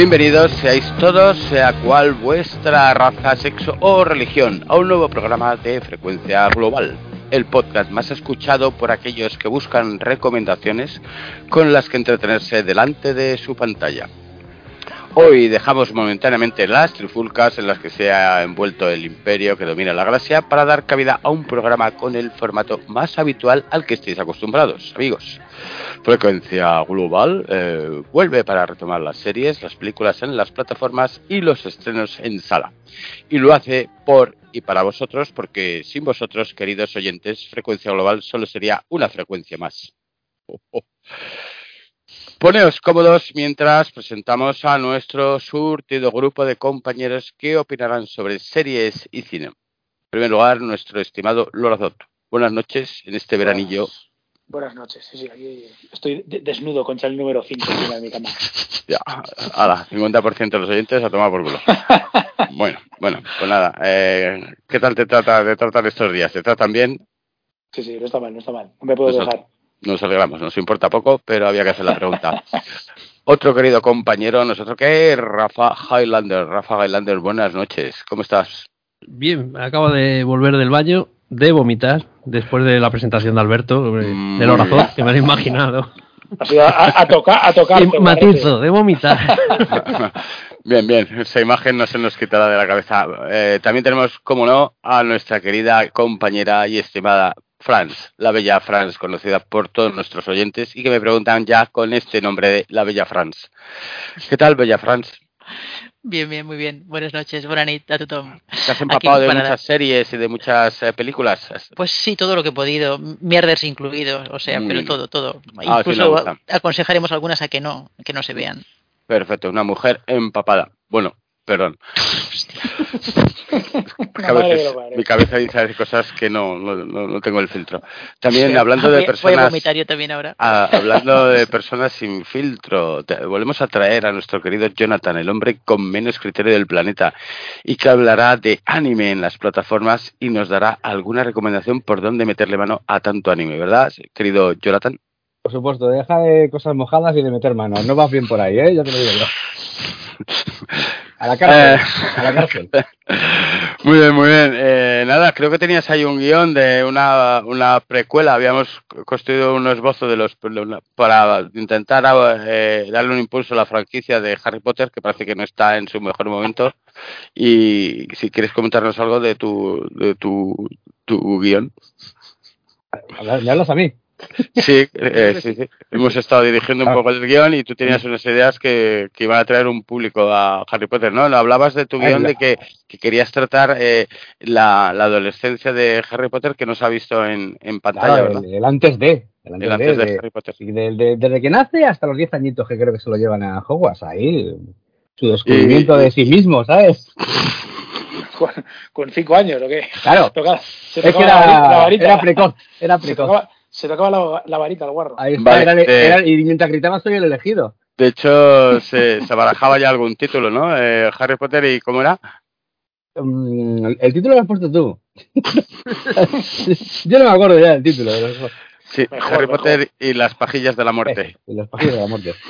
Bienvenidos seáis todos, sea cual vuestra raza, sexo o religión, a un nuevo programa de Frecuencia Global, el podcast más escuchado por aquellos que buscan recomendaciones con las que entretenerse delante de su pantalla. Hoy dejamos momentáneamente las trifulcas en las que se ha envuelto el imperio que domina la galaxia para dar cabida a un programa con el formato más habitual al que estéis acostumbrados, amigos. Frecuencia Global eh, vuelve para retomar las series, las películas en las plataformas y los estrenos en sala. Y lo hace por y para vosotros porque sin vosotros, queridos oyentes, Frecuencia Global solo sería una frecuencia más. Oh, oh. Poneos cómodos mientras presentamos a nuestro surtido grupo de compañeros que opinarán sobre series y cine. En primer lugar, nuestro estimado Lorazot. Buenas noches en este veranillo. Buenas noches, sí, sí, aquí estoy de- desnudo contra el número 5 encima de mi cama. Ya, ala, 50% de los oyentes a tomar por culo. Bueno, bueno, pues nada. eh, ¿Qué tal te, trata, te tratan estos días? ¿Te tratan bien? Sí, sí, no está mal, no está mal. No me puedo Pues dejar. Nos alegramos, nos importa poco, pero había que hacer la pregunta. Otro querido compañero, nosotros que Rafa Highlander. Rafa Highlander, buenas noches. ¿Cómo estás? Bien, acabo de volver del baño, de vomitar, después de la presentación de Alberto, sobre Mm, del bien. que me han imaginado. A, a, tocar, a tocar. Matizo, de vomitar. Bien, bien, esa imagen no se nos quitará de la cabeza. Eh, también tenemos, como no, a nuestra querida compañera y estimada Franz, la bella Franz, conocida por todos nuestros oyentes y que me preguntan ya con este nombre de la bella Franz. ¿Qué tal, bella Franz? Bien, bien, muy bien. Buenas noches, buena nit a tothom. ¿Te has empapado de muchas series y de muchas eh, películas? Pues sí, todo lo que he podido, mierders incluidos, o sea, Muy pero todo, todo. Ah, Incluso aconsejaremos algunas a que no, que no se vean. Perfecto, una mujer empapada. Bueno, perdón. A veces mi cabeza dice cosas que no, no, no- tengo el filtro. También hablando de a- Voy a personas... también ahora. Ah, hablando de personas sin filtro, te- volvemos a traer a nuestro querido Jonathan, el hombre con menos criterio del planeta, y que hablará de anime en las plataformas y nos dará alguna recomendación por dónde meterle mano a tanto anime, ¿verdad, querido Jonathan? Por supuesto, deja de cosas mojadas y de meter manos. No vas bien por ahí, ¿eh? Ya te lo digo yo. A la cárcel. A la cárcel. Muy bien, muy bien. Eh, nada, creo que tenías ahí un guion de una, una precuela. Habíamos construido un esbozo de los para intentar eh, darle un impulso a la franquicia de Harry Potter, que parece que no está en su mejor momento. Y si quieres comentarnos algo de tu, de tu, tu guion. ¿Me hablas a mí? Sí, eh, sí, sí. hemos estado dirigiendo un poco el guion y tú tenías unas ideas que, que iban a traer un público a Harry Potter, ¿no? Hablabas de tu Ah, guion de que, que querías tratar eh, la, la adolescencia de Harry Potter que no se ha visto en, en pantalla, Claro, ¿verdad? el, el antes de. El antes, El antes de de, Harry Potter. y de- de- desde que nace hasta los 10 añitos que creo que se lo llevan a Hogwarts. Ahí, su descubrimiento Y- de sí mismo, ¿sabes? ¿Con, con cinco años o qué? Claro. Tocaba- se Es que tocaba la varita- la era, varita. era precoz. Era se precoz. tocaba, se tocaba la, la varita al guarro. Ahí está, Vale, era, eh. era- y mientras gritaba soy el elegido. De hecho, se, se barajaba ya algún título, ¿no? Eh, Harry Potter y ¿cómo era? Mm, el, el título lo has puesto tú. Yo no me acuerdo ya del título. Sí, Mejor, Harry mejor. Potter y las pajillas de la muerte. de los páginas de la muerte.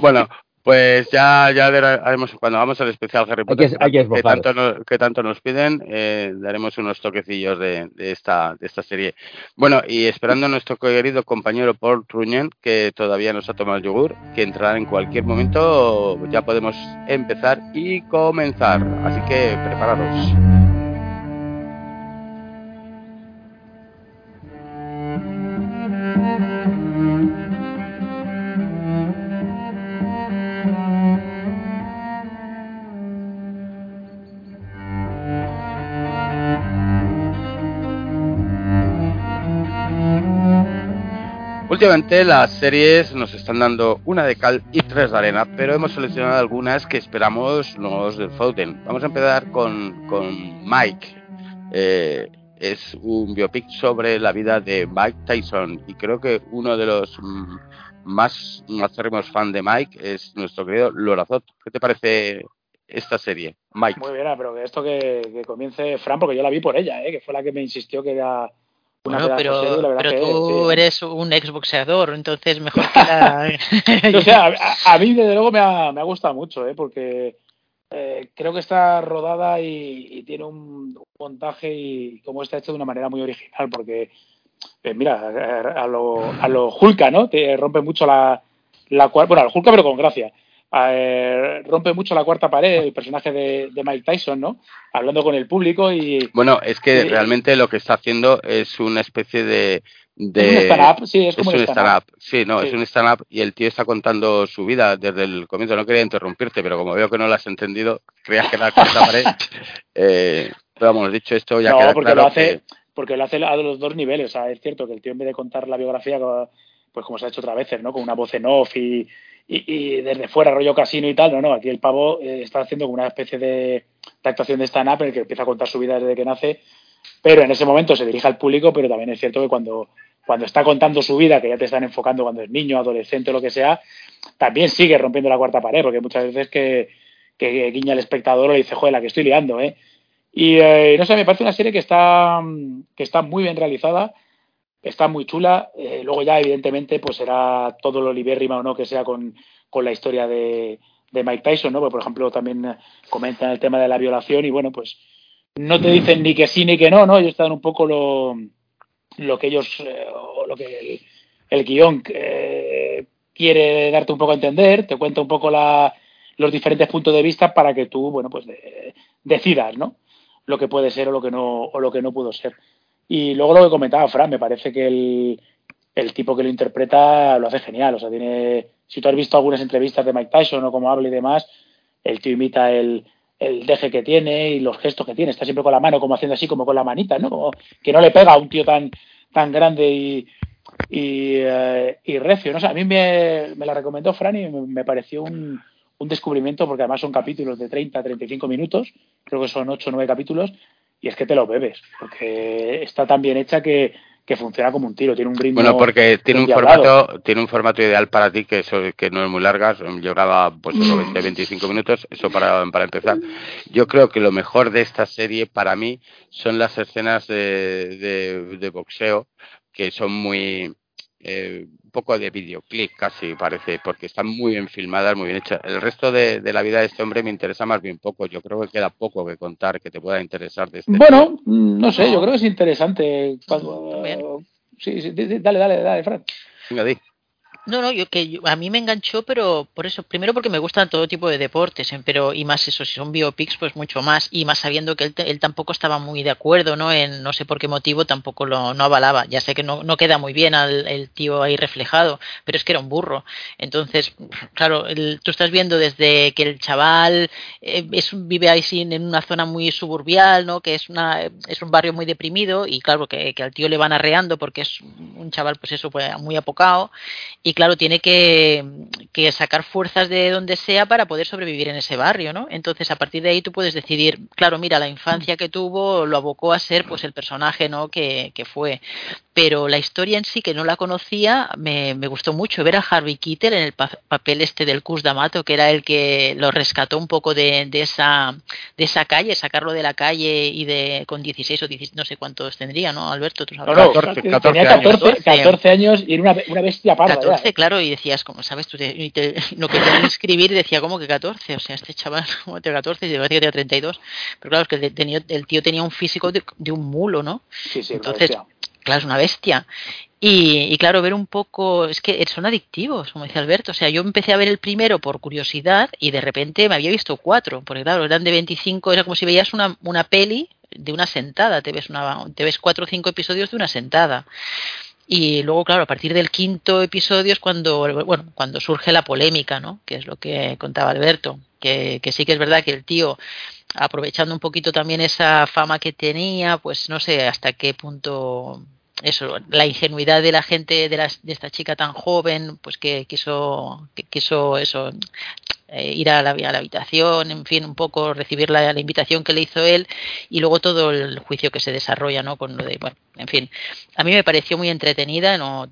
Bueno, pues ya, ya haremos, cuando hagamos el especial Harry Hay Potter, que- hay que esbozar. tanto, no- que tanto nos piden, eh, daremos unos toquecillos de, de esta, de esta serie. Bueno, y esperando a nuestro querido compañero Paul Truñen, que todavía nos ha tomado el yogur, que entrará en cualquier momento, ya podemos empezar y comenzar. Así que preparados. Últimamente las series nos están dando una de cal y tres de arena, pero hemos seleccionado algunas que esperamos nos defrauden. Vamos a empezar con, con Mike. Eh, es un biopic sobre la vida de Mike Tyson y creo que uno de los más acérrimos fan de Mike es nuestro querido Lorazot. ¿Qué te parece esta serie, Mike? Muy bien, pero que esto que, que comience Fran, porque yo la vi por ella, ¿eh? que fue la que me insistió que era Bueno, pero, serie, pero tú sí. eres un exboxeador, entonces mejor que la... O sea, a, a mí desde luego me ha, me ha gustado mucho, ¿eh? porque eh, creo que está rodada y, y tiene un, un montaje y como está hecho de una manera muy original, porque eh, mira, a, a lo, a lo Hulka, ¿no? Te rompe mucho la, la bueno, a lo Hulka pero con gracia. Eh, rompe mucho la cuarta pared el personaje de, de Mike Tyson, ¿no? Hablando con el público y Bueno, es que realmente lo que está haciendo es una especie de... de es un stand-up, sí, es como un un stand-up. sí, no, es un stand-up y el tío está contando su vida desde el comienzo. No quería interrumpirte, pero como veo que no lo has entendido, creías que era la cuarta pared. Eh, pero vamos, dicho esto, ya no, queda porque claro lo hace, que- porque lo hace a los dos niveles. O sea, es cierto que el tío en vez de contar la biografía, pues como se ha hecho otras veces, ¿no? Con una voz en off y, y, desde fuera, rollo casino y tal, no, no, aquí el pavo eh, está haciendo como una especie de, actuación de stand-up en el que empieza a contar su vida desde que nace, pero en ese momento se dirige al público, pero también es cierto que cuando, cuando está contando su vida, que ya te están enfocando cuando es niño, adolescente o lo que sea, también sigue rompiendo la cuarta pared, porque muchas veces que, guiña al espectador o le dice, joder, la que estoy liando, ¿eh? Y eh, no sé, me parece una serie que está, que está muy bien realizada, está muy chula. eh, luego ya, evidentemente, pues será todo lo libérrima o no que sea con, con la historia de, de Mike Tyson, ¿no? Porque, por ejemplo, también comentan el tema de la violación y, bueno, pues no te dicen ni que sí ni que no, ¿no? Ellos te dan un poco lo, lo que ellos, eh, o lo que el, el guion eh, quiere darte un poco a entender, te cuenta un poco la, los diferentes puntos de vista para que tú, bueno, pues de- decidas, ¿no? Lo que puede ser o lo que no, o lo que no pudo ser. Y luego lo que comentaba Fran, me parece que el, el tipo que lo interpreta lo hace genial. O sea, tiene, si tú has visto algunas entrevistas de Mike Tyson o cómo habla y demás, el tío imita el, el deje que tiene y los gestos que tiene. Está siempre con la mano, como haciendo así, como con la manita, ¿no? Que no le pega a un tío tan, tan grande y, y, eh, recio. No sé, a mí me, me la recomendó Fran y me, me pareció un, un descubrimiento porque además son capítulos de 30 35 minutos, creo que son 8 o 9 capítulos, y es que te lo bebes, porque está tan bien hecha que, que funciona como un tiro, tiene un ritmo. Bueno, porque tiene un formato, tiene un formato ideal para ti que eso, que no es muy larga, son- yo grababa pues Mm. eso, 20, 25 minutos, eso para, para empezar. Yo creo que lo mejor de esta serie para mí son las escenas de, de, de boxeo que son muy eh, un poco de videoclip casi parece, porque están muy bien filmadas, muy bien hechas. El resto de, de la vida de este hombre me interesa más bien poco. Yo creo que queda poco que contar que te pueda interesar de este. Bueno, no sé, yo creo que es interesante. Cuando, Bien. sí, dale, dale, dale, Fran. Venga, di. No, no, yo que yo- a mí me enganchó, pero por eso, primero porque me gustan todo tipo de deportes, ¿eh? pero y más eso, si son biopics, pues mucho más, y más sabiendo que él, él tampoco estaba muy de acuerdo, ¿no? En no sé por qué motivo tampoco lo no avalaba. Ya sé que no, no queda muy bien al el tío ahí reflejado, pero es que era un burro. Entonces, claro, el- tú estás viendo desde que el chaval eh, es vive ahí sin- en una zona muy suburbial, ¿no? Que es una es un barrio muy deprimido y claro que, que al tío le van arreando porque es un chaval, pues eso, pues muy apocado claro, tiene que, que sacar fuerzas de donde sea para poder sobrevivir en ese barrio, ¿no? Entonces, a partir de ahí tú puedes decidir, claro, mira, la infancia que tuvo lo abocó a ser pues el personaje, ¿no? Que, que fue. Pero la historia en sí, que no la conocía, me, me gustó mucho ver a Harvey Keitel en el pa- papel este del Cus D'Amato, que era el que lo rescató un poco de, de esa de esa calle, sacarlo de la calle y de con 16 o 17, no sé cuántos tendría, ¿no, Alberto? ¿Tú No, sabes? no, 14, tenía 14 14, años. 14 años y era una, una bestia parda. ya. 14, claro, y decías, como sabes, tú te, y te- no querías inscribir y decía, como que 14? O sea, este chaval, como tiene 14? Y te parece que tenía 32. Pero claro, es que el, tenía- el tío tenía un físico de, de un mulo, ¿no? Sí, sí, Entonces, bestia. Claro, es una bestia. Y, claro, ver un poco, es que son adictivos, como dice Alberto. O sea, yo empecé a ver el primero por curiosidad y de repente me había visto cuatro, porque claro, eran de 25, era como si veías una, una peli de una sentada, te ves, una, te ves cuatro o cinco episodios de una sentada. Y luego, claro, a partir del quinto episodio es cuando, bueno, cuando surge la polémica, ¿no? Que es lo que contaba Alberto. Que, que sí que es verdad que el tío, aprovechando un poquito también esa fama que tenía, pues no sé hasta qué punto eso, la ingenuidad de la gente, de, de esta chica tan joven, pues que quiso, que quiso eso, eh, ir a la, habitación, en fin, un poco recibir la, la, invitación que le hizo él y luego todo el juicio que se desarrolla, ¿no? Con lo de, bueno, en fin, a mí me pareció muy entretenida, no,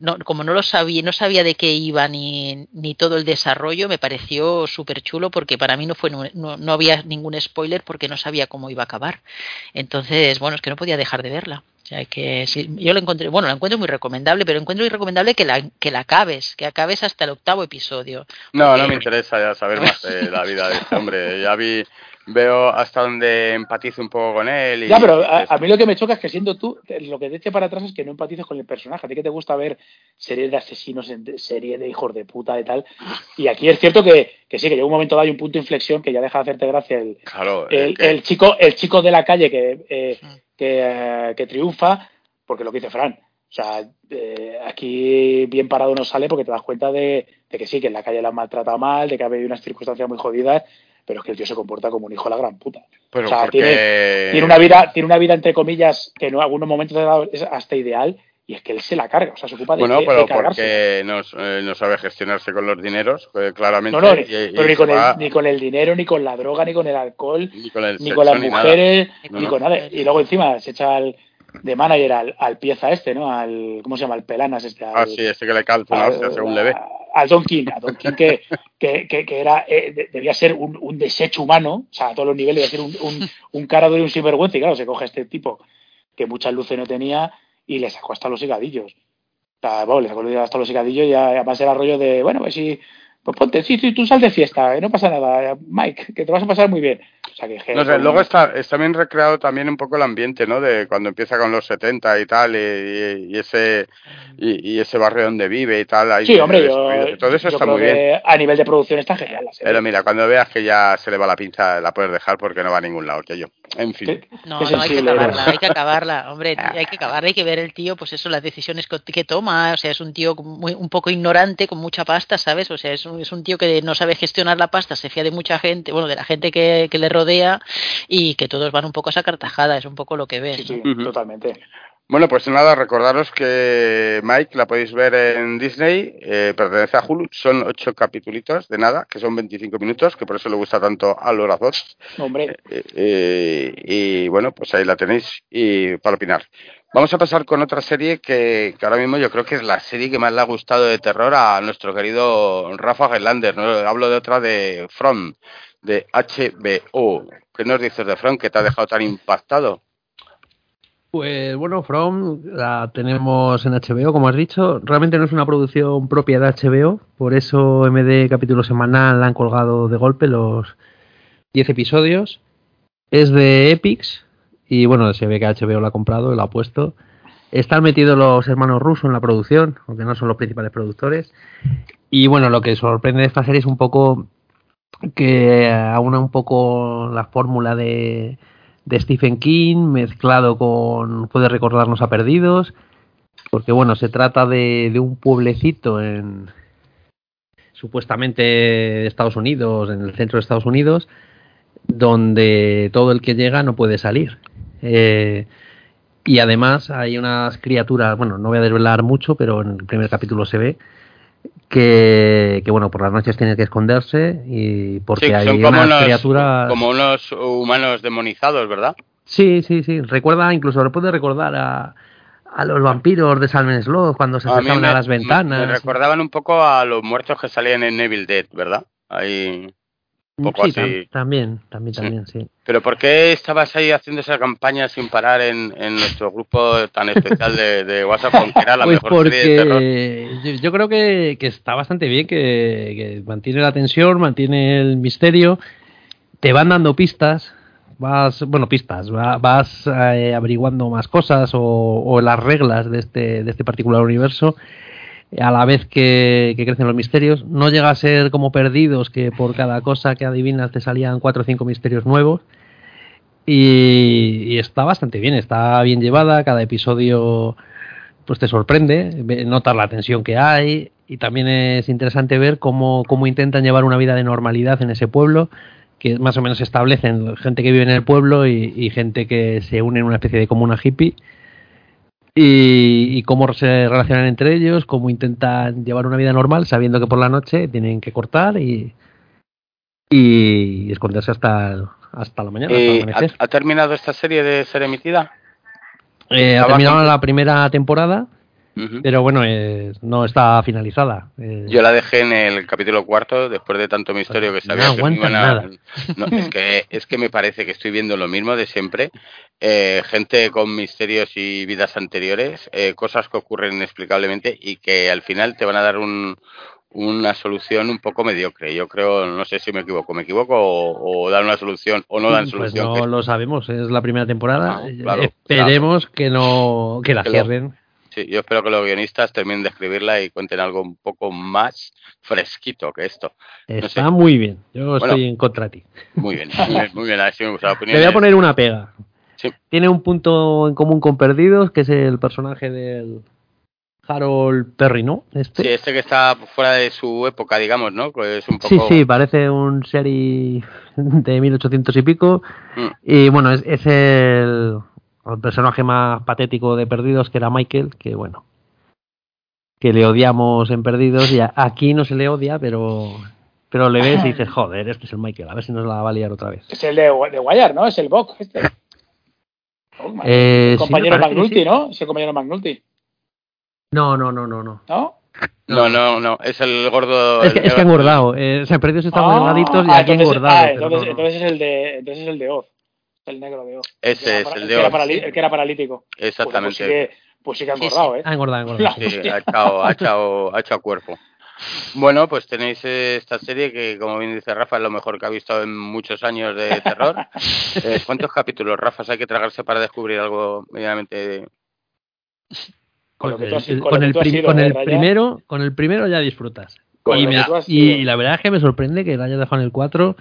no como no lo sabía, no sabía de qué iba ni, ni todo el desarrollo, me pareció súper chulo porque para mí no fue, no, no había ningún spoiler porque no sabía cómo iba a acabar. Entonces, bueno, es que no podía dejar de verla. O sea, que sí, yo lo encontré, bueno, la encuentro muy recomendable, pero encuentro muy recomendable que la, que la acabes, que acabes hasta el octavo episodio. No, porque... no me interesa ya saber más de la vida de este hombre. Ya vi, veo hasta donde empatizo un poco con él. Y, ya, pero a, a, mí lo que me choca es que siendo tú, lo que te eche para atrás es que no empatices con el personaje. A ti que te gusta ver series de asesinos, series de hijos de puta y tal. Y aquí es cierto que, que sí, que llega un momento dado hay un punto de inflexión que ya deja de hacerte gracia el, claro, el, que... el chico, el chico de la calle que, eh, que, eh, que, triunfa, porque lo que dice Fran. O sea, eh, aquí bien parado no sale porque te das cuenta de, de, que sí, que en la calle la han maltratado mal, de que ha habido unas circunstancias muy jodidas pero es que el tío se comporta como un hijo de la gran puta. Pero o sea, porque... tiene, tiene, una vida, tiene una vida entre comillas que en algunos momentos es hasta ideal y es que él se la carga, o sea, se ocupa de Bueno, de, pero de porque no, eh, no, sabe gestionarse con los dineros, pues, claramente. No, no, y, pero y ni, con va... el, ni con el dinero, ni con la droga, ni con el alcohol, ni con, el ni con las ni mujeres, nada. ni con nada. Y luego encima se echa al, de manager al, al, pieza este, ¿no? Al, ¿cómo se llama? Al pelanas este. Al, ah, sí, este que le calza una hostia según le ve. Al Don King, a Don King que, que, que, que era, eh, debía ser un, un, desecho humano, o sea, a todos los niveles, debía ser un, un, un cara duro y un sinvergüenza, y claro, se coge a este tipo que muchas luces no tenía y le sacó hasta los higadillos. O sea, bueno, le sacó hasta los higadillos y además era rollo de, bueno, pues si pues ponte, sí, sí, tú sal de fiesta, no pasa nada, Mike, que te vas a pasar muy bien. O sea, que, no sé, luego está, está bien recreado también un poco el ambiente, ¿no? De cuando empieza con los 70 y tal, y, y ese y, y, ese barrio donde vive y tal. Ahí sí, hombre, yo, todo eso yo está creo muy que bien. a nivel de producción está genial. Pero mira, cuando veas que ya se le va la pinza, la puedes dejar porque no va a ningún lado, que yo. En fin. No, no, hay que acabarla, hay que acabarla, hombre, hay que acabarla, hay que ver el tío, pues eso, las decisiones que, que toma, o sea, es un tío muy, un poco ignorante, con mucha pasta, ¿sabes? O sea, es un, es un tío que no sabe gestionar la pasta, se fía de mucha gente, bueno, de la gente que, que le rodea y que todos van un poco a sacar tajada, es un poco lo que ves. Sí, sí, totalmente. Bueno, pues nada, recordaros que Mike la podéis ver en Disney, eh, pertenece a Hulu, son ocho capítulos de nada, que son 25 minutos, que por eso le gusta tanto a los dos. Hombre. Eh, eh, y bueno, pues ahí la tenéis y para opinar. Vamos a pasar con otra serie que, que, ahora mismo yo creo que es la serie que más le ha gustado de terror a nuestro querido Rafa Gelander. ¿no? Hablo de otra de From, de HBO. ¿Qué nos dices de From que te ha dejado tan impactado? Pues bueno, From la tenemos en HBO, como has dicho. Realmente no es una producción propia de HBO, por eso MD capítulo semanal han colgado de golpe los 10 episodios. Es de Epix y bueno, se ve que HBO la ha comprado la ha puesto. Están metidos los hermanos rusos en la producción, aunque no son los principales productores. Y bueno, lo que sorprende de esta serie es un poco que aúna un poco la fórmula de de Stephen King mezclado con puede recordarnos a Perdidos porque bueno se trata de, de un pueblecito en supuestamente Estados Unidos en el centro de Estados Unidos donde todo el que llega no puede salir. Eh, y además hay unas criaturas bueno no voy a desvelar mucho pero en el primer capítulo se ve que, que, bueno por las noches tiene que esconderse y porque sí, hay son como unas unos, criaturas como unos humanos demonizados verdad sí sí sí. Recuerda incluso le puede recordar a a los vampiros de Salmen Sloth cuando se acercaban a, me, a, las ventanas. me, recordaban un poco a los muertos que salían en Evil Dead verdad ahí poco sí, así. también, también, también, sí. sí. Pero ¿por qué estabas ahí haciendo esa campaña sin parar en, en nuestro grupo tan especial de, de WhatsApp, que era la pues mejor porque serie de terror? Yo, yo creo que, que, está bastante bien, que, que, mantiene la tensión, mantiene el misterio, te van dando pistas, vas, bueno, pistas, vas eh, averiguando más cosas o, o, las reglas de este, de este particular universo a la vez que, crecen los misterios. No llega a ser como perdidos, que por cada cosa que adivinas te salían cuatro o cinco misterios nuevos. Y, está bastante bien, está bien llevada, cada episodio pues te sorprende, notas la tensión que hay y también es interesante ver cómo, cómo intentan llevar una vida de normalidad en ese pueblo, que más o menos establecen gente que vive en el pueblo y, y gente que se une en una especie de comuna hippie y, y, cómo se relacionan entre ellos, cómo intentan llevar una vida normal sabiendo que por la noche tienen que cortar y, y esconderse hasta, hasta la mañana. Eh. ¿ha, ha terminado esta serie de ser emitida? Eh, ha terminado la primera temporada, Pero bueno, eh, no está finalizada. Eh, Yo la dejé en el capítulo cuarto, después de tanto misterio que No sabía que me iban a... nada. No, es, que, es que me parece que estoy viendo lo mismo de siempre. Eh, gente con misterios y vidas anteriores, eh, cosas que ocurren inexplicablemente y que al final te van a dar un, una solución un poco mediocre. Yo creo, no sé si me equivoco, me equivoco o, o dan una solución o no dan pues solución. no que- lo sabemos, es la primera temporada. Ah, claro, Esperemos que no que la Que lo- cierren. Sí, yo espero que los guionistas terminen de escribirla y cuenten algo un poco más fresquito que esto. no sé. Está muy bien. Yo Bueno. estoy en contra de ti. Muy bien, muy bien, muy bien. A ver si me gusta la Le opinión. voy a poner una pega. Sí. Tiene un punto en común con Perdidos, que es el personaje del Harold Perry, ¿no? Este. Sí, este que está fuera de su época, digamos, ¿no? Que es un Sí, poco... sí, parece un sheriff de 1800 y pico. Mm. Y bueno, es, es el, el personaje más patético de Perdidos, que era Michael, que bueno, que le odiamos en Perdidos. Y a- aquí no se le odia, pero pero le ves y dices, joder, este es el Michael, a ver si nos la va a liar otra vez. Es el de, de Wire, ¿no? Es el Bok, este. Oh. Eh, el compañero sí. ¿no? Es el compañero McNulty, No, no, no, no, no. ¿no? No, no, no, es el gordo... Es que, el es que engordado. Eh, o sea, en Perdidos está Ah, delgaditos y ah, aquí ha entonces, engordado. ah, entonces, no, no. entonces es el de, entonces es el de Oz. El negro de. Ese es para- el de parali- El que era paralítico. Pues, pues sí Exactamente. que, pues sí que ha Sí, sí. engordado, ¿eh? Ha engordado, ha engordado. sí. Ha echado, ha echado, ha echado cuerpo. Bueno, pues tenéis eh, esta serie que, como bien dice Rafa, es lo mejor que ha visto en muchos años de terror. Eh, ¿Cuántos capítulos, Rafa, hay que tragarse para descubrir algo medianamente... Con has- el- con con lo que el, tú has prim- sido, con ¿eh, el Raya? primero, con el primero ya disfrutas. Y, la verdad es que me sorprende que la haya dejado en el 4.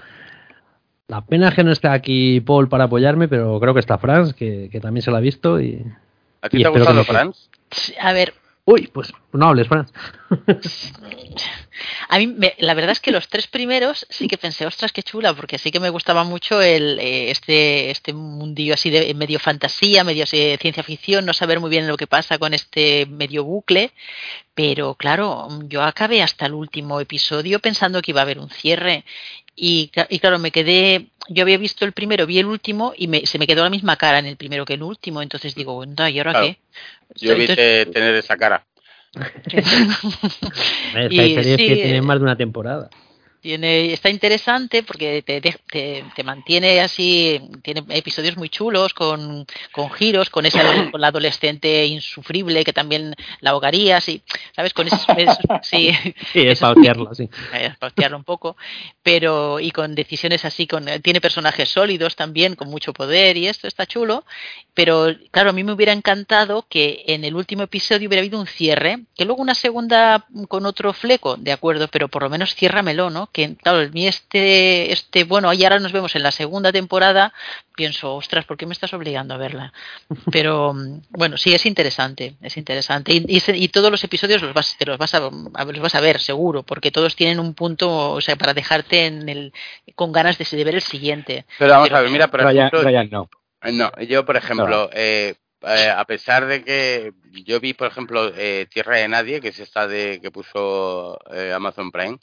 La pena es que no esté aquí Paul para apoyarme, pero creo que está Franz, que, que también se la ha visto. Y... ¿A ti Y te ha espero que gustado, quede. Franz? A ver, Uy, pues no hables, Franz. A mí, me- la verdad es que los tres primeros sí que pensé, ostras, qué chula, porque sí que me gustaba mucho el, eh, este, este mundillo así de medio fantasía, medio así de ciencia ficción, no saber muy bien lo que pasa con este medio bucle. Pero claro, yo acabé hasta el último episodio pensando que iba a haber un cierre. Y, y claro, me quedé, yo había visto el primero, vi el último y me, se me quedó la misma cara en el primero que en el último. Entonces digo, "Anda, ¿y ahora Claro. qué? Yo vi tener esa cara. Esta Y serie que sí, tiene eh, más de una temporada. Tiene, está interesante porque te, te, te mantiene así, tiene episodios muy chulos con, con giros, con esa con la adolescente insufrible que también la ahogarías y, ¿sabes? Con esos, esos- sí, Sí, es esos- odiarla, sí. eh, pautearlo un poco, pero y con decisiones así, con tiene personajes sólidos también, con mucho poder y esto está chulo, pero claro, a mí me hubiera encantado que en el último episodio hubiera habido un cierre, que luego una segunda con otro fleco, de acuerdo, pero por lo menos ciérramelo, ¿no? Que claro, a mí este, este, bueno, y ahora nos vemos en la segunda temporada, pienso, ostras, ¿por qué me estás obligando a verla? Pero bueno, sí, es interesante, es interesante. Y, y se- y todos los episodios los vas, te los vas a, a- los vas a ver, seguro, porque todos tienen un punto, o sea, para dejarte en el, con ganas de, de ver el siguiente. Pero vamos Pero- a ver, mira, por Ryan, ejemplo... Ryan, no. No, yo por ejemplo, eh, eh, a pesar de que yo vi, por ejemplo, eh, Tierra de Nadie, que es esta de que puso eh, Amazon Prime,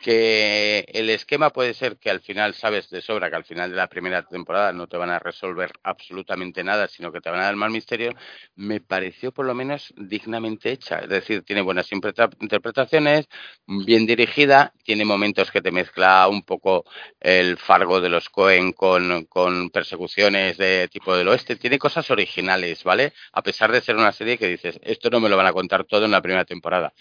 que el esquema puede ser que al final sabes de sobra que al final de la primera temporada no te van a resolver absolutamente nada, sino que te van a dar más misterio, me pareció por lo menos dignamente hecha. Es decir, tiene buenas interpreta- interpretaciones, bien dirigida, tiene momentos que te mezcla un poco el Fargo de los Cohen con, con persecuciones de tipo del oeste. Tiene cosas originales, ¿vale? A pesar de ser una serie que dices, esto no me lo van a contar todo en la primera temporada.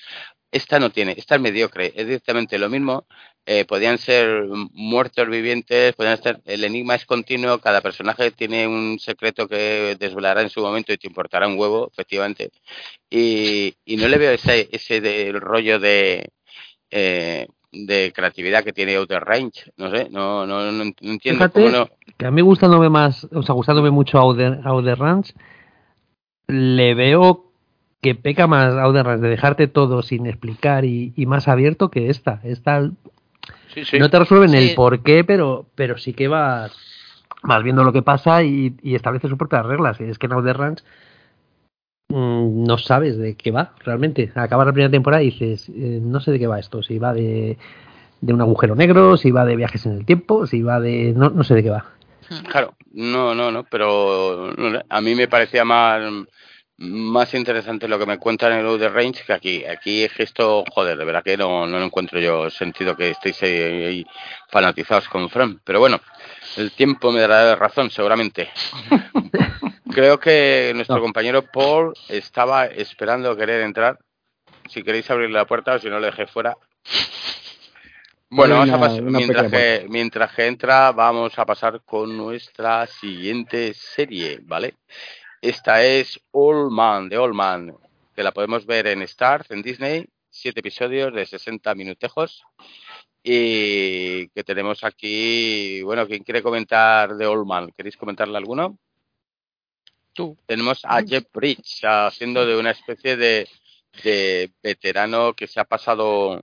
Esta no tiene, esta es mediocre, es directamente lo mismo. Eh, podían ser muertos vivientes, podían ser. El enigma es continuo, cada personaje tiene un secreto que desvelará en su momento y te importará un huevo, efectivamente. Y, y no le veo ese, ese del rollo de. eh, de creatividad que tiene Outer Range, no sé, no, no, no entiendo Fíjate cómo no. que a mí gustándome más, o sea, gustándome mucho Outer, Outer Range, le veo que peca más Range de dejarte todo sin explicar y, y más abierto que esta. Esta Sí, sí. no te resuelven Sí. el por qué, pero, pero sí que vas, vas viendo lo que pasa y, y establece sus propias reglas. Y es que en mm, no sabes de qué va realmente. Acabas la primera temporada y dices, eh, no sé de qué va esto. Si va de de un agujero negro, si va de viajes en el tiempo, si va de... no, no sé de qué va. Claro, no, no, no, pero a mí me parecía más más interesante lo que me cuentan en el Outer Range que aquí. Aquí es esto, joder, de verdad que no, no encuentro yo sentido que estéis ahí, fanatizados con Fran. Pero bueno, el tiempo me dará razón, seguramente. Creo que nuestro compañero Paul estaba esperando querer entrar. Si queréis abrir la puerta o si no le dejé fuera. Bueno, vamos a pasar, mientras, que, mientras que entra, vamos a pasar con nuestra siguiente serie, ¿vale? Esta es All Man, de All Man, que la podemos ver en Starz, en Disney, siete episodios de 60 minutejos. Y que tenemos aquí, bueno, ¿quién quiere comentar de All Man? ¿Queréis comentarle alguno? Tú. Tenemos a Jeff Bridge haciendo de una especie de, de veterano que se ha pasado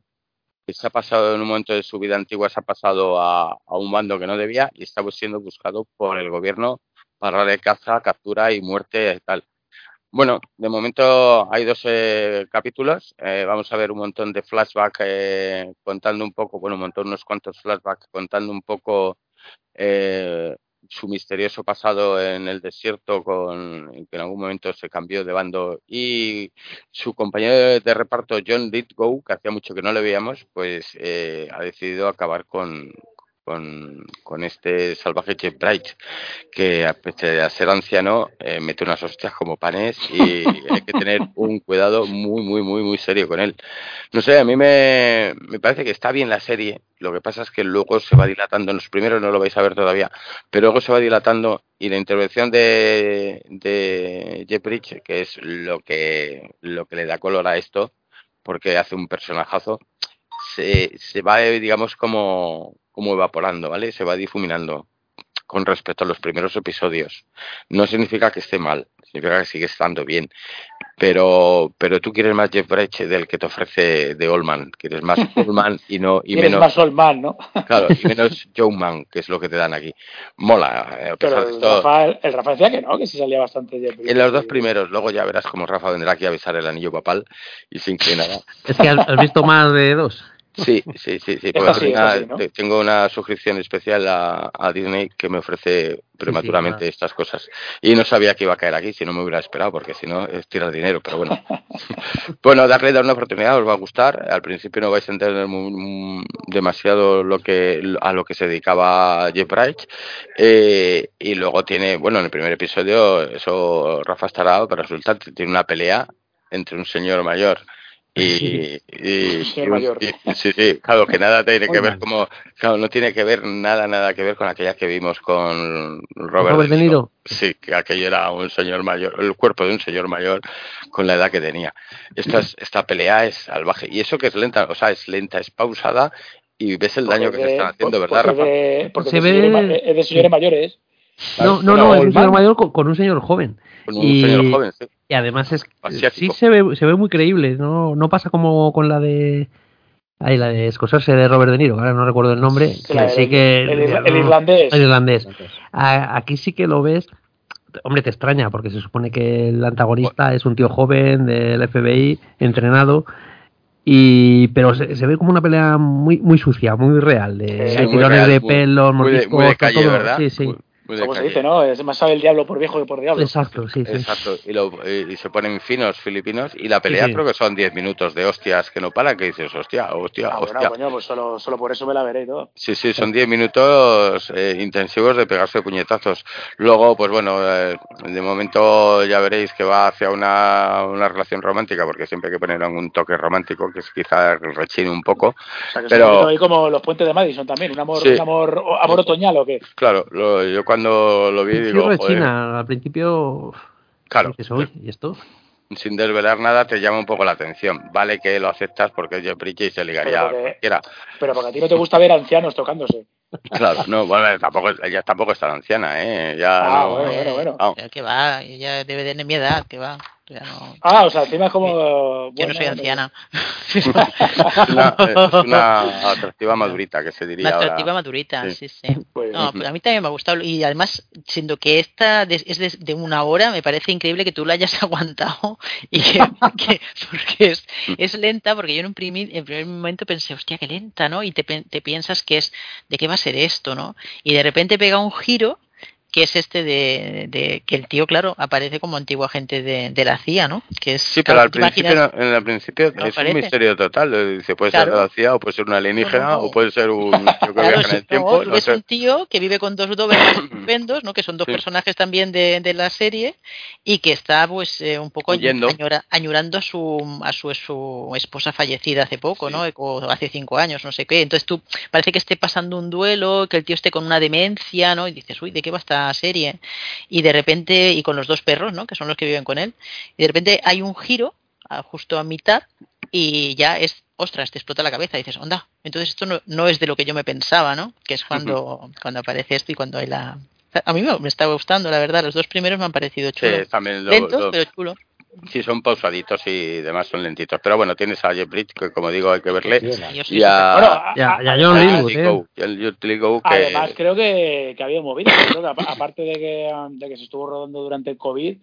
que se ha pasado en un momento de su vida antigua, se ha pasado a, a un mando que no debía y está siendo buscado por el gobierno para de caza, captura y muerte y tal. Bueno, de momento hay 12 capítulos. Eh, vamos a ver un montón de flashbacks eh, contando un poco, bueno, un montón, unos cuantos flashbacks contando un poco eh, su misterioso pasado en el desierto, con que en algún momento se cambió de bando y su compañero de reparto John Lithgow, que hacía mucho que no le veíamos, pues ha decidido acabar con, con, con este salvaje Jeff Bright, que a pesar de ser anciano, eh, mete unas hostias como panes y hay que tener un cuidado muy, muy, muy, muy serio con él. No sé, a mí me, me parece que está bien la serie, lo que pasa es que luego se va dilatando, en los primeros no lo vais a ver todavía, pero luego se va dilatando y la intervención de, de Jeff Bridge, que es lo que, lo que le da color a esto, porque hace un personajazo, se, se va, digamos, como, como evaporando, ¿vale? Se va difuminando con respecto a los primeros episodios. No significa que esté mal, significa que sigue estando bien. Pero, pero tú quieres más Jeff Brecht del que te ofrece de Allman, quieres más Allman y no y menos más Allman, ¿no? claro, y menos Joe Man, que es lo que te dan aquí. Mola. Eh, pero el, Rafa, el Rafa decía que no, que sí salía bastante Jeff En los dos primeros, luego ya verás cómo Rafa vendrá aquí a besar el anillo papal y sin que nada. Es que has visto más de dos. Sí, sí, sí, sí. Tengo una suscripción especial a, a, Disney que me ofrece prematuramente estas cosas. Y no sabía que iba a caer aquí, si no me hubiera esperado, porque si no es tirar dinero, pero bueno. bueno, darle dar una oportunidad, os va a gustar. Al principio no vais a entender demasiado lo que a lo que se dedicaba Jeff Bright. Eh, y luego tiene, bueno, en el primer episodio, eso Rafa estará, pero resulta que tiene una pelea entre un señor mayor y, y, sí, sí, claro, que nada tiene que ver como, claro, no tiene que ver nada, nada que ver con aquella que vimos con Robert, De Niro. Sí, que aquello era un señor mayor, el cuerpo de un señor mayor con la edad que tenía. Esta, esta pelea es salvaje y eso que es lenta, o sea, es lenta, es pausada y ves el daño que se están haciendo, ¿verdad, Rafa? porque se ve... es de señores mayores. No, no, no, es un señor mayor con, un señor joven. Con un señor joven, sí. Y además es sí se ve, se ve muy creíble, no, no pasa como con la de ahí la de Scorsese de Robert De Niro, ahora no recuerdo el nombre, sí, que el, irlandés. El irlandés. aquí sí que lo ves, hombre, te extraña porque se supone que el antagonista es un tío joven del FBI entrenado y pero se, ve como una pelea muy muy sucia, muy real, de hay tirones de pelo, muy, de, calle, ¿verdad? Sí, sí. Como se dice, ¿no? Es más sabe el diablo por viejo que por diablo. Exacto, sí, sí. Exacto. Y, lo, y, se ponen finos filipinos y la pelea creo que son 10 minutos de hostias que no para, que dices, hostia, hostia, ah, hostia. Bueno, coño, pues solo, solo por eso me la veré y todo. Sí, sí, son 10 minutos eh, intensivos de pegarse puñetazos. Luego, pues bueno, eh, de momento ya veréis que va hacia una, una relación romántica, porque siempre hay que poner un toque romántico, que es quizá rechine un poco. O sea, que pero... ahí como los puentes de Madison también, un amor, un amor, amor otoñal o qué. Claro, lo, yo cuando lo vi digo, de China, al principio. Claro. ¿Y esto? Sin desvelar nada te llama un poco la atención. Vale que lo aceptas porque es Jeff y se ligaría pero porque, a Pero porque a ti no te gusta ver ancianos tocándose. Claro, no, bueno, tampoco, ella tampoco es tan anciana, ¿eh? Ya ah, bueno, bueno, bueno. Que va, ella debe tener mi edad, que va. Ya no... Ah, o sea, encima es como... Yo no soy anciana. Es una, es una atractiva madurita que se diría Una ahora. atractiva madurita, Sí. sí, sí. Pues, No, pues a mí también me ha gustado. Y además, siendo que esta de- es de, de una hora, me parece increíble que tú la hayas aguantado. Y que, que- porque es, es lenta, porque yo en un primi- en primer momento pensé, hostia, qué lenta, ¿no? Y te, te piensas que es, ¿de qué va a ser esto, no? Y de repente pega un giro que es este de, de que el tío, claro, aparece como antiguo agente de, de la CIA, ¿no? Que es, Sí, pero al ¿te principio, imaginas? en el principio No es un misterio total. eh, Dice, puede Claro. ser de la CIA, o puede ser un alienígena, No, no, no. o puede ser un tío que Claro, viaja en el tiempo. tú No ves sé. un tío que vive con dos Dobermans estupendos, ¿no? Que son dos Sí. personajes también de, de la serie y que está, pues, eh, un poco añora- añorando a su a su, su esposa fallecida hace poco, ¿no? O hace cinco años, no sé qué. Entonces tú parece que esté pasando un duelo, que el tío esté con una demencia, ¿no? Y dices, uy, ¿de qué va serie? Y de repente y con los dos perros, ¿no? Que son los que viven con él. Y de repente hay un giro a- justo a mitad y ya es, ostras, te explota la cabeza y dices, onda, entonces esto no, no es de lo que yo me pensaba, ¿no? Que es cuando, cuando aparece esto y cuando hay la... A mí me, me está gustando, la verdad, los dos primeros me han parecido Sí, chulos. también lo- Lentos, lo- pero chulos. Sí, son pausaditos y demás son lentitos. Pero bueno, tienes a Jeff Bridge, que como digo, hay que verle. Y a, John Lithgow, eh. El que Además, creo que, que ha habido movidas. Creo que aparte de que, de que se estuvo rodando durante el COVID,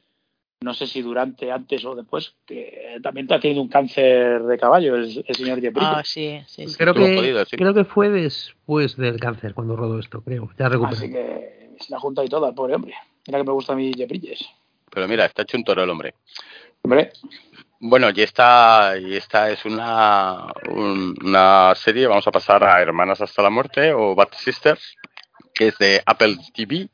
no sé si durante, antes o después, que también ha tenido un cáncer de caballo el, el señor Jeff Ah, sí, sí, sí. Creo que, sí. creo que fue después del cáncer cuando rodó esto, creo. Ya recuperó. Así que se la junta y todo al pobre hombre. Mira que me gusta a mí Jeff Bridges. Pero mira, está hecho un toro el hombre. Hombre, Bueno, y esta, y esta es una, un- una serie, vamos a pasar a Hermanas hasta la muerte o Bad Sisters, que es de Apple TV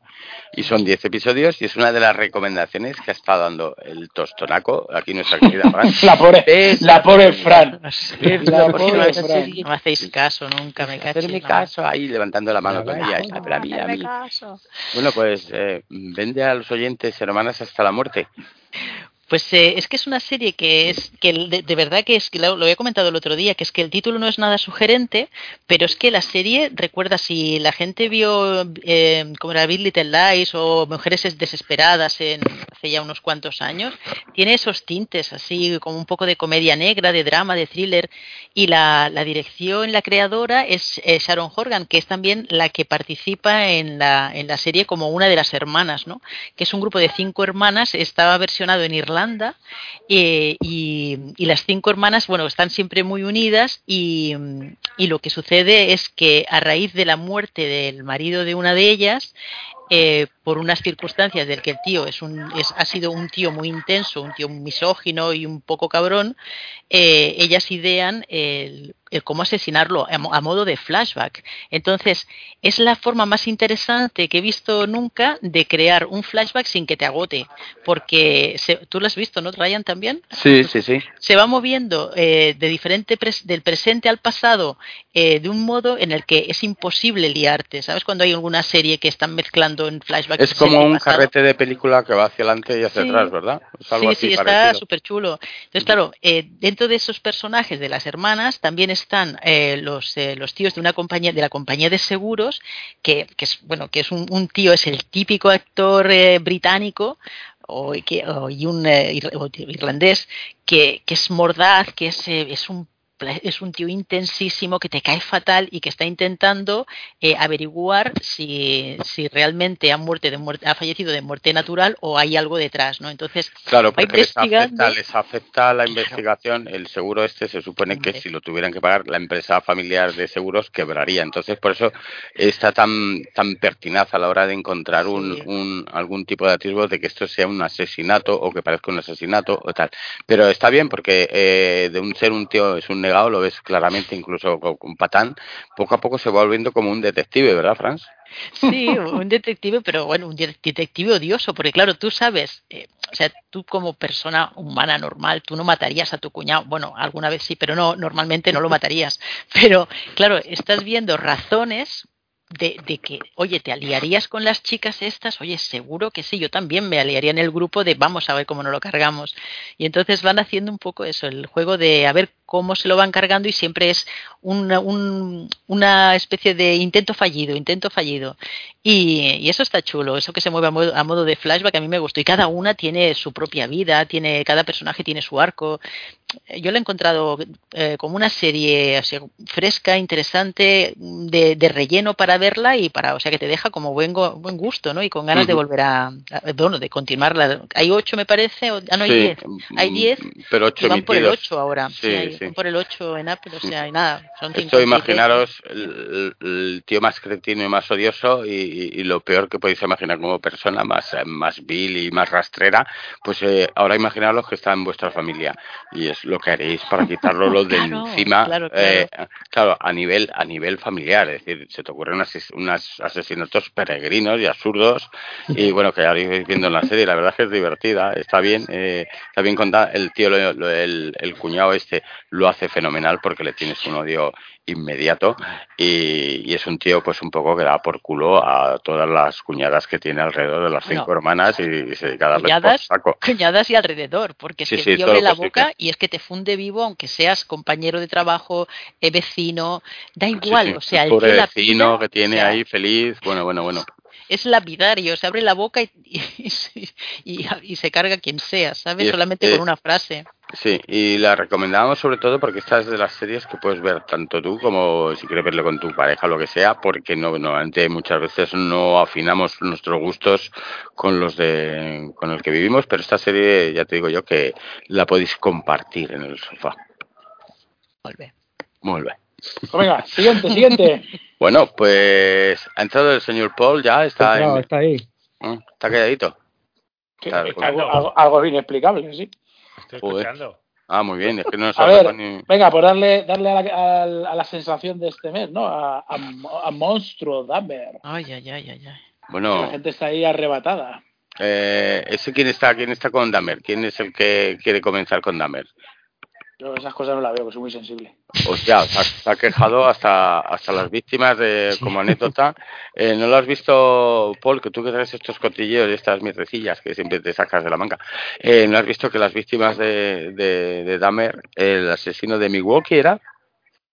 y son 10 episodios y es una de las recomendaciones que está dando el tostonaco aquí nuestra querida Fran. la pobre, Ves la pobre Fran. Ves La ¿Por qué no, pobre me- Fran. no me hacéis caso nunca, me cacho. Hacerme caso ahí levantando la mano todo el día. "Ah, pero a mí, a mí". Bueno, pues eh, vende a los oyentes Hermanas hasta la muerte. Pues eh, es que es una serie que es que de, verdad que es que lo, había comentado el otro día que es que el título no es nada sugerente, pero es que la serie recuerda si la gente vio eh, como era Big Little Lies o Mujeres es- desesperadas en hace ya unos cuantos años, tiene esos tintes así como un poco de comedia negra, de drama, de thriller y la, la dirección, la creadora es eh, Sharon Horgan que es también la que participa en la en la serie como una de las hermanas, ¿no? Que es un grupo de cinco hermanas, estaba versionado en Irlanda eh, y, las cinco hermanas, bueno, están siempre muy unidas y, y lo que sucede es que a raíz de la muerte del marido de una de ellas, eh, por unas circunstancias del que el tío es un, es, ha sido un tío muy intenso, un tío misógino y un poco cabrón, eh, ellas idean el, el cómo asesinarlo a, mo- a modo de flashback. Entonces, es la forma más interesante que he visto nunca de crear un flashback sin que te agote, porque se- tú lo has visto, ¿no, Ryan, también? Sí, sí, sí. se va moviendo eh, de diferente pres- del presente al pasado eh, de un modo en el que es imposible liarte. ¿Sabes? Cuando hay alguna serie que están mezclando en flashback. Es como un pasado. carrete de película que va hacia adelante y hacia Sí. atrás, ¿verdad? Es algo Sí, así sí, está súper chulo. Entonces, claro, eh, dentro de esos personajes de las hermanas también están eh, los, eh, los tíos de una compañía, de la compañía de seguros, que, que es, bueno, que es un, tío, es el típico actor eh, británico o, o- y un eh, irlandés que, que es mordaz, que es, eh, es un es un tío intensísimo que te cae fatal y que está intentando eh, averiguar si, si realmente ha, muerte de muerte, ha fallecido de muerte natural o hay algo detrás, ¿no? Entonces, Claro, porque les afecta, les afecta la investigación. El seguro este se supone que si lo tuvieran que pagar, la empresa familiar de seguros quebraría. Entonces, por eso está tan tan pertinaz a la hora de encontrar un, Sí. un- algún tipo de atisbo de que esto sea un asesinato o que parezca un asesinato o tal. Pero está bien porque eh, de un ser un tío es un lo ves claramente, incluso con, patán, poco a poco se va volviendo como un detective, ¿verdad, Franz? Sí, un detective, pero bueno, un de- detective odioso, porque claro, tú sabes, eh, o sea, tú como persona humana normal, tú no matarías a tu cuñado, bueno, alguna vez sí, pero no, normalmente no lo matarías. Pero claro, estás viendo razones de, que, oye, ¿te aliarías con las chicas estas? Oye, seguro que sí, yo también me aliaría en el grupo de vamos a ver cómo nos lo cargamos. Y entonces van haciendo un poco eso, el juego de a ver cómo se lo van cargando y siempre es una, un, una especie de intento fallido, intento fallido. Y, eso está chulo, eso que se mueve a modo, de flashback a mí me gustó. Y cada una tiene su propia vida, tiene cada personaje tiene su arco. Yo lo he encontrado eh, como una serie fresca, interesante, de, de, relleno para verla y para, o sea, que te deja como buen, buen gusto, ¿no? Y con ganas uh -huh. de volver a, a, bueno, de continuarla. Hay ocho, me parece, o, ah, no hay Sí, diez. Hay diez pero ocho y van por el ocho ahora. Sí, hay- sí. van por el ocho en Apple, o sea, y nada. Son Esto 53. imaginaros el, el tío más cretino y más odioso y, y- y lo peor que podéis imaginar como persona, más, eh, más vil y más rastrera, pues eh, ahora imaginaros que está en vuestra familia y es lo que haréis para quitarlo lo de Claro, encima, claro, eh, claro, a nivel a nivel familiar, es decir, se te ocurren ases- unos asesinatos peregrinos y absurdos. Y bueno, que ya lo viendo en la serie, la verdad es que es divertida, está bien, eh, está bien contada, el tío, lo- el cuñado este lo hace fenomenal porque le tienes un odio inmediato y, y es un tío pues un poco que da por culo a todas las cuñadas que tiene alrededor de las cinco hermanas y, se dedica a darles por Cuñadas, saco. cuñadas y alrededor, porque es Sí, que sí, el tío todo abre la posible. boca y es que te funde vivo, aunque seas compañero de trabajo, eh, vecino, da igual, sí, o sea, el pobre tío la vecino pila, que o tiene sea, ahí feliz, bueno, bueno, bueno. es lapidario, se abre la boca y, y, y- y se carga quien sea, ¿sabes? Y es- Solamente con una frase. Sí, y la recomendamos sobre todo porque esta es de las series que puedes ver tanto tú como si quieres verlo con tu pareja o lo que sea, porque no, normalmente muchas veces no afinamos nuestros gustos con los de con el que vivimos, pero esta serie ya te digo yo que la podéis compartir en el sofá. Vuelve. Muy bien. Pues venga, siguiente, siguiente. Bueno, pues ha entrado el señor Paul ya, está, en- está ahí. ¿eh? está calladito. Algo, algo- algo inexplicable, sí. Estoy Joder. escuchando. Ah, muy bien, es que no nos A ha ver, ni... venga, pues darle, darle a, la, a la- a la sensación de este mes, ¿no? A, a, a Monstruo Dahmer. Ay, ay, ay, ay, ay. La Bueno, gente está ahí arrebatada. eh, ese quién está, quién está con Dahmer, quién es el que quiere comenzar con Dahmer. Yo esas cosas no las veo, que soy muy sensible. Hostia, se ha, se ha quejado hasta, hasta las víctimas de, como anécdota. Eh, ¿No lo has visto, Paul, que tú que traes estos cotilleos y estas mierdecillas que siempre te sacas de la manga? Eh, ¿No has visto que las víctimas de, de, de Dahmer, el asesino de Milwaukee era?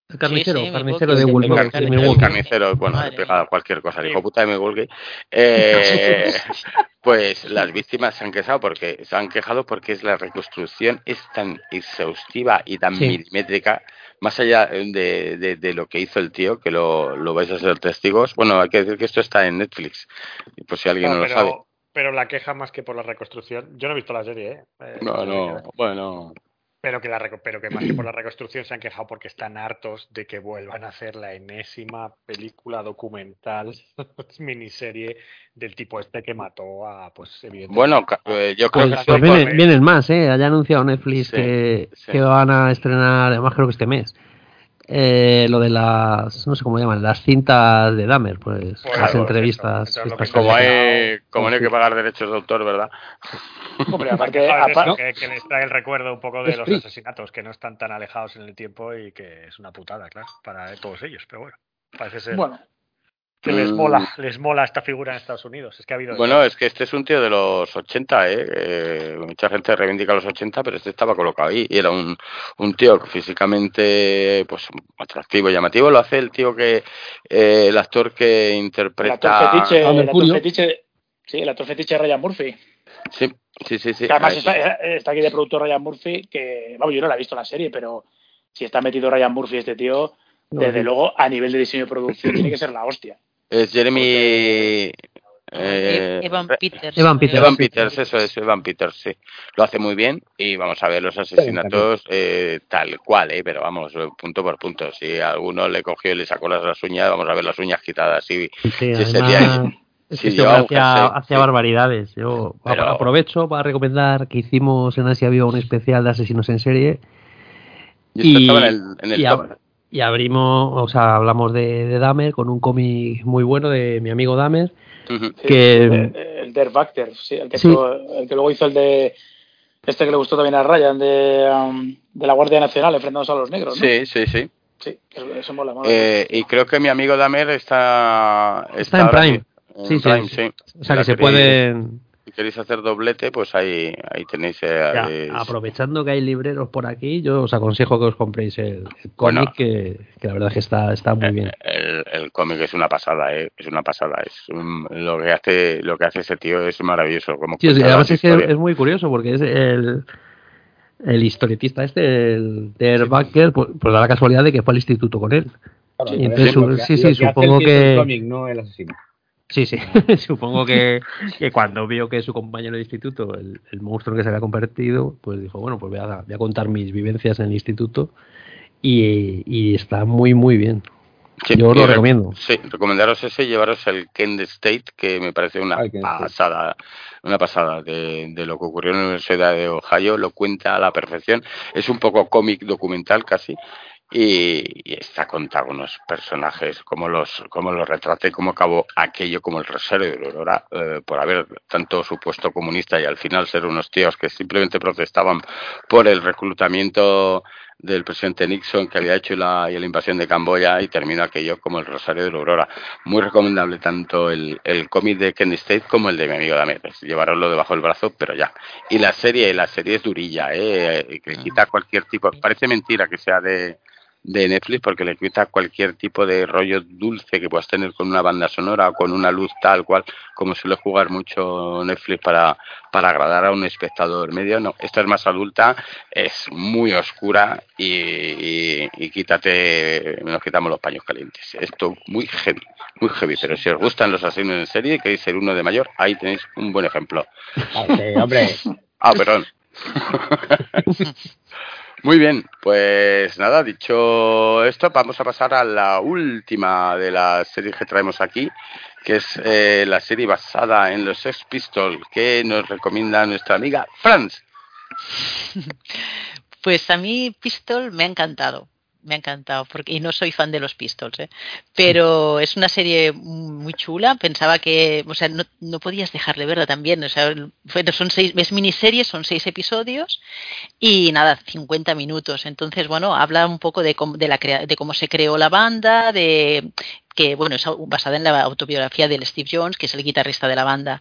El carnicero, Sí, sí, carnicero de El, Milwaukee. de el Milwaukee. carnicero, bueno, Madre le pega mía. cualquier cosa, el hijo puta de Milwaukee. Eh, pues las víctimas se han quejado porque se han quejado porque es la reconstrucción es tan exhaustiva y tan Sí. milimétrica, más allá de, de- de lo que hizo el tío, que lo, lo vais a ser testigos. Bueno, hay que decir que esto está en Netflix, por si alguien No, no, pero, lo sabe. pero la queja más que por la reconstrucción, yo no he visto la serie, ¿eh? Eh, No, no, bueno. Pero que, la, reco- pero que más que por la reconstrucción se han quejado porque están hartos de que vuelvan a hacer la enésima película documental, miniserie del tipo este que mató a, pues, evidentemente. Bueno, ca- eh, yo creo Pues, que pues vienen, más, ¿eh? Haya anunciado Netflix Sí, que, sí. que van a estrenar, además creo que este mes, eh, lo de las, no sé cómo llaman, las cintas de Dahmer, pues, Pues, las entrevistas. eso, como hay, como no hay que pagar derechos de autor, ¿verdad? Hombre, aparte, apa- que, que les trae el recuerdo un poco de Es los free. asesinatos que no están tan alejados en el tiempo y que es una putada, claro, para todos ellos. Pero bueno, parece ser bueno, que les Mm. mola, les mola esta figura en Estados Unidos. Es que ha habido. Bueno, es que este es un tío de los 80, ¿eh? Eh, mucha gente reivindica los 80, pero este estaba colocado ahí y era un, un tío que físicamente pues atractivo, llamativo. Lo hace el tío que, eh, el actor que el interpreta... actor fetiche, a el actor fetiche, sí, el actor fetiche Ryan Murphy. Sí, sí, sí. sí. Que además está, eh, está aquí de productor Ryan Murphy, que, vamos, yo no la he visto la serie, pero si está metido Ryan Murphy este tío, desde luego a nivel de diseño y producción tiene que ser la hostia. Es Jeremy... eh, Evan Peters. Evan Peters. Evan Peters, eso es, Evan Peters, sí. Lo hace muy bien y vamos a ver los asesinatos eh, tal cual, ¿eh? pero vamos, eh, punto por punto. Si a alguno le cogió y le sacó las, uñas, vamos a ver las uñas quitadas. Sí, Sí, Sí, ese además, día- es que hacía sí. barbaridades. Yo Pero- aprovecho para recomendar que hicimos en Asia Viva un especial de asesinos en serie y estaba en el, en el y, top. Y abrimos, o sea, hablamos de, de Dahmer con un cómic muy bueno de mi amigo Dahmer, que el, el Der Factor, sí, el que, Sí. el que luego hizo el de este que le gustó también a Ryan de, um, de la Guardia Nacional enfrentándose a los negros, ¿no? Sí, sí, sí. Sí, eso, eso mola, mola. Eh, y creo que mi amigo Damer está... Está en Prime. en Sí, sí, Prime, sí. sí. O sea que se pueden. Si queréis hacer doblete, pues ahí, ahí tenéis... eh, Ya, eh, aprovechando que hay libreros por aquí, yo os aconsejo que os compréis el, el Bueno. cómic, que, que la verdad es que está, está muy bien. El, el cómic es una pasada, ¿eh? es una pasada. Es un- lo que hace lo que hace ese tío es maravilloso. Como Sí, sí, además es que es muy curioso porque es el, el historietista este, el Der Backer, pues, pues da la casualidad de que fue al instituto con él. Claro, Y entonces, sí, sí, sí, que supongo el que- cómic, no el asesino. Sí, sí, supongo que, que cuando vio que su compañero de instituto, el, el monstruo en que se había convertido, pues dijo, bueno, pues voy a, voy a contar mis vivencias en el instituto y, y está muy, muy bien. Sí, Yo os lo re- recomiendo. Sí, recomendaros ese y llevaros el Kent State, que me parece una Ay, pasada, una pasada de, de lo que ocurrió en la Universidad de Ohio, lo cuenta a la perfección. Es un poco cómic documental casi. Y, y está contado unos personajes, como los, como los retraté, cómo acabó aquello como el Rosario de Aurora, eh, por haber tanto supuesto comunista y al final ser unos tíos que simplemente protestaban por el reclutamiento del presidente Nixon que había hecho la, y la invasión de Camboya y terminó aquello como el Rosario de la Aurora. Muy recomendable tanto el, el cómic de Kenny State como el de mi amigo Damer. Llevaroslo debajo del brazo, pero ya. Y la serie, la serie es durilla, ¿eh? que quita cualquier tipo. Parece mentira que sea de, de Netflix porque le quita cualquier tipo de rollo dulce que puedas tener con una banda sonora o con una luz tal cual, como suele jugar mucho Netflix para, para agradar a un espectador medio. No, esta es más adulta, es muy oscura y, y, y quítate, nos quitamos los paños calientes. Esto muy heavy, muy heavy, pero si os gustan los asesinos en serie, queréis ser uno de mayor, ahí tenéis un buen ejemplo. Ah, hombre, Ah, perdón. Muy bien, pues nada, dicho esto, vamos a pasar a la última de las series que traemos aquí, que es eh, la serie basada en los Sex Pistols, que nos recomienda nuestra amiga Franz. Pues a mí Pistol me ha encantado. Me ha encantado, porque, y no soy fan de los Pistols, ¿eh? pero es una serie muy chula. Pensaba que, o sea, no, no podías dejar de verla también. O sea, fue- son seis, es miniserie, son seis episodios y nada, 50 minutos. Entonces, bueno, habla un poco de cómo, de la de cómo se creó la banda, de que bueno, es basada en la autobiografía del Steve Jones, que es el guitarrista de la banda.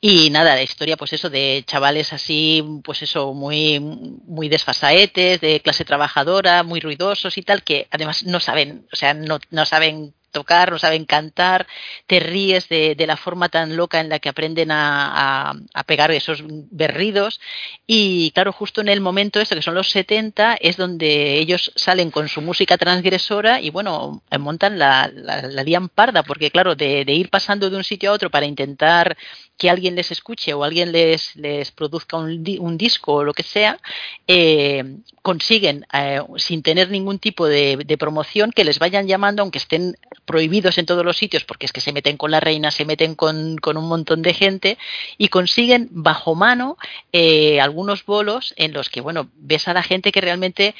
Y nada, la historia, pues eso, de chavales así, pues eso, muy, muy desfasaetes, de clase trabajadora, muy ruidosos y tal, que además no saben, o sea, no, no saben tocar, no saben cantar, te ríes de, de la forma tan loca en la que aprenden a, a, pegar esos berridos. Y claro, justo en el momento esto, que son los 70, es donde ellos salen con su música transgresora y bueno, montan la, la, la parda, porque claro, de, de, ir pasando de un sitio a otro para intentar que alguien les escuche o alguien les, les produzca un, un disco o lo que sea, eh, consiguen, eh, sin tener ningún tipo de, promoción, que les vayan llamando, aunque estén prohibidos en todos los sitios, porque es que se meten con la reina, se meten con, con un montón de gente, y consiguen bajo mano eh, algunos bolos en los que, bueno, ves a la gente que realmente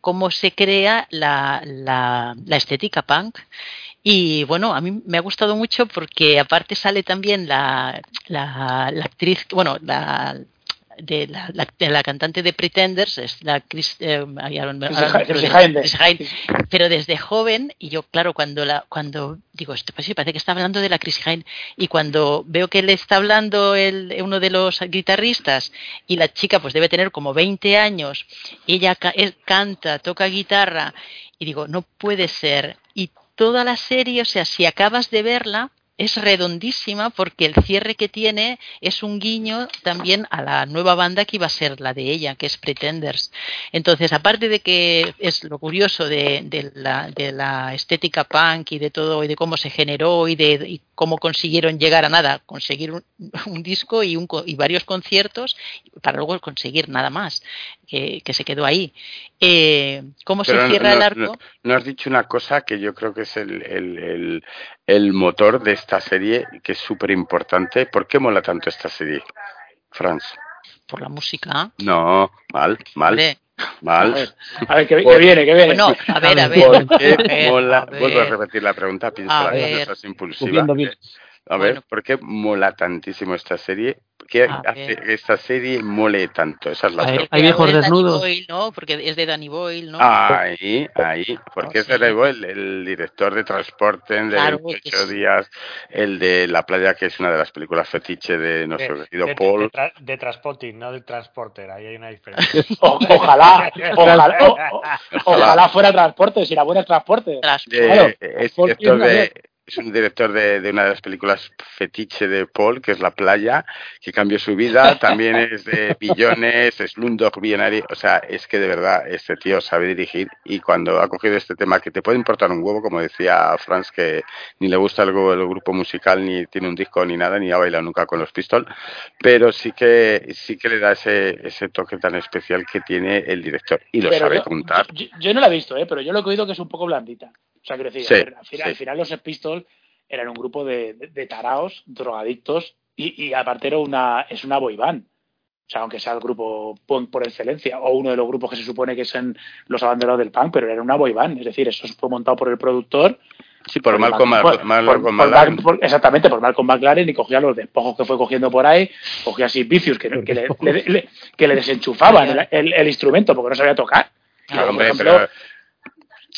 cómo se crea la, la estética punk. Y bueno, a mí me ha gustado mucho porque aparte sale también la, la, la actriz, bueno, la, de la, la, de la, cantante de Pretenders, es la Chris, eh, Chris pero desde joven, y yo, claro, cuando la cuando digo, esto pues sí, parece que está hablando de la Chris Hine, y cuando veo que le está hablando el, uno de los guitarristas, y la chica pues debe tener como 20 años, ella ca él canta, toca guitarra, y digo, no puede ser. Y toda la serie, o sea, si acabas de verla, es redondísima porque el cierre que tiene es un guiño también a la nueva banda que iba a ser la de ella, que es Pretenders. Entonces, aparte de que es lo curioso de, de, la, de la, estética punk y de todo, y de cómo se generó y de y cómo consiguieron llegar a nada, conseguir un, un disco y, un, y, varios conciertos para luego conseguir nada más, que, que se quedó ahí. Eh, ¿Cómo Pero se cierra no, el arco? No, no, has dicho una cosa que yo creo que es el, el, el, el motor de esta serie, que es súper importante. ¿Por qué mola tanto esta serie, Franz? Por la música. No, mal, mal. Mal. A ver, a ver que, que, viene, que viene. Bueno, a ver, a ver. ¿Por qué a ver, mola? a ver. Vuelvo a repetir la pregunta, piensa A la ver. cosa impulsiva. A ver, Bueno. ¿por qué mola tantísimo esta serie? Qué A hace esta serie mole tanto? Esa es la Hay- pregunta. hay viejos Es Danny desnudos. Boyle, ¿no? Porque es de Danny Boyle, ¿no? Ahí, ahí, porque Ah, es de sí. nuevo el, el director de Transporte de Claro, 28 es- días, el de La playa, que es una de las películas fetiche de nuestro de, querido de- Paul. de tra- de transporting, no de transporter. Ahí hay una diferencia. O- ojalá, ojalá, o- o- ojalá fuera transporte, si la buena es transporte. Claro, es, Kirchner, de, es un director de, de una de las películas fetiche de Paul, que es La playa, que cambió su vida. También es de Billones, Slumdog Billionaire. O sea, es que de verdad este tío sabe dirigir y cuando ha cogido este tema que te puede importar un huevo, como decía Franz, que ni le gusta el, el grupo musical, ni tiene un disco ni nada, ni ha bailado nunca con los Pistols, pero sí que sí que le da ese, ese toque tan especial que tiene el director y lo Pero sabe yo, contar. yo- yo no la he visto, ¿eh? pero yo lo que he oído que es un poco blandita. O sea, quiero decir, Sí, a ver, al, final, sí. al final los Sex Pistols eran un grupo de, de, de taraos, drogadictos, y, y aparte era una, es una boy band. O sea, aunque sea el grupo punk por excelencia, o uno de los grupos que se supone que son los abanderados del punk, pero era una boy band. Es decir, eso fue montado por el productor. Sí, por el Malcolm, Mal- Mal- por- Malcolm por- McLaren. Exactamente, por Malcolm McLaren y cogía los despojos que fue cogiendo por ahí, cogía así vicios que, que, le, le- le- que le desenchufaban el, el- el instrumento porque no sabía tocar. Claro, hombre, ejemplo, pero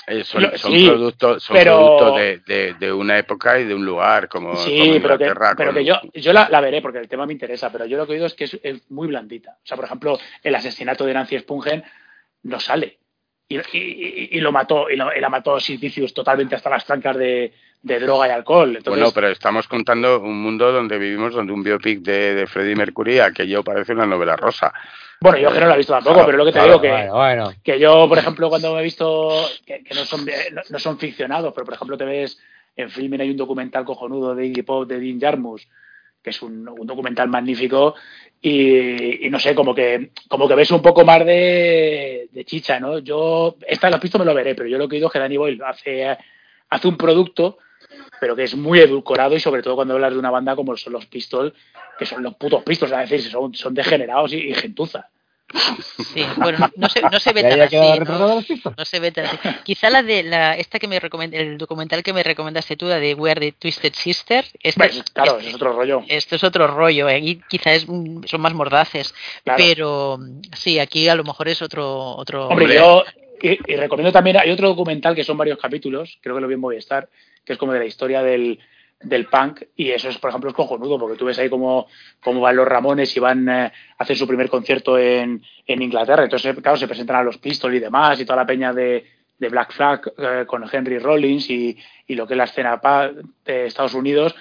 eh, son, lo- son sí, productos, son pero- productos de, de, de una época y de un lugar como, Sí, como pero que, pero yo, yo la, la veré porque el tema me interesa, pero yo lo que he oído es que es, es muy blandita. O sea, por ejemplo, el asesinato de Nancy Spungen no sale. Y, y- y- y lo mató, y, lo- la mató Sid Vicious totalmente hasta las trancas de, de droga y alcohol. Entonces, Bueno, pero estamos contando un mundo donde vivimos, donde un biopic de, de Freddie Mercury, aquello parece una novela rosa. bueno, yo que no lo he visto tampoco, Claro, pero lo que te claro, digo que, Bueno, bueno. que yo, por ejemplo, cuando me he visto, que, que no, son, no, no son ficcionados, pero por ejemplo te ves, en Filmin hay un documental cojonudo de Iggy Pop de Dean Jarmus, que es un, un documental magnífico, y, y no sé, como que, como que ves un poco más de, de chicha, ¿no? Yo, esta los pistos me lo veré, pero yo lo que he oído es que Danny Boyle hace, hace un producto, pero que es muy edulcorado y sobre todo cuando hablas de una banda como son los Pistols, que son los putos Pistols, es decir, son, son degenerados y, y gentuza. Sí, bueno, no, se, no se ve ¿Ya tan así. ¿no? No se ve tan así. Quizá la de la esta que me recomend- el documental que me recomendaste tú, la de We Are the Twisted Sister, este, Bueno, claro, este- es otro rollo. esto es otro rollo, ¿eh? y quizá es, un- son más mordaces, Claro. pero sí, aquí a lo mejor es otro otro. Hombre, Hombre. yo y, y recomiendo también, hay otro documental que son varios capítulos, creo que lo vi en Movistar, que es como de la historia del, del punk, y eso es, por ejemplo, es cojonudo, porque tú ves ahí cómo, cómo van los Ramones y van eh, a hacer su primer concierto en, en Inglaterra, entonces, claro, se presentan a los Pistols y demás, y toda la peña de, de Black Flag eh, con Henry Rollins y, y lo que es la escena de Estados Unidos,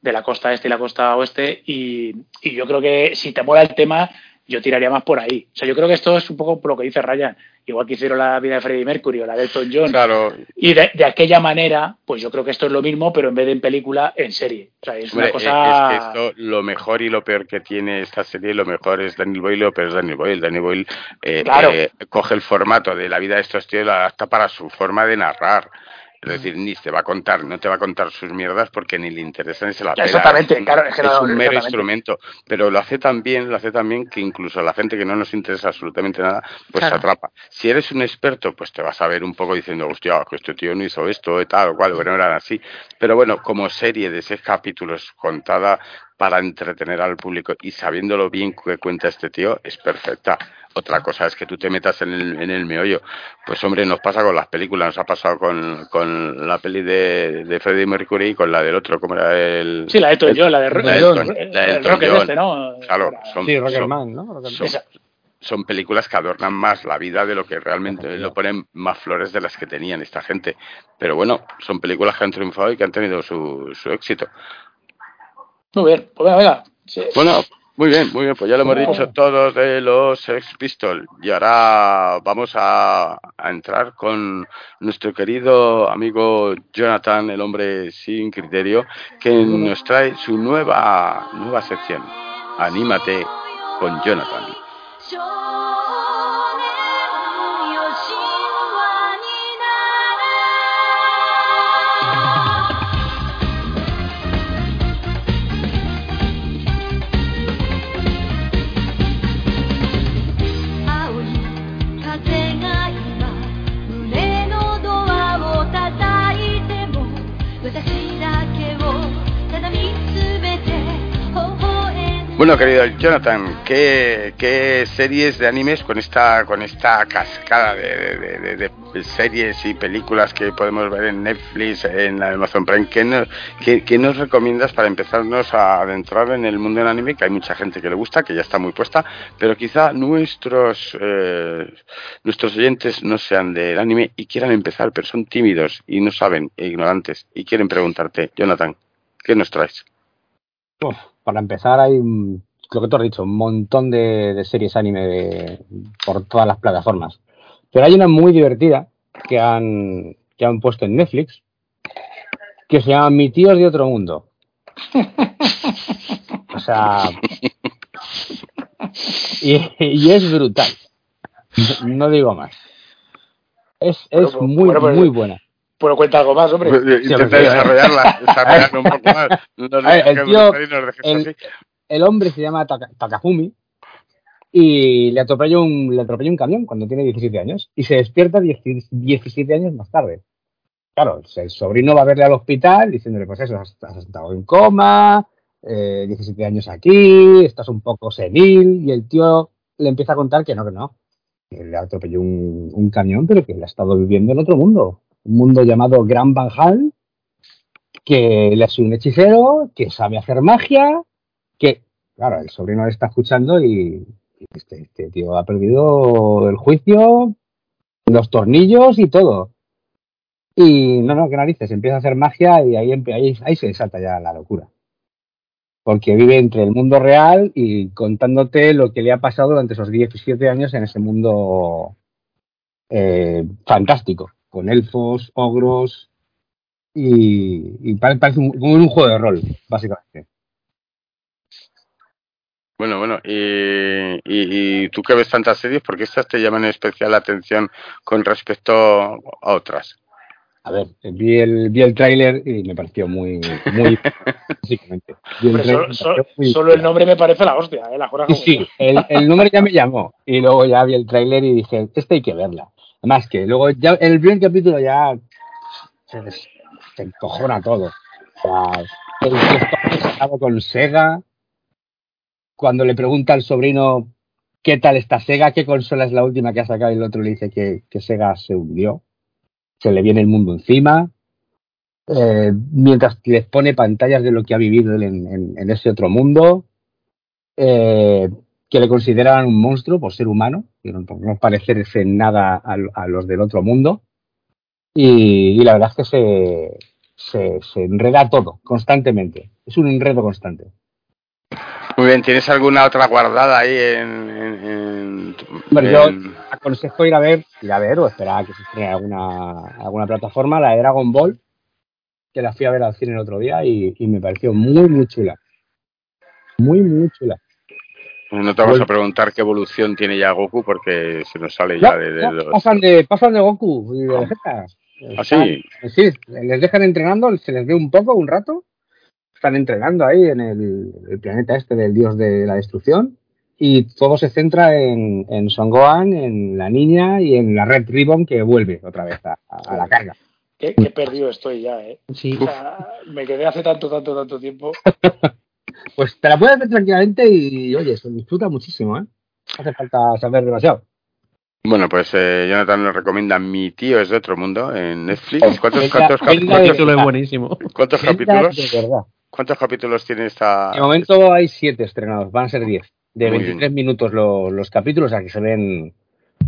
de la costa este y la costa oeste, y, y yo creo que si te mola el tema, yo tiraría más por ahí. O sea, yo creo que esto es un poco por lo que dice Ryan. Igual que hicieron la vida de Freddie Mercury o la de Elton John. Claro, Y de, de aquella manera, pues yo creo que esto es lo mismo, pero en vez de en película, en serie. O sea, es hombre, una cosa. es que esto, lo mejor y lo peor que tiene esta serie, lo mejor es Daniel Boyle, lo peor es Daniel Boyle. Daniel Boyle eh, Claro. eh, coge el formato de la vida de estos tíos y lo adapta para su forma de narrar. Es decir, ni te va a contar, no te va a contar sus mierdas porque ni le interesa ni se la pela. Exactamente, Es un- claro, es que no- un mero instrumento, pero lo hace tan bien, lo hace tan bien que incluso a la gente que no nos interesa absolutamente nada, pues Claro. se atrapa. Si eres un experto, pues te vas a ver un poco diciendo, hostia, que este tío no hizo esto, tal o cual, bueno, eran así. Pero bueno, como serie de seis capítulos contada para entretener al público y sabiendo lo bien que cuenta este tío, es perfecta. Otra cosa es que tú te metas en el, en el meollo. Pues hombre, nos pasa con las películas, nos ha pasado con, con la peli de, de Freddie Mercury y con la del otro, como era el... Sí, la de el- John, la de, la de el- la de el Rocket John. este, ¿no? Claro, son, Sí, son- Rockerman, ¿no? Son- son películas que adornan más la vida de lo que realmente lo ponen más flores de las que tenían esta gente. Pero bueno, son películas que han triunfado y que han tenido su, su éxito. Muy bien, pues venga, venga. Sí. Bueno, muy bien, muy bien, pues ya lo hemos dicho todos de los Sex Pistols. Y ahora vamos a, a entrar con nuestro querido amigo Jonathan, el hombre sin criterio, que nos trae su nueva, nueva sección. Anímate con Jonathan. Bueno, querido Jonathan, ¿qué, series de animes con esta con esta cascada de, series y películas que podemos ver en Netflix, en Amazon Prime, ¿qué nos, qué- qué nos recomiendas para empezarnos a adentrar en el mundo del anime? Que hay mucha gente que le gusta, que ya está muy puesta, pero quizá nuestros eh, nuestros oyentes no sean del anime y quieran empezar, pero son tímidos y no saben, e ignorantes, y quieren preguntarte, Jonathan, ¿qué nos traes? Uf, para empezar, hay lo que tú has dicho, un montón de, de series anime de- por todas las plataformas. Pero hay una muy divertida que han, que han puesto en Netflix que se llama Mi tío es de otro mundo. O sea. Y, y es brutal. No digo más. Es, es Bueno, muy, bueno, pues- muy buena. Bueno, cuenta algo más, hombre. Intenta hombre. desarrollarla, desarrollarla un poco más. No ver, el tío- el- hombre se llama Taka- Takafumi y le atropella un, le atropella un camión cuando tiene 17 años y se despierta 10 17 años más tarde. Claro, el sobrino va a verle al hospital diciéndole, pues eso, has, has estado en coma, eh, 17 años aquí, estás un poco senil y el tío le empieza a contar que no, que no, que le atropelló un, un camión, pero que él ha estado viviendo en otro mundo, un mundo llamado Gran Banjal, que él es un hechicero, que sabe hacer magia, que, claro, el sobrino le está escuchando y, este, este tío ha perdido el juicio, los tornillos y todo. Y no, no, qué narices, empieza a hacer magia y ahí, ahí, ahí se salta ya la locura. Porque vive entre el mundo real y contándote lo que le ha pasado durante esos 17 años en ese mundo eh, fantástico, con elfos, ogros y, y pare- parece un, como un juego de rol, básicamente. Bueno, bueno, y, y, y tú que ves tantas series, ¿por qué estas te llaman en especial la atención con respecto a otras? A ver, vi el, vi el tráiler y me pareció muy, muy, básicamente. El solo, me pareció solo- muy- solo el nombre me parece la hostia, ¿eh? La jura Sí, como- sí, el, el número ya me llamó y luego ya vi el tráiler y dije, este hay que verla. Además que luego ya el primer capítulo ya se, se encojona todo. O sea, el obsesionado con Sega. Cuando le pregunta al sobrino qué tal está Sega, qué consola es la última que ha sacado y el otro le dice que, que Sega se hundió. Se le viene el mundo encima. Eh, mientras les pone pantallas de lo que ha vivido en, en- ese otro mundo. Eh, que le consideraban un monstruo por ser humano, que no, no parecerse en nada a, a los del otro mundo. Y, y la verdad es que se, se, se enreda todo, constantemente. Es un enredo constante. Muy bien, ¿tienes alguna otra guardada ahí en... en- en- Hombre, yo aconsejo ir a ver, ir a ver o esperar a que se estrene alguna, alguna plataforma, la de Dragon Ball, que la fui a ver al cine el otro día y, y me pareció muy, muy chula. Muy, muy chula. No te vamos a preguntar qué evolución tiene ya Goku porque se nos sale ya No, de, de no, los... pasan, de, pasan de Goku y de Vegeta. ¿Ah, sí? Sí, les dejan entrenando, se les ve un poco, un rato. Están entrenando ahí en el, el planeta este del dios de la destrucción. Y todo se centra en, en Son Gohan, en la niña y en la Red Ribbon que vuelve otra vez a, a- a la carga. Qué, qué perdido estoy ya, ¿eh? Sí. O sea, me quedé hace tanto, tanto, tanto tiempo. Pues te la puedes ver tranquilamente y, oye, se disfruta muchísimo, ¿eh? No hace falta saber demasiado. Bueno, pues eh, Jonathan nos recomienda Mi tío es de otro mundo en Netflix. ¿Cuántos, Venga, cuántos, cuántos- verdad. buenísimo. cuántos capítulos? ¿Cuántos capítulos tiene esta...? De momento hay siete estrenados, van a ser diez. De Muy 23 minutos lo- los capítulos, o sea que se ven,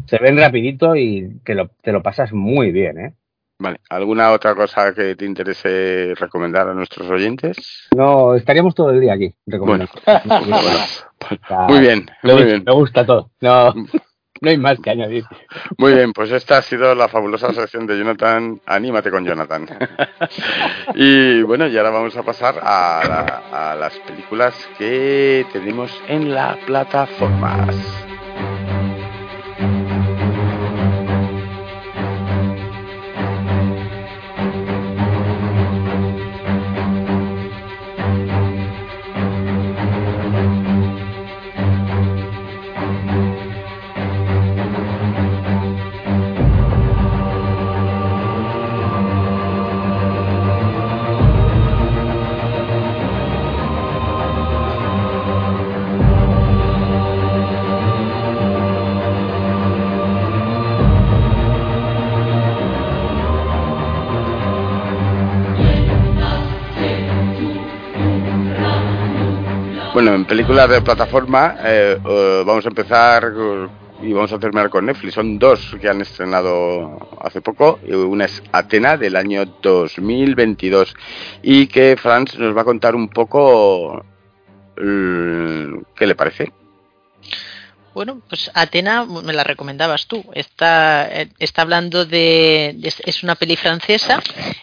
se ven rapidito y te lo, te lo pasas muy bien, ¿eh? Vale, ¿alguna otra cosa que te interese recomendar a nuestros oyentes? No, estaríamos todo el día aquí, recomendando. Bueno, muy bien, muy dicho, bien. Me gusta todo. No, no hay más que añadir. Muy bien, pues esta ha sido la fabulosa sección de Jonathan. Anímate con Jonathan. y bueno, y ahora vamos a pasar a, la- a las películas que tenemos en la plataformas. Películas de plataforma eh, eh, vamos a empezar y vamos a terminar con Netflix. Son dos que han estrenado hace poco. Una es Atena del año 2022 y que Franz nos va a contar un poco mm, qué le parece. Bueno, pues Atena me la recomendabas tú. Está, eh, hablando de, Es una peli francesa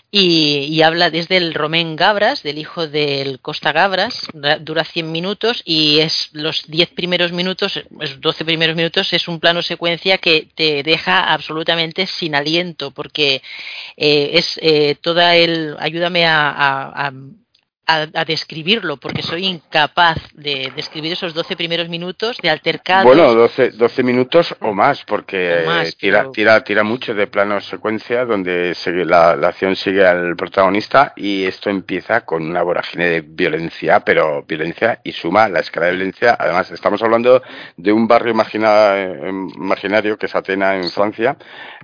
y, habla desde el Romén Gabras, del hijo del Costa Gabras. Dura 100 minutos y es los 10 primeros minutos, los 12 primeros minutos, es un plano secuencia que te deja absolutamente sin aliento porque eh, es eh, toda el. Ayúdame a a, describirlo, porque soy incapaz de describir esos 12 primeros minutos de altercado. Bueno, 12, 12 minutos o más, porque tira, tira, tira mucho de plano secuencia donde la, acción sigue al protagonista y esto empieza con una vorágine de violencia, pero violencia y suma la escala de violencia. Además, estamos hablando de un barrio imaginario que es Atena en Francia,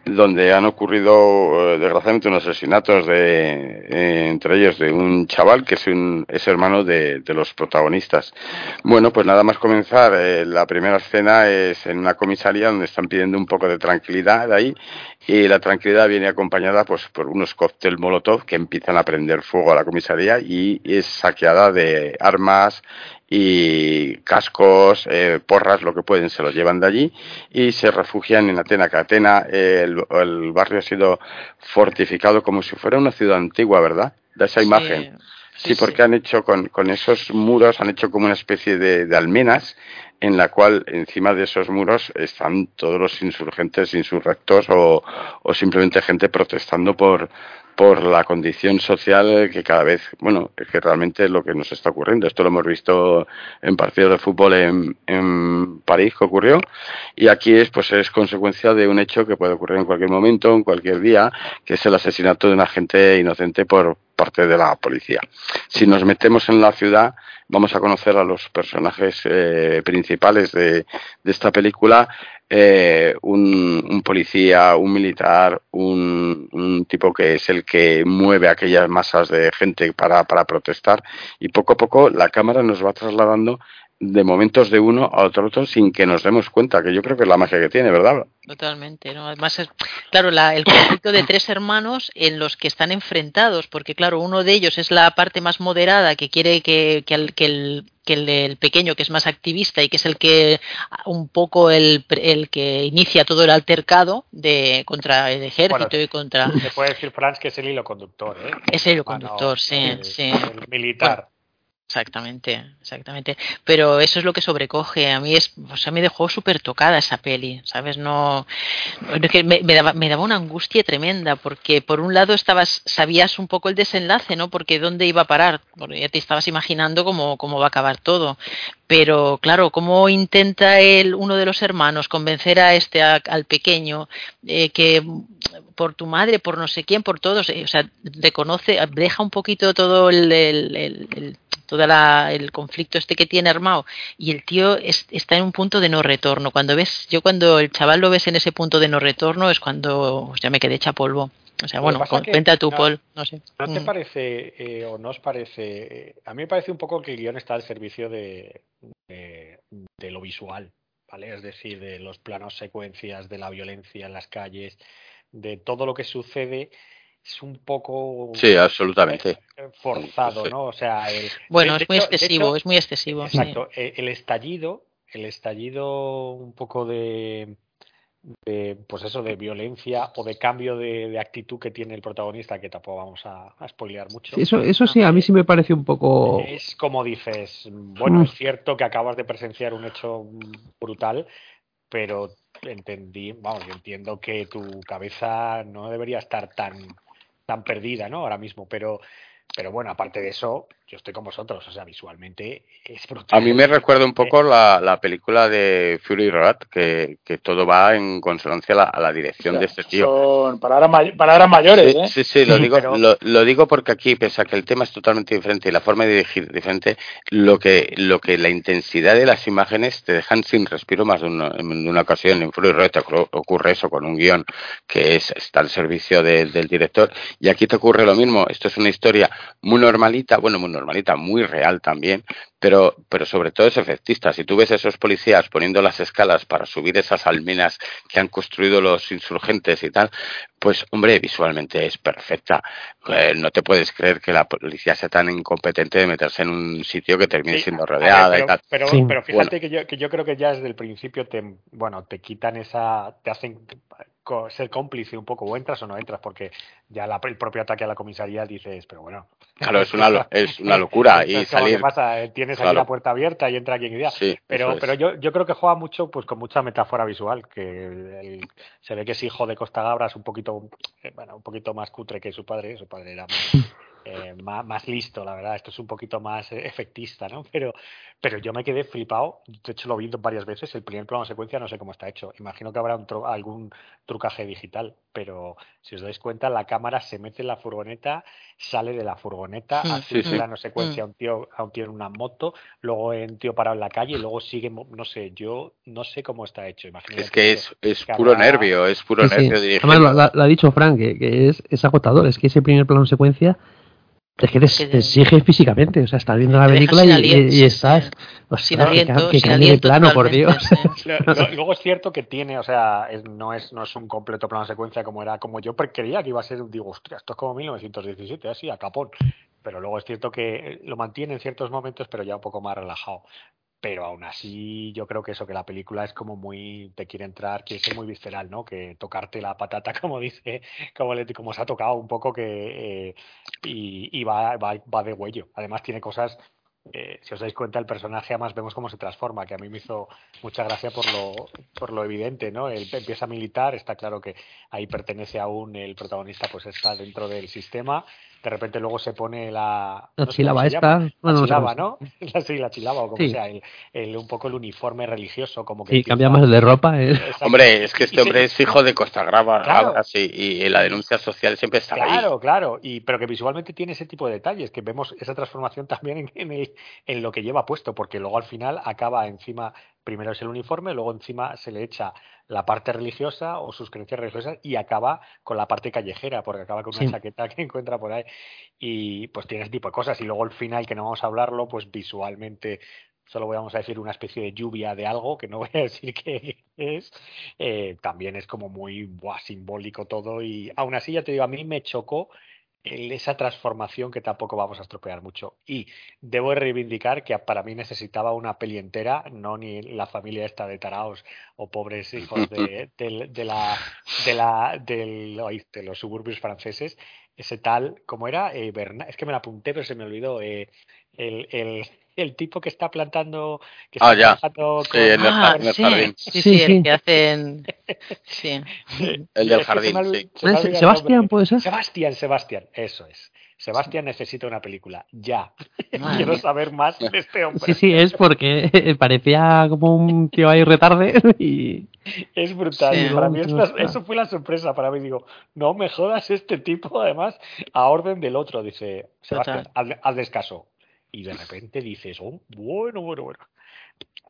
donde han ocurrido eh, desgraciadamente unos asesinatos de, eh, entre ellos de un chaval que es, un, es hermano de, los protagonistas. Bueno, pues nada más comenzar, eh, la primera escena es en una comisaría donde están pidiendo un poco de tranquilidad ahí y la tranquilidad viene acompañada pues por unos cócteles molotov que empiezan a prender fuego a la comisaría y es saqueada de armas y cascos, eh, porras, lo que pueden, se los llevan de allí y se refugian en Atena, que Atena, el, barrio ha sido fortificado como si fuera una ciudad antigua, ¿verdad? Da esa imagen. Sí, porque han hecho con, con, esos muros, han hecho como una especie de, de almenas en la cual encima de esos muros están todos los insurgentes, insurrectos o, o simplemente gente protestando por, por la condición social que cada vez, bueno, es que realmente es lo que nos está ocurriendo. Esto lo hemos visto en partidos de fútbol en, en París que ocurrió y aquí es pues es consecuencia de un hecho que puede ocurrir en cualquier momento, en cualquier día, que es el asesinato de una gente inocente por parte de la policía. Si nos metemos en la ciudad, vamos a conocer a los personajes eh, principales de, de esta película eh, un, policía, un militar, un, tipo que es el que mueve aquellas masas de gente para, para protestar y poco a poco la cámara nos va trasladando de momentos de uno a otro, otro sin que nos demos cuenta, que yo creo que es la magia que tiene, ¿verdad? Totalmente, ¿no? Además, es, claro, el conflicto de tres hermanos en los que están enfrentados, porque claro, uno de ellos es la parte más moderada que quiere que, que, el, que, el, que el, pequeño, que es más activista y que es el que un poco el, el que inicia todo el altercado de contra el ejército y contra... Se puede decir, Franz, que es el hilo conductor, ¿eh? Es el hilo conductor, sí, sí. El militar. Exactamente, exactamente. Pero eso es lo que sobrecoge. A mí es, o sea, me dejó súper tocada esa peli, ¿sabes? No, me, me, daba, me daba una angustia tremenda porque por un lado estabas, sabías un poco el desenlace, ¿no? Porque dónde iba a parar, porque ya te estabas imaginando cómo, cómo va a acabar todo. Pero claro, cómo intenta él, uno de los hermanos, convencer a este, al pequeño, eh, que por tu madre, por no sé quién, por todos, eh, o sea, reconoce, deja un poquito todo el, el todo el conflicto este que tiene armado y el tío está en un punto de no retorno. Cuando ves, yo cuando el chaval lo ves en ese punto de no retorno es cuando ya me quedé hecha polvo. O sea, bueno, cuenta tu Paul, no sé. ¿No te mm. parece, eh, o no os parece, eh, a mí me parece un poco que el guion está al servicio de, de, lo visual, ¿vale? Es decir, de los planos secuencias, de la violencia en las calles, de todo lo que sucede es un poco sí absolutamente eh, forzado no o sea bueno es muy excesivo es muy excesivo exacto el estallido el estallido un poco de, pues eso de violencia o de cambio de, actitud que tiene el protagonista que tampoco vamos a, a spoilear mucho eso eso sí a mí sí me parece un poco es como dices bueno es cierto que acabas de presenciar un hecho brutal pero entendí vamos yo entiendo que tu cabeza no debería estar tan tan perdida, ¿no? Ahora mismo, pero, pero bueno, aparte de eso, yo estoy con vosotros, o sea, visualmente es brutal. A mí me recuerda un poco la, la película de Fury Road, que, que, todo va en consonancia a la, dirección de este tío. Son palabras, mayores, sí, ¿eh? Sí, sí, lo digo, lo, digo porque aquí, pese a que el tema es totalmente diferente y la forma de dirigir diferente, lo que, lo que la intensidad de las imágenes te dejan sin respiro más de una, en una ocasión. En Fury Road ocurre eso con un guion que es, está al servicio del director, y aquí te ocurre lo mismo. Esto es una historia muy normalita, bueno, muy normalita, muy real también, pero, pero sobre todo es efectista. Si tú ves a esos policías poniendo las escalas para subir esas almenas que han construido los insurgentes y tal, pues hombre, visualmente es perfecta. Eh, no te puedes creer que la policía sea tan incompetente de meterse en un sitio que termine Sí, siendo ver, rodeada pero, y tal. Pero, Sí. pero fíjate que, yo, que yo creo que ya desde el principio te, bueno, te quitan esa, te hacen ser cómplice un poco, o entras o no entras, porque ya la- el propio ataque a la comisaría dices, pero bueno. Claro, es una, es una locura. Y Entonces, ¿cómo que salir. pasa? Eh, Tienes aquí Claro. la puerta abierta y entra quien quiera. Sí, Pero, es. pero yo, yo creo que juega mucho pues con mucha metáfora visual, que el- se ve que es hijo de Costa Gabra, es un poquito, eh, bueno, un poquito más cutre que su padre, su padre era más, eh, más, más listo, la verdad, esto es un poquito más eh, efectista, ¿no? Pero, pero yo me quedé flipado, de hecho lo vi varias veces, el primer plano secuencia no sé cómo está hecho, imagino que habrá un tru- algún trucaje digital, pero si os dais cuenta, la cámara se mete en la furgoneta, sale de la furgoneta, Mm, hace sí, un sí. plano secuencia a un tío, a un tío en una moto, luego en un tío parado en la calle y luego sigue, no sé, yo no sé cómo está hecho, imagino Es que es, es puro nervio, es puro Sí, sí. nervio. Además, lo, lo- lo ha dicho Frank, que, que es, es agotador. Es que ese primer plano secuencia es que te, Que te exige físicamente. O sea, estás viendo la película y, aliento, y estás. ostras, Sin que aliento, que sin cambie de plano, por Dios. sí. Luego es cierto que tiene, o sea, es- no, es, no es un completo plano secuencia como era, como yo creía que iba a ser, digo, hostia, esto es como 1917, así, a capón. Pero luego es cierto que lo mantiene en ciertos momentos, pero ya un poco más relajado. Pero aún así, yo creo que eso, que la película es como muy, te quiere entrar, quiere ser muy visceral, ¿no? Que tocarte la patata, como dice, como, le, como se ha tocado un poco, que eh, y, va, va, va de huello. Además tiene cosas eh, si os dais cuenta, el personaje además vemos cómo se transforma, que a mí me hizo mucha gracia por lo, por lo evidente, ¿no? Él empieza a militar, está claro que ahí pertenece aún el protagonista, pues está dentro del sistema, de repente luego se pone la... No chilaba esta. Bueno, la chilaba, ¿no? La, sí, la chilaba o como Sí. sea, el, el- un poco el uniforme religioso, como que Sí, empieza- cambiamos de ropa. eh. Hombre, es que este se- hombre es hijo de Costa Grava, Claro. Gabra, sí, y, la denuncia social siempre está ahí. Claro, claro, y pero que visualmente tiene ese tipo de detalles, que vemos esa transformación también en, en el- en lo que lleva puesto, porque luego al final acaba encima, primero es el uniforme, luego encima se le echa la parte religiosa o sus creencias religiosas y acaba con la parte callejera, porque acaba con una Sí. chaqueta que encuentra por ahí y pues tiene ese tipo de cosas y luego el final que no vamos a hablarlo, pues visualmente solo vamos a decir una especie de lluvia de algo, que no voy a decir qué es, eh, también es como muy buah, simbólico todo y aún así ya te digo, a mí me chocó esa transformación que tampoco vamos a estropear mucho. Y debo reivindicar que para mí necesitaba una peli entera, no ni la familia esta de taraos o pobres hijos de, de la, de, la, del- de los suburbios franceses. Ese tal, ¿cómo era? Eh, es que me la apunté, pero se me olvidó. eh, el, el, el tipo que está plantando, que Ah, está ya. Sí, con- en el Ah, el sí, jardín. sí, Sí, sí, sí. el que hacen... Sí. El del Es que se me jardín, se me el Sebastián. ¿puede ser? Sebastián, Sebastián, eso es. Sebastián necesita una película, ya. Madre Quiero mía. saber más de este hombre. Sí, sí, es porque parecía como un tío ahí retarde y Es brutal. Sí. Para mí eso fue la sorpresa para mí. Digo, no me jodas este tipo, además, a orden del otro. Dice, Sebastián, hazle, hazles caso. Y de repente dices, oh, bueno, bueno, bueno.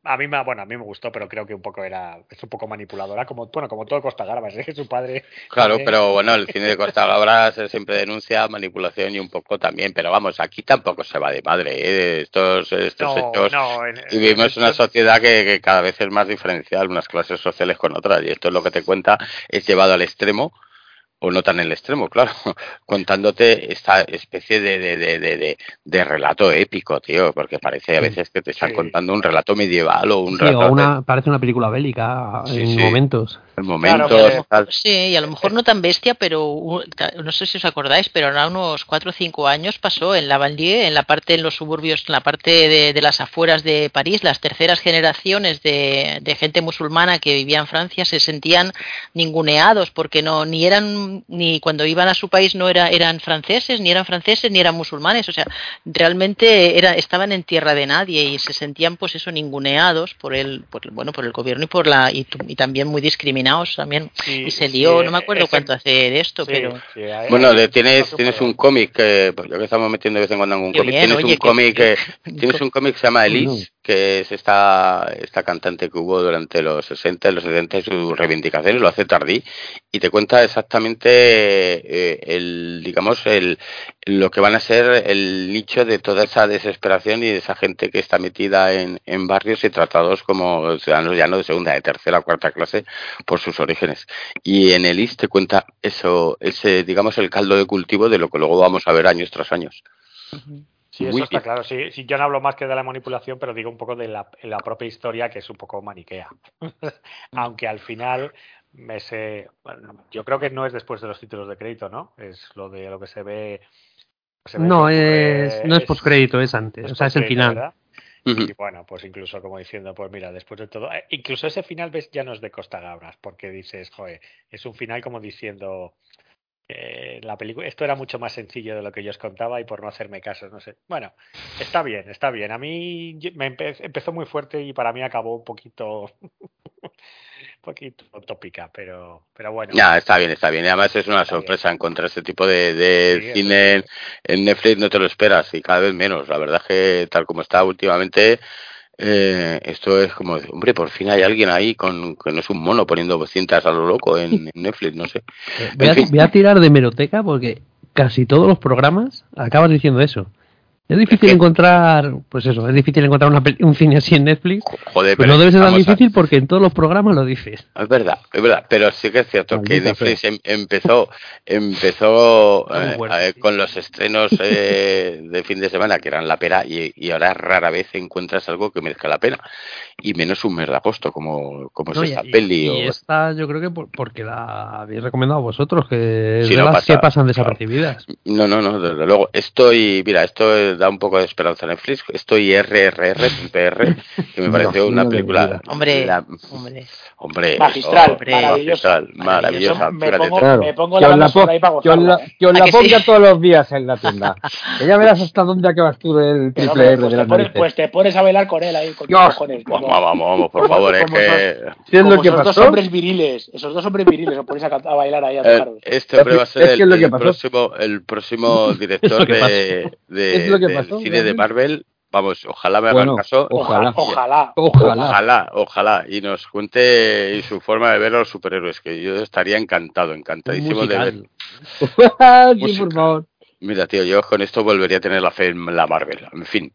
A mí me, bueno, a mí me gustó, pero creo que un poco era, es un poco manipuladora, como, bueno, como todo Costa Garbas, que su padre. Claro, pero bueno, el cine de Costa Gabra se siempre denuncia manipulación y un poco también, pero vamos, aquí tampoco se va de madre, ¿eh? estos, estos No, hechos. no, en- Y vivimos en- una sociedad que, que cada vez es más diferencial, unas clases sociales con otras, y esto es lo que te cuenta, es llevado al extremo, o no tan el extremo, claro, contándote esta especie de, de, de, de, de- relato épico, tío, porque parece a veces que te están Sí. contando un relato medieval o un sí, relato o una, parece una película bélica Sí, en sí. momentos. De momentos, Claro, tal. Sí, y a lo mejor no tan bestia, pero no sé si os acordáis, pero ahora unos cuatro o cinco años pasó en la Banlieue, en la parte, en los suburbios, en la parte de, de las afueras de París, las terceras generaciones de, de gente musulmana que vivía en Francia se sentían ninguneados porque no, ni eran, ni cuando iban a su país no era, eran franceses, ni eran franceses, ni eran musulmanes, o sea, realmente era, estaban en tierra de nadie y se sentían pues eso ninguneados por el, por, bueno, por el gobierno y por la, y, y también muy discriminados también Sí, y se sí, lió, no me acuerdo ese- cuánto hace de esto, sí, pero sí, Bueno, de- tienes, tienes un cómic, que, pues yo que estamos metiendo de vez en cuando en un cómic, tienes oye, un cómic, qué- eh, tienes un cómic que se llama. Elise, que es esta, esta cantante que hubo durante los 60 y los 70 y sus reivindicaciones, lo hace Tardí, y te cuenta exactamente eh, el, digamos, el, lo que van a ser el nicho de toda esa desesperación y de esa gente que está metida en, en barrios y tratados como ciudadanos ya no de segunda, de tercera o cuarta clase por sus orígenes. Y en el IS te cuenta eso, ese, digamos, el caldo de cultivo de lo que luego vamos a ver años tras años. Sí, eso está claro. Sí, sí, yo no hablo más que de la manipulación, pero digo un poco de la, la propia historia que es un poco maniquea. Aunque al final me sé, bueno, yo creo que no es después de los títulos de crédito, ¿no? Es lo de lo que se ve. se ve No, es, no es postcrédito, es antes. O sea, es el final. Y bueno, pues incluso como diciendo, pues mira, después de todo, eh, incluso ese final ves ya no es de Costa Gabras, porque dices, joder, es un final como diciendo, eh, la película, esto era mucho más sencillo de lo que yo os contaba y por no hacerme caso, no sé. Bueno, está bien, está bien. A mí me empe- empezó muy fuerte y para mí acabó un poquito, un poquito tópica, pero, pero bueno. Ya, está bien, está bien. Y además es una Está bien. sorpresa encontrar este tipo de, de Sí, eso cine en, en Netflix, no te lo esperas y cada vez menos. La verdad es que tal como está últimamente, eh, esto es como, hombre, por fin hay alguien ahí con que no es un mono poniendo cintas a lo loco en, en Netflix, no sé. Voy a, voy a tirar de meroteca porque casi todos los programas acabas diciendo eso. Es difícil que- encontrar, pues eso, es difícil encontrar una peli- un cine así en Netflix. Joder, Pero no debe ser tan a- difícil porque en todos los programas lo dices. Es verdad, es verdad, pero sí que es cierto que Netflix em- empezó empezó eh, eh, con los estrenos eh, de fin de semana que eran la pera y, y ahora rara vez encuentras algo que merezca la pena y menos un mes de agosto como, como No, es esta y, peli y o- esta yo creo que por- porque la habéis recomendado vosotros, que no las pasa, que pasan desapercibidas. No, no, no, desde luego. Estoy, mira, esto da un poco de esperanza a Netflix. Estoy RRR.PR, que me pareció una me película. Hombre, la- hombre. hombre, Magistral, oh, maravillosa. magistral, maravillosa. Me fíjate pongo. Claro. me pongo la la, po- sonora ahí para os la, gozarla. ¿eh? que os ¿A la que ponga sí? todos los días en la tienda. Que ya verás hasta dónde acabas tú el Pero, triple hombre, R pues, de te las pones, pues te pones a bailar con él ahí, con Dios. cojones. Vamos, vamos, vamos, por favor, es que ¿Qué es como lo que esos dos hombres viriles, esos dos hombres viriles, os ponéis a, a bailar ahí a eh, tocaros. este hombre va a ser el, próximo, el próximo director de, que del pasó, cine de. Marvel. Vamos, ojalá me hagan Bueno, caso. ojalá. Ojalá. Ojalá. Ojalá, ojalá, y nos cuente y su forma de ver a los superhéroes, que yo estaría encantado, encantadísimo de ver. sí, Música. por favor. Mira, tío, yo con esto volvería a tener la fe en la Marvel. En fin.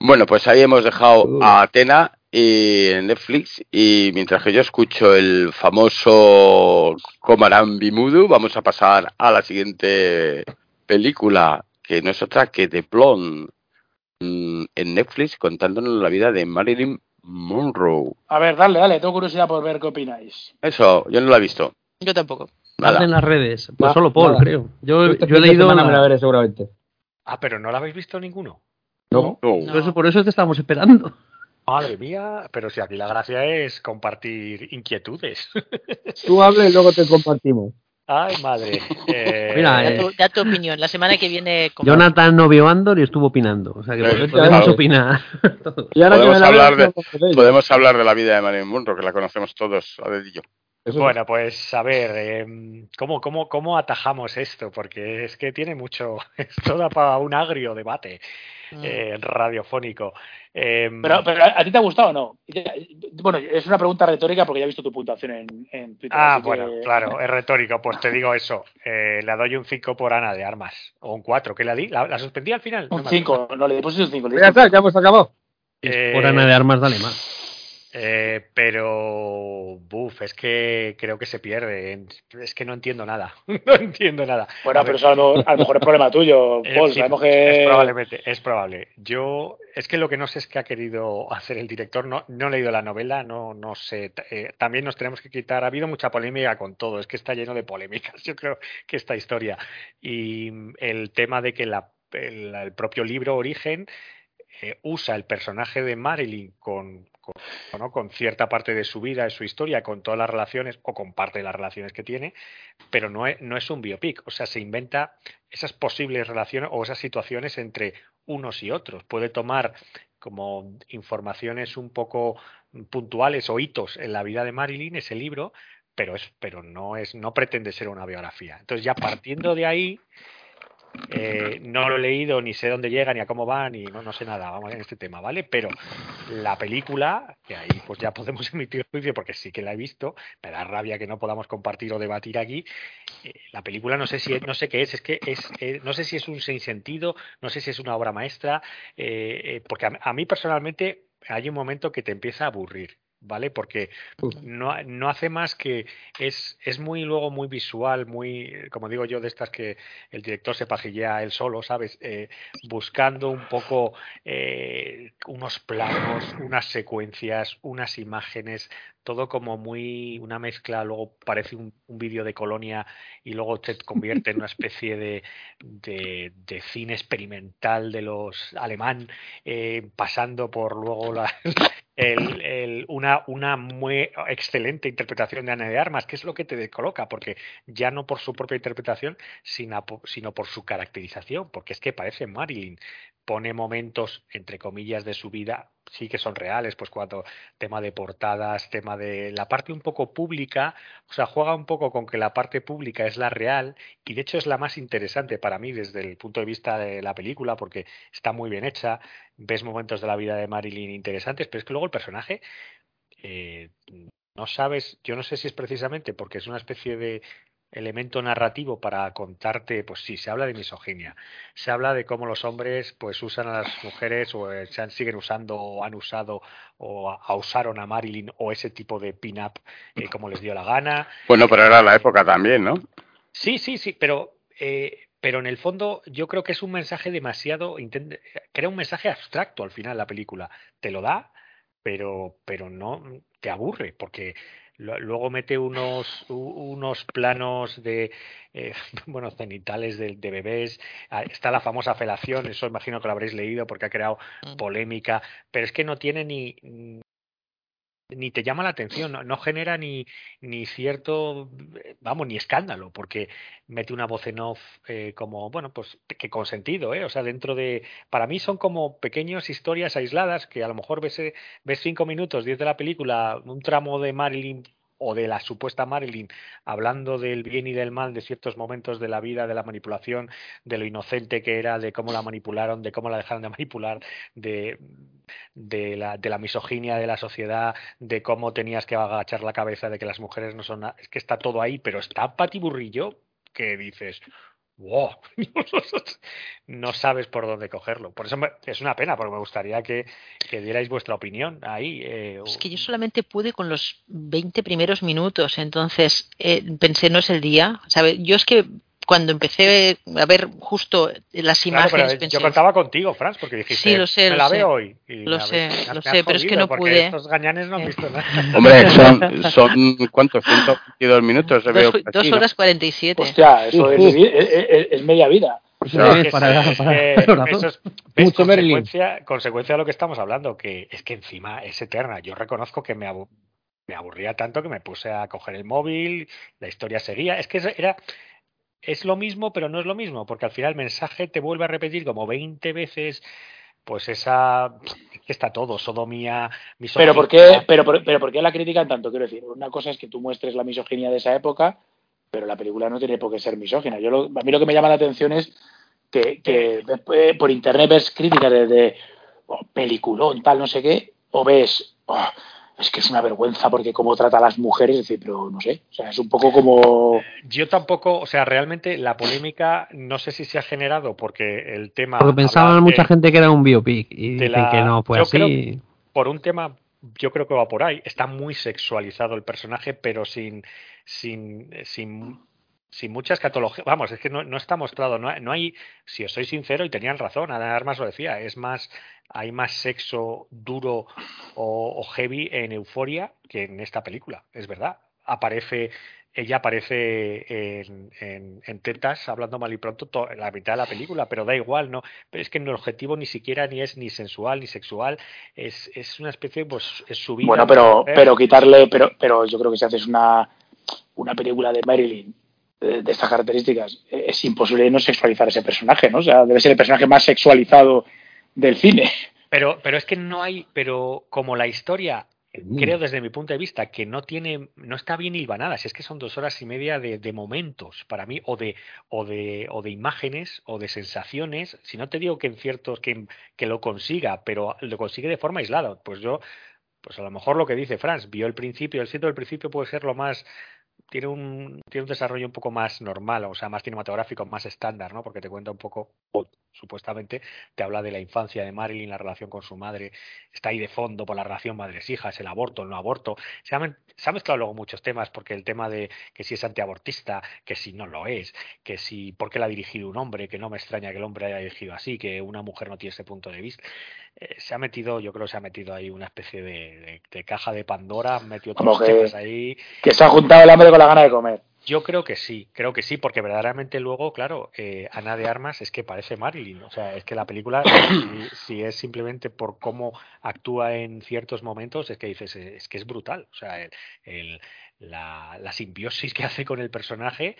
Bueno, pues ahí hemos dejado a Atena y en Netflix. Y mientras que yo escucho el famoso Comarán Bimudu, vamos a pasar a la siguiente película, que no es otra que The Blonde, mm, en Netflix, contándonos la vida de Marilyn Monroe. A ver, dale, dale, tengo curiosidad por ver qué opináis. Eso, yo no la he visto. Yo tampoco. Nada. en las redes. Pues solo Paul, nada. creo. Yo, Este yo he de leído. semana me la veré seguramente. Ah, pero no la habéis visto ninguno. No. No. No. Por eso, por eso te estamos esperando. Madre mía, pero si aquí la gracia es compartir inquietudes. Tú habla y luego te compartimos. Ay, madre. Eh, Mira, Da eh, tu, da tu opinión. La semana que viene. como- Jonathan no vio Andor y estuvo opinando. O sea que podemos opinar. Hablar de- Podemos hablar de la vida de Marilyn Monroe, que la conocemos todos a dedillo. Eso Bueno, pues a ver, em, ¿cómo, cómo, ¿cómo atajamos esto? Porque es que tiene mucho, esto da para un agrio debate Mm. eh, radiofónico. Em, Pero, pero ¿a ti te ha gustado o no? Bueno, es una pregunta retórica porque ya he visto tu puntuación en, en Twitter. ah, que- bueno, claro, es retórico. Pues te digo eso, eh, le doy un 5 por Ana de Armas, o un 4, ¿qué le di? ¿La, la suspendí al final? No Un me 5, no le puse un 5. Ya está, ya hemos acabado. Eh, Por Ana de Armas, dale más. Eh, pero, buf, es que creo que se pierde. Es que no entiendo nada. no entiendo nada. Bueno, A pero eso a lo, a lo mejor es problema tuyo, eh, Paul. sí, Sabemos Es que. probablemente, es probable. Yo, es que lo que no sé es qué ha querido hacer el director. No, no he leído la novela, no, no sé. Eh, también nos tenemos que quitar. Ha habido mucha polémica con todo. Es que está lleno de polémicas. Yo creo que esta historia. Y mm, el tema de que la, el, el propio libro Origen eh, usa el personaje de Marilyn con, con, ¿no? con cierta parte de su vida, de su historia, con todas las relaciones o con parte de las relaciones que tiene, pero no es, no es un biopic. O sea, se inventa esas posibles relaciones o esas situaciones entre unos y otros. Puede tomar como informaciones un poco puntuales o hitos en la vida de Marilyn, ese libro, pero es, pero no es, no pretende ser una biografía. Entonces, ya partiendo de ahí, eh, no lo he leído, ni sé dónde llega, ni a cómo va, ni no, no sé nada, vamos en este tema, ¿vale? Pero la película, que ahí pues ya podemos emitir juicio porque sí que la he visto, me da rabia que no podamos compartir o debatir aquí. Eh, la película no sé si no sé qué es, es que es eh, no sé si es un sin sentido, no sé si es una obra maestra, porque a mí personalmente hay un momento que te empieza a aburrir ¿vale? Porque no, no, hace más que es, es muy luego muy visual, muy, como digo yo, de estas que el director se pajillea él solo, ¿sabes? Eh, buscando un poco eh, unos planos, unas secuencias, unas imágenes, todo como muy una mezcla, luego parece un, vídeo de colonia y luego te convierte en una especie de, de, cine experimental de los alemán, eh, pasando por luego la, el, una, una muy excelente interpretación de Ana de Armas, que es lo que te coloca, porque ya no por su propia interpretación, sino, sino por su caracterización, porque es que parece Marilyn, pone momentos, entre comillas, de su vida, sí que son reales, pues cuando tema de portadas, tema de la parte un poco pública, o sea, juega un poco con que la parte pública es la real y de hecho es la más interesante para mí desde el punto de vista de la película porque está muy bien hecha, ves momentos de la vida de Marilyn interesantes, pero es que luego el personaje... Eh, no sabes, yo no sé si es precisamente porque es una especie de elemento narrativo para contarte, pues sí, se habla de misoginia, se habla de cómo los hombres pues usan a las mujeres o eh, se han, siguen usando o han usado o a, usaron a Marilyn o ese tipo de pin-up eh, como les dio la gana. Bueno, pero era la época también, ¿no? Sí, sí, sí, pero eh, pero en el fondo yo creo que es un mensaje demasiado crea un mensaje abstracto al final la película te lo da pero pero no te aburre porque Luego mete unos, unos planos de, eh, bueno, cenitales de, bebés. Ah, está la famosa felación, eso imagino que lo habréis leído porque ha creado mm. polémica, pero es que no tiene ni, ni te llama la atención, no, genera ni, ni cierto, vamos, ni escándalo, porque mete una voz en off eh, como, bueno, pues que con sentido, ¿eh? O sea, dentro de, para mí son como pequeñas historias aisladas que a lo mejor ves, eh, ves cinco minutos, diez de la película, un tramo de Marilyn o de la supuesta Marilyn hablando del bien y del mal de ciertos momentos de la vida, de la manipulación, de lo inocente que era, de cómo la manipularon, de cómo la dejaron de manipular, de, de, la, de la misoginia de la sociedad, de cómo tenías que agachar la cabeza, de que las mujeres no son. Es que está todo ahí, pero está patiburrillo que dices, wow, no sabes por dónde cogerlo. Por eso es una pena, porque me gustaría que, que dierais vuestra opinión ahí. Eh, es que yo solamente pude con los 20 primeros minutos, entonces eh, pensé, no es el día. ¿sabe? Yo es que cuando empecé a ver justo las imágenes. yo contaba contigo, Franz, porque dijiste, sí, lo sé, me la veo hoy. lo sé, lo sé, pero es que no pude. Estos gañanes no han visto nada. Hombre, son, son ¿cuántos? 122 minutos. Dos, veo dos horas 47. Hostia, eso es, es, es, media vida. No, es, para, eso es, consecuencia, consecuencia de lo que estamos hablando, que es que encima es eterna. Yo reconozco que me, me aburría tanto que me puse a coger el móvil, la historia seguía. Es que era es lo mismo, pero no es lo mismo, porque al final el mensaje te vuelve a repetir como 20 veces pues esa está todo, sodomía, misoginia. Pero ¿por qué, pero, pero ¿por qué la critican tanto? Quiero decir, una cosa es que tú muestres la misoginia de esa época, pero la película no tiene por qué ser misógina. Yo a mí lo que me llama la atención es que, que después por internet ves críticas de, oh, peliculón, tal, no sé qué, o ves, oh, es que es una vergüenza porque cómo trata a las mujeres, es decir, pero no sé, o sea, es un poco como... Yo tampoco, o sea, realmente la polémica no sé si se ha generado porque el tema... Porque pensaban mucha gente que era un biopic y que no fue así. por un tema, yo creo que va por ahí, está muy sexualizado el personaje, pero sin, sin, sin sin mucha escatología. Vamos, es que no, no está mostrado, no, no, hay, si os soy sincero, y tenían razón, Ana Armas lo decía, es más hay más sexo duro o, heavy en Euforia que en esta película, es verdad. Aparece, ella aparece en, en, tetas, hablando mal y pronto, la mitad de la película, pero da igual, ¿no? Pero es que el objetivo ni siquiera ni es ni sensual ni sexual, es, es una especie, pues, es. Bueno, pero, pero quitarle, pero, pero yo creo que si haces una, una película de Marilyn de, de estas características, es imposible no sexualizar ese personaje, ¿no? O sea, debe ser el personaje más sexualizado del cine. Pero, pero es que no hay, pero como la historia creo desde mi punto de vista que no tiene, no está bien hilvanada. Si es que son dos horas y media de, de, momentos para mí, o de, o de, o de imágenes, o de sensaciones. Si no te digo que en ciertos que, que lo consiga, pero lo consigue de forma aislada. Pues yo, pues a lo mejor lo que dice Franz, vio el principio, el siento del principio puede ser lo más tiene un, tiene un desarrollo un poco más normal, o sea, más cinematográfico, más estándar, ¿no? Porque te cuenta un poco, supuestamente, te habla de la infancia de Marilyn, la relación con su madre, está ahí de fondo por la relación madres-hijas, el aborto, el no aborto. Se ha, se ha mezclado luego muchos temas, porque el tema de que si es antiabortista, que si no lo es, que si, por qué la ha dirigido un hombre, que no me extraña que el hombre haya dirigido así, que una mujer no tiene ese punto de vista. Eh, se ha metido, yo creo que se ha metido ahí una especie de, de, de caja de Pandora, metió otros que, temas ahí. Que se ha juntado el hambre con la gana de comer. Yo creo que sí, creo que sí, porque verdaderamente luego, claro, eh, Ana de Armas es que parece Marilyn. O sea, es que la película, si, es simplemente por cómo actúa en ciertos momentos, es que dices, es que es brutal. O sea, el, la, la simbiosis que hace con el personaje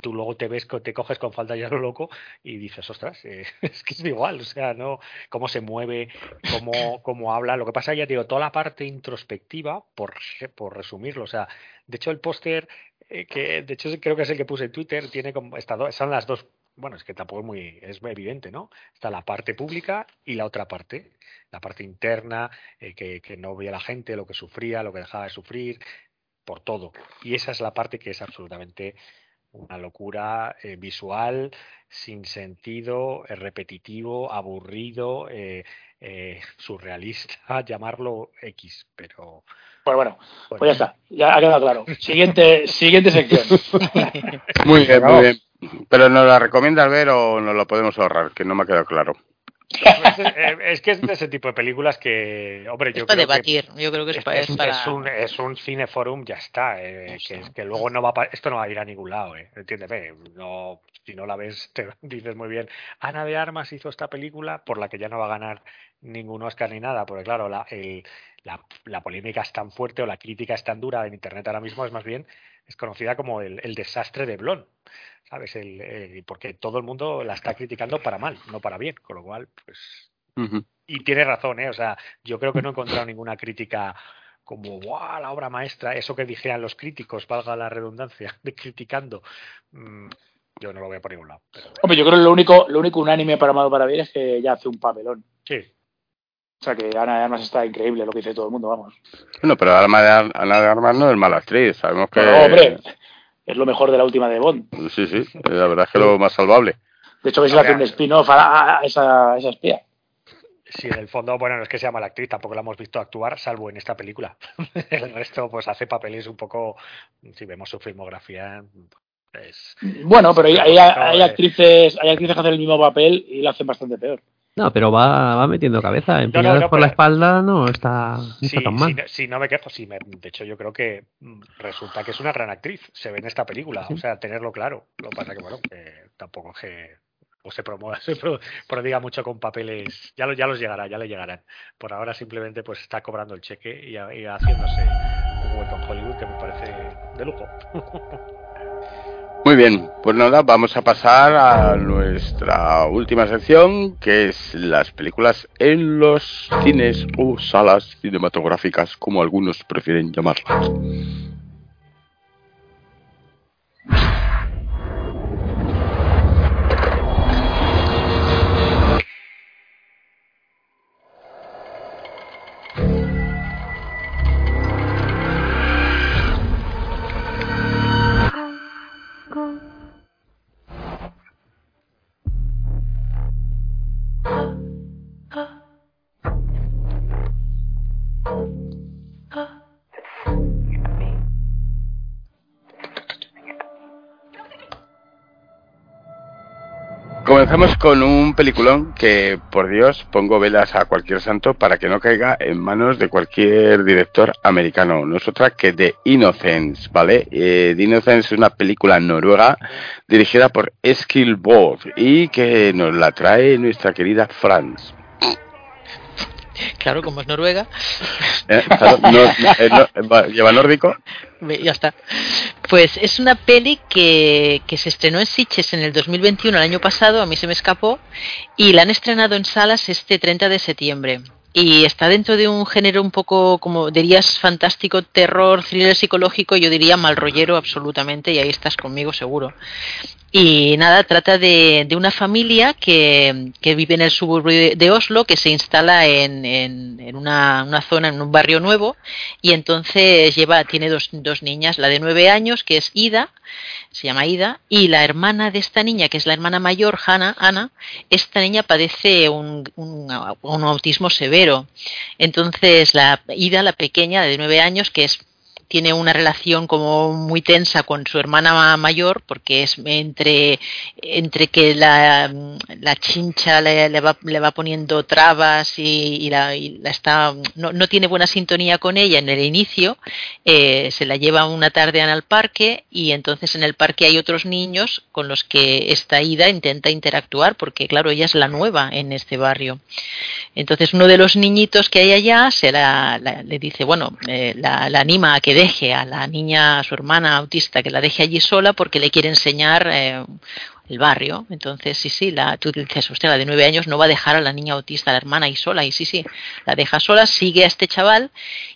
tú luego te ves, te coges con falda ya lo loco y dices, ostras, eh, es que es igual, o sea, no, cómo se mueve, cómo, cómo habla. Lo que pasa, ya digo, toda la parte introspectiva, por, por resumirlo, o sea, de hecho el póster, eh, que de hecho creo que es el que puse en Twitter, tiene como, está, son las dos, bueno, es que tampoco es muy, es muy evidente, ¿no? Está la parte pública y la otra parte, la parte interna, eh, que, que no veía la gente, lo que sufría, lo que dejaba de sufrir, por todo. Y esa es la parte que es absolutamente una locura eh, visual, sin sentido, eh, repetitivo, aburrido, eh, surrealista, llamarlo X, pero... Pues bueno, bueno, pues ya está, ya ha quedado claro. Siguiente, siguiente sección. Muy bien, muy bien. ¿Pero nos la recomiendas ver o nos lo podemos ahorrar? Que no me ha quedado claro. Es que es de ese tipo de películas que, hombre, yo es para debatir. Que yo creo que es, para... un, es un cineforum, ya está. Eh, que, que, luego no va a, esto no va a ir a ningún lado, eh, entiéndeme. No, si no la ves, te dices muy bien. Ana de Armas hizo esta película por la que ya no va a ganar ningún Oscar ni nada, porque claro, la, el, la, la polémica es tan fuerte o la crítica es tan dura en Internet ahora mismo, es más bien, es conocida como el, el desastre de Blon. ¿Sabes? El, el, porque todo el mundo la está criticando para mal, no para bien. Con lo cual, pues. Uh -huh. Y tiene razón, ¿eh? O sea, yo creo que no he encontrado ninguna crítica como, ¡guau! La obra maestra, eso que dijeran los críticos, valga la redundancia, de criticando. Mm, yo no lo voy a por ningún lado. Pero... Hombre, yo creo que lo único, lo único unánime para Amado para bien es que ya hace un papelón. Sí. O sea, que Ana de Armas está increíble, lo que dice todo el mundo, vamos. Bueno, pero Ana de, Ana de Armas no es mala actriz, sabemos que... No, hombre, es lo mejor de la última de Bond. Sí, sí, la verdad es que lo más salvable. De hecho, veis le hace un spin-off a, a, esa, a esa espía. Sí, en el fondo, bueno, no es que sea mala actriz, tampoco la hemos visto actuar, salvo en esta película. el resto, pues hace papeles un poco, si vemos su filmografía, es... Bueno, pero hay, hay, hay, actrices, hay actrices que hacen el mismo papel y lo hacen bastante peor. No, pero va, va metiendo cabeza. Empeñadas no, no, no, por la espalda no está, no sí, está tan mal. Si, si, no me quejo, sí, me, de hecho yo creo que mm, resulta que es una gran actriz. Se ve en esta película, sí. o sea, tenerlo claro. Lo que pasa que, bueno, que tampoco es que o se promueva, se prodiga mucho con papeles. Ya, lo, ya los llegará, ya le llegarán. Por ahora simplemente pues está cobrando el cheque y, y haciéndose un hueco en Hollywood que me parece de lujo. Muy bien, pues nada, vamos a pasar a nuestra última sección, que es las películas en los cines o salas cinematográficas, como algunos prefieren llamarlas. Comenzamos con un peliculón que, por Dios, pongo velas a cualquier santo para que no caiga en manos de cualquier director americano. No es otra que The Innocence, ¿vale? Eh, The Innocence es una película noruega dirigida por Eskil y que nos la trae nuestra querida Franz. Claro, como es Noruega. Eh, claro, no, eh, no, ¿Lleva nórdico? Ya está. Pues es una peli que, que se estrenó en Sitges en el 2021, el año pasado, a mí se me escapó, y la han estrenado en salas este 30 de septiembre. y está dentro de un género un poco, como dirías, fantástico, terror, thriller psicológico, yo diría mal rollero absolutamente, y ahí estás conmigo seguro. Y nada, trata de, de una familia que, vive en el suburbio de Oslo, que se instala en, en, una, zona, en un barrio nuevo, y entonces lleva, tiene dos, dos niñas, la de nueve años, que es Ida, se llama Ida, y la hermana de esta niña, que es la hermana mayor, Hannah, Ana, esta niña padece un, un autismo severo. Entonces, la Ida, la pequeña de nueve años, que es tiene una relación como muy tensa con su hermana mayor porque es entre entre que la, la chincha le, va, le, va, poniendo trabas y, y, la, y la, está no, no, tiene buena sintonía con ella en el inicio eh, se la lleva una tarde al parque y entonces en el parque hay otros niños con los que esta ida intenta interactuar porque claro ella es la nueva en este barrio. Entonces uno de los niñitos que hay allá se la, le dice bueno eh, la, anima a que deje a la niña, a su hermana autista, que la deje allí sola porque le quiere enseñar eh, el barrio. Entonces, sí, sí, la, tú dices, usted, la de nueve años no va a dejar a la niña autista, a la hermana ahí sola, y sí, sí, la deja sola, sigue a este chaval,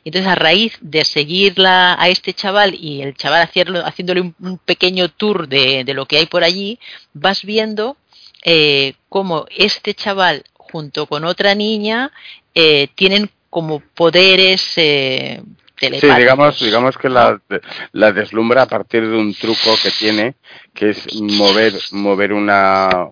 y entonces a raíz de seguirla a este chaval y el chaval haciendo, haciéndole un, pequeño tour de, de, lo que hay por allí, vas viendo eh, cómo este chaval junto con otra niña eh, tienen como poderes Sí, digamos, digamos que la, la, deslumbra a partir de un truco que tiene, que es mover, mover una.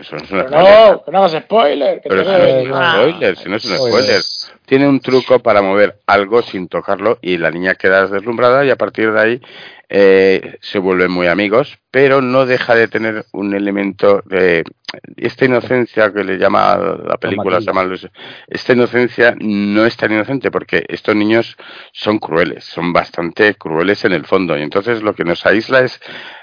Eso no, es una no, que no hagas spoiler. Que Pero te si no es un spoiler, si no es un spoiler. Tiene un truco para mover algo sin tocarlo y la niña queda deslumbrada y a partir de ahí eh, se vuelven muy amigos, pero no deja de tener un elemento de esta inocencia que le llama la película, se llama, esta inocencia no es tan inocente porque estos niños son crueles, son bastante crueles en el fondo y entonces lo que nos aísla es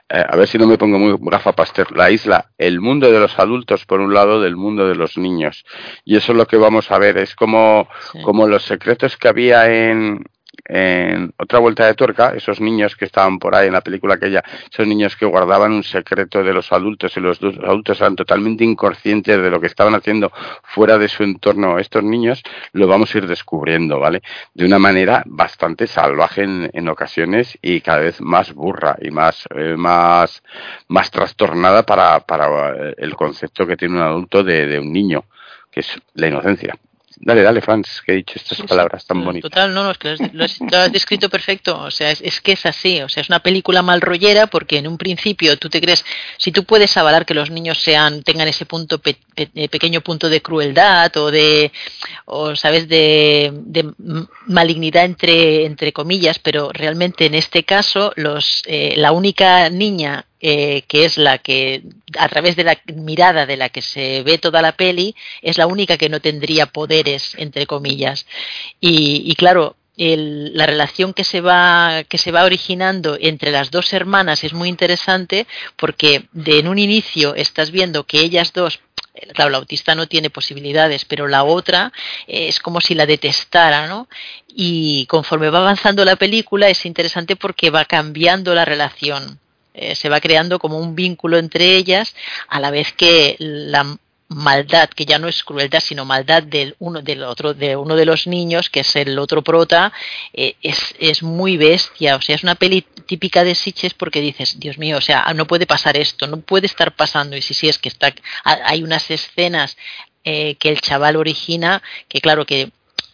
eh, a ver si no me pongo muy gafa pastel, la isla, el mundo de los adultos por un lado del mundo de los niños. Y eso es lo que vamos a ver, es como, sí. como los secretos que había en, en otra vuelta de tuerca, esos niños que estaban por ahí en la película aquella, esos niños que guardaban un secreto de los adultos y los adultos eran totalmente inconscientes de lo que estaban haciendo fuera de su entorno, estos niños lo vamos a ir descubriendo, ¿vale? De una manera bastante salvaje en, ocasiones y cada vez más burra y más, eh, más, más trastornada para, para el concepto que tiene un adulto de, de un niño, que es la inocencia. Dale, dale, Franz, que he dicho estas sí, palabras tan bonitas. Total, no, no, es que lo has, lo descrito perfecto. O sea, es, es, que es así. O sea, es una película mal rollera porque en un principio tú te crees, si tú puedes avalar que los niños sean, tengan ese punto, pe, pe, pequeño punto de crueldad o de, o sabes, de, de malignidad entre, entre comillas, pero realmente en este caso, los, eh, la única niña eh, que es la que, a través de la mirada de la que se ve toda la peli, es la única que no tendría poderes, entre comillas. Y, claro, la relación que se va que se va originando entre las dos hermanas es muy interesante porque en un inicio estás viendo que ellas dos claro, la autista no tiene posibilidades, pero la otra eh, es como si la detestara, ¿no? Y conforme va avanzando la película es interesante porque va cambiando la relación eh, se va creando como un vínculo entre ellas, a la vez que la maldad, que ya no es crueldad, sino maldad del uno del otro, de uno de los niños, que es el otro prota, eh, es, es muy bestia. O sea, es una peli típica de Sitches porque dices, Dios mío, o sea, no puede pasar esto, no puede estar pasando. Y si sí, es que está, hay unas escenas eh, que el chaval origina, que claro que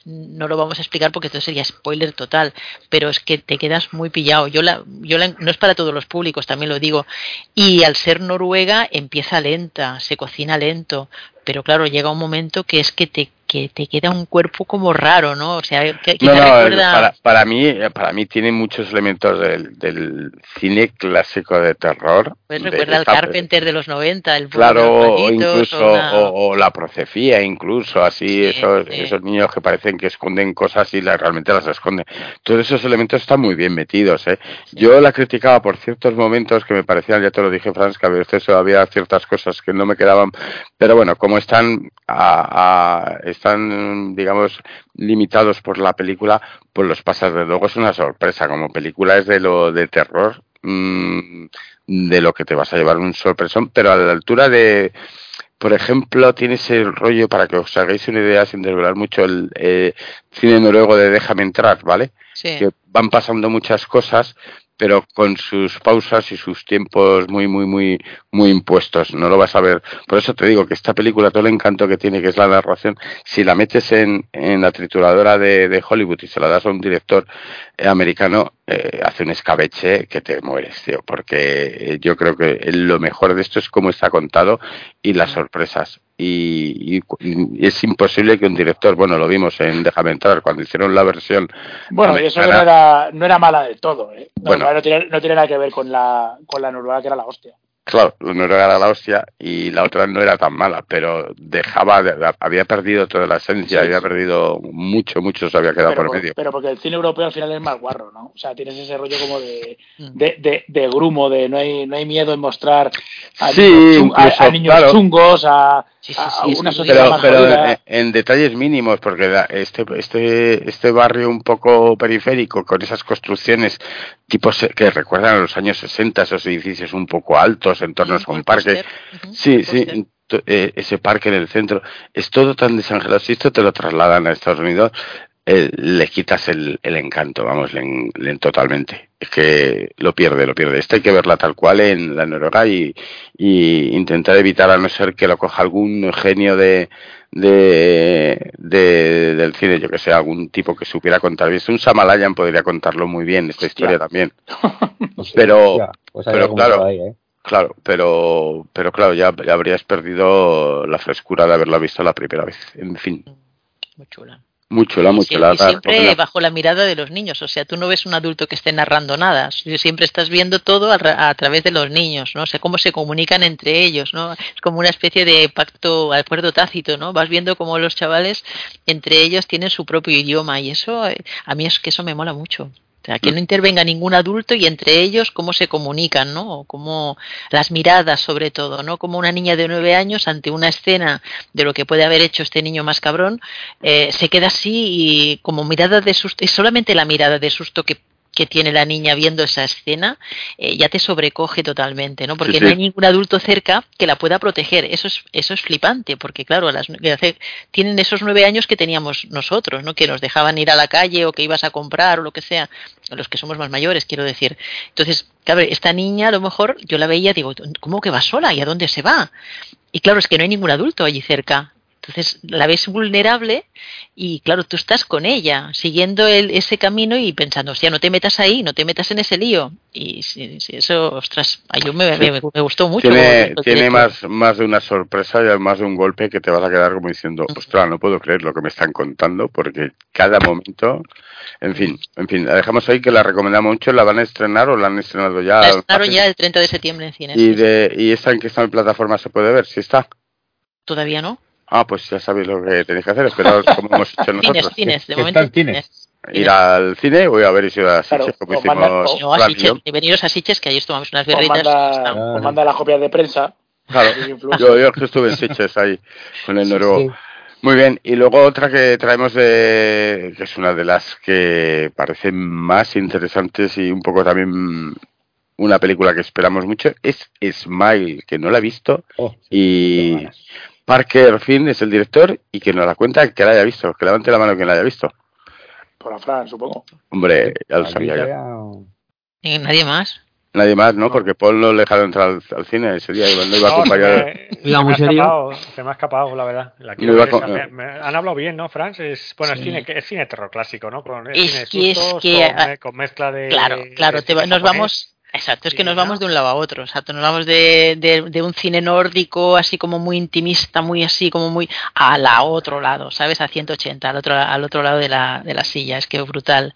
no lo vamos a explicar porque esto sería spoiler total, pero es que te quedas muy pillado. Yo la, yo la, no es para todos los públicos, también lo digo. Y al ser Noruega empieza lenta, se cocina lento, pero claro, llega un momento que es que te que te queda un cuerpo como raro, ¿no? O sea, que, que no, te no, recuerda... para, para, mí, para mí tiene muchos elementos del, del cine clásico de terror. Pues recuerda al Carpenter de los 90, el Claro, o incluso, o, una... o, o, la profecía, incluso, así, sí, esos, sí. esos niños que parecen que esconden cosas y la, realmente las esconden. Todos esos elementos están muy bien metidos, ¿eh? Sí. Yo la criticaba por ciertos momentos que me parecían, ya te lo dije, Franz, que a veces había ciertas cosas que no me quedaban, pero bueno, como están a, a están, digamos, limitados por la película, pues los pasas de luego es una sorpresa. Como película es de lo de terror, mmm, de lo que te vas a llevar un sorpresón, pero a la altura de, por ejemplo, tiene ese rollo, para que os hagáis una idea sin desvelar mucho, el eh, cine noruego de Déjame entrar, ¿vale? Sí. Que van pasando muchas cosas, pero con sus pausas y sus tiempos muy, muy, muy, muy impuestos. No lo vas a ver. Por eso te digo que esta película, todo el encanto que tiene, que es la narración, si la metes en, en la trituradora de, de Hollywood y se la das a un director eh, americano, eh, hace un escabeche que te mueres, tío. Porque yo creo que lo mejor de esto es cómo está contado y las sorpresas. Y, y- y es imposible que un director, bueno, lo vimos en Déjame entrar, cuando hicieron la versión Bueno, y eso que no era, no era mala del todo, ¿eh? No, Bueno. no, tiene, no tiene nada que ver con la, con la noruega, que era la hostia. Claro, no era la hostia y la otra no era tan mala, pero dejaba, de- había perdido toda la esencia, Sí, había sí. perdido mucho, mucho se había quedado Pero, por por- medio. pero porque el cine europeo al final es más guarro, ¿no? O sea, tienes ese rollo como de, Mm. de, de, de grumo, de no hay, no hay miedo en mostrar a, Sí, niños, chun- a- incluso, a niños claro. chungos, a, Sí, sí, a sí, una sí, sociedad Pero, pero en, en detalles mínimos, porque este, este, este barrio un poco periférico, con esas construcciones tipo se- que recuerdan a los años 60, esos edificios un poco altos, entornos con parques, póster. Ujú, Sí, sí, eh, ese parque en el centro, es todo tan desangelado. Si esto te lo trasladan a Estados Unidos, eh, le quitas el, el encanto, vamos, le, en- le- totalmente. Es que lo pierde, lo pierde. Esta hay que verla tal cual en la Noruega y, y intentar evitar, a no ser que lo coja algún genio de, de, de- del cine, yo que sé, algún tipo que supiera contar bien. Un Samalayan podría contarlo muy bien, esta historia también. Pero, pues pero claro, ahí, ¿eh? Claro, pero, pero claro, ya, ya habrías perdido la frescura de haberla visto la primera vez. En fin, Muy chula. Muy Sí, chula. y siempre La- bajo la mirada de los niños, o sea, tú no ves un adulto que esté narrando nada, siempre estás viendo todo a, ra- a través de los niños, ¿no? O sea, cómo se comunican entre ellos, ¿no? Es como una especie de pacto, acuerdo tácito, ¿no? Vas viendo cómo los chavales entre ellos tienen su propio idioma y eso, eh, a mí es que eso me mola mucho. Que no intervenga ningún adulto y entre ellos cómo se comunican, ¿no? O cómo las miradas sobre todo, ¿no? Como una niña de nueve años ante una escena de lo que puede haber hecho este niño más cabrón, eh, se queda así y como mirada de susto, y solamente la mirada de susto que, que tiene la niña viendo esa escena eh, ya te sobrecoge totalmente, ¿no? Porque Sí, no hay ningún adulto cerca que la pueda proteger. Eso es, eso es flipante, porque claro, las, tienen esos nueve años que teníamos nosotros, ¿no? Que nos dejaban ir a la calle o que ibas a comprar o lo que sea, los que somos más mayores, quiero decir. Entonces, claro, esta niña a lo mejor yo la veía, digo, ¿cómo que va sola? ¿Y a dónde se va? Y claro, es que no hay ningún adulto allí cerca. Entonces la ves vulnerable y claro, tú estás con ella, siguiendo el, ese camino y pensando, hostia, no te metas ahí, no te metas en ese lío. Y si, si eso, ostras, a yo me, me- me gustó mucho. tiene tiene más, más de una sorpresa y además de un golpe que te vas a quedar como diciendo, ostras, no puedo creer lo que me están contando porque cada momento, en fin, en fin, la dejamos ahí que la recomendamos mucho, la van a estrenar o la han estrenado ya. La estrenaron ya el 30 de septiembre en cines. Y, de, y esta en que está en plataforma se puede ver, si está. Todavía no. Ah, pues ya sabéis lo que tenéis que hacer, esperaos como hemos hecho Cines, nosotros. cines, de momento. en cines. Ir al cine o ir a ver y si a Claro, Sitges, como o manda- hicimos No, a Sitges, veniros a Siches, que ahí tomamos unas birritas. Ah. os manda las copias de prensa. Claro, yo, yo que estuve en Sitges ahí con el noruego. Sí. Muy bien, y luego otra que traemos de, que es una de las que parecen más interesantes y un poco también una película que esperamos mucho, es Smile, que no la he visto, Oh, sí, y. Parker Finn es el director y que nos la cuenta que la haya visto, que levante la mano quien la haya visto. Por Fran, supongo. Hombre, ya lo sabía ya. ya- Eh, Nadie más. Nadie más, ¿no? Porque Paul no le dejaron entrar al, al cine ese día, igual no iba No, se acompañado. me, se Iba me muy ha serio. escapado, se me ha escapado, la verdad. La quiero iba con-. Me- me- han hablado bien, ¿no, Franz? Es, bueno, es, Sí. cine, es cine terror clásico, ¿no? Con, es Es cine de que- es sustos, que, con, con mezcla de... Claro, claro, de te va- cine nos japonés. vamos. Exacto, es que nos ¿no? vamos de un lado a otro. Exacto, nos vamos de, de, de un cine nórdico, así como muy intimista, muy así, como muy a la otro lado, ¿sabes? A 180, al otro, al otro lado de la, de la silla. Es que brutal.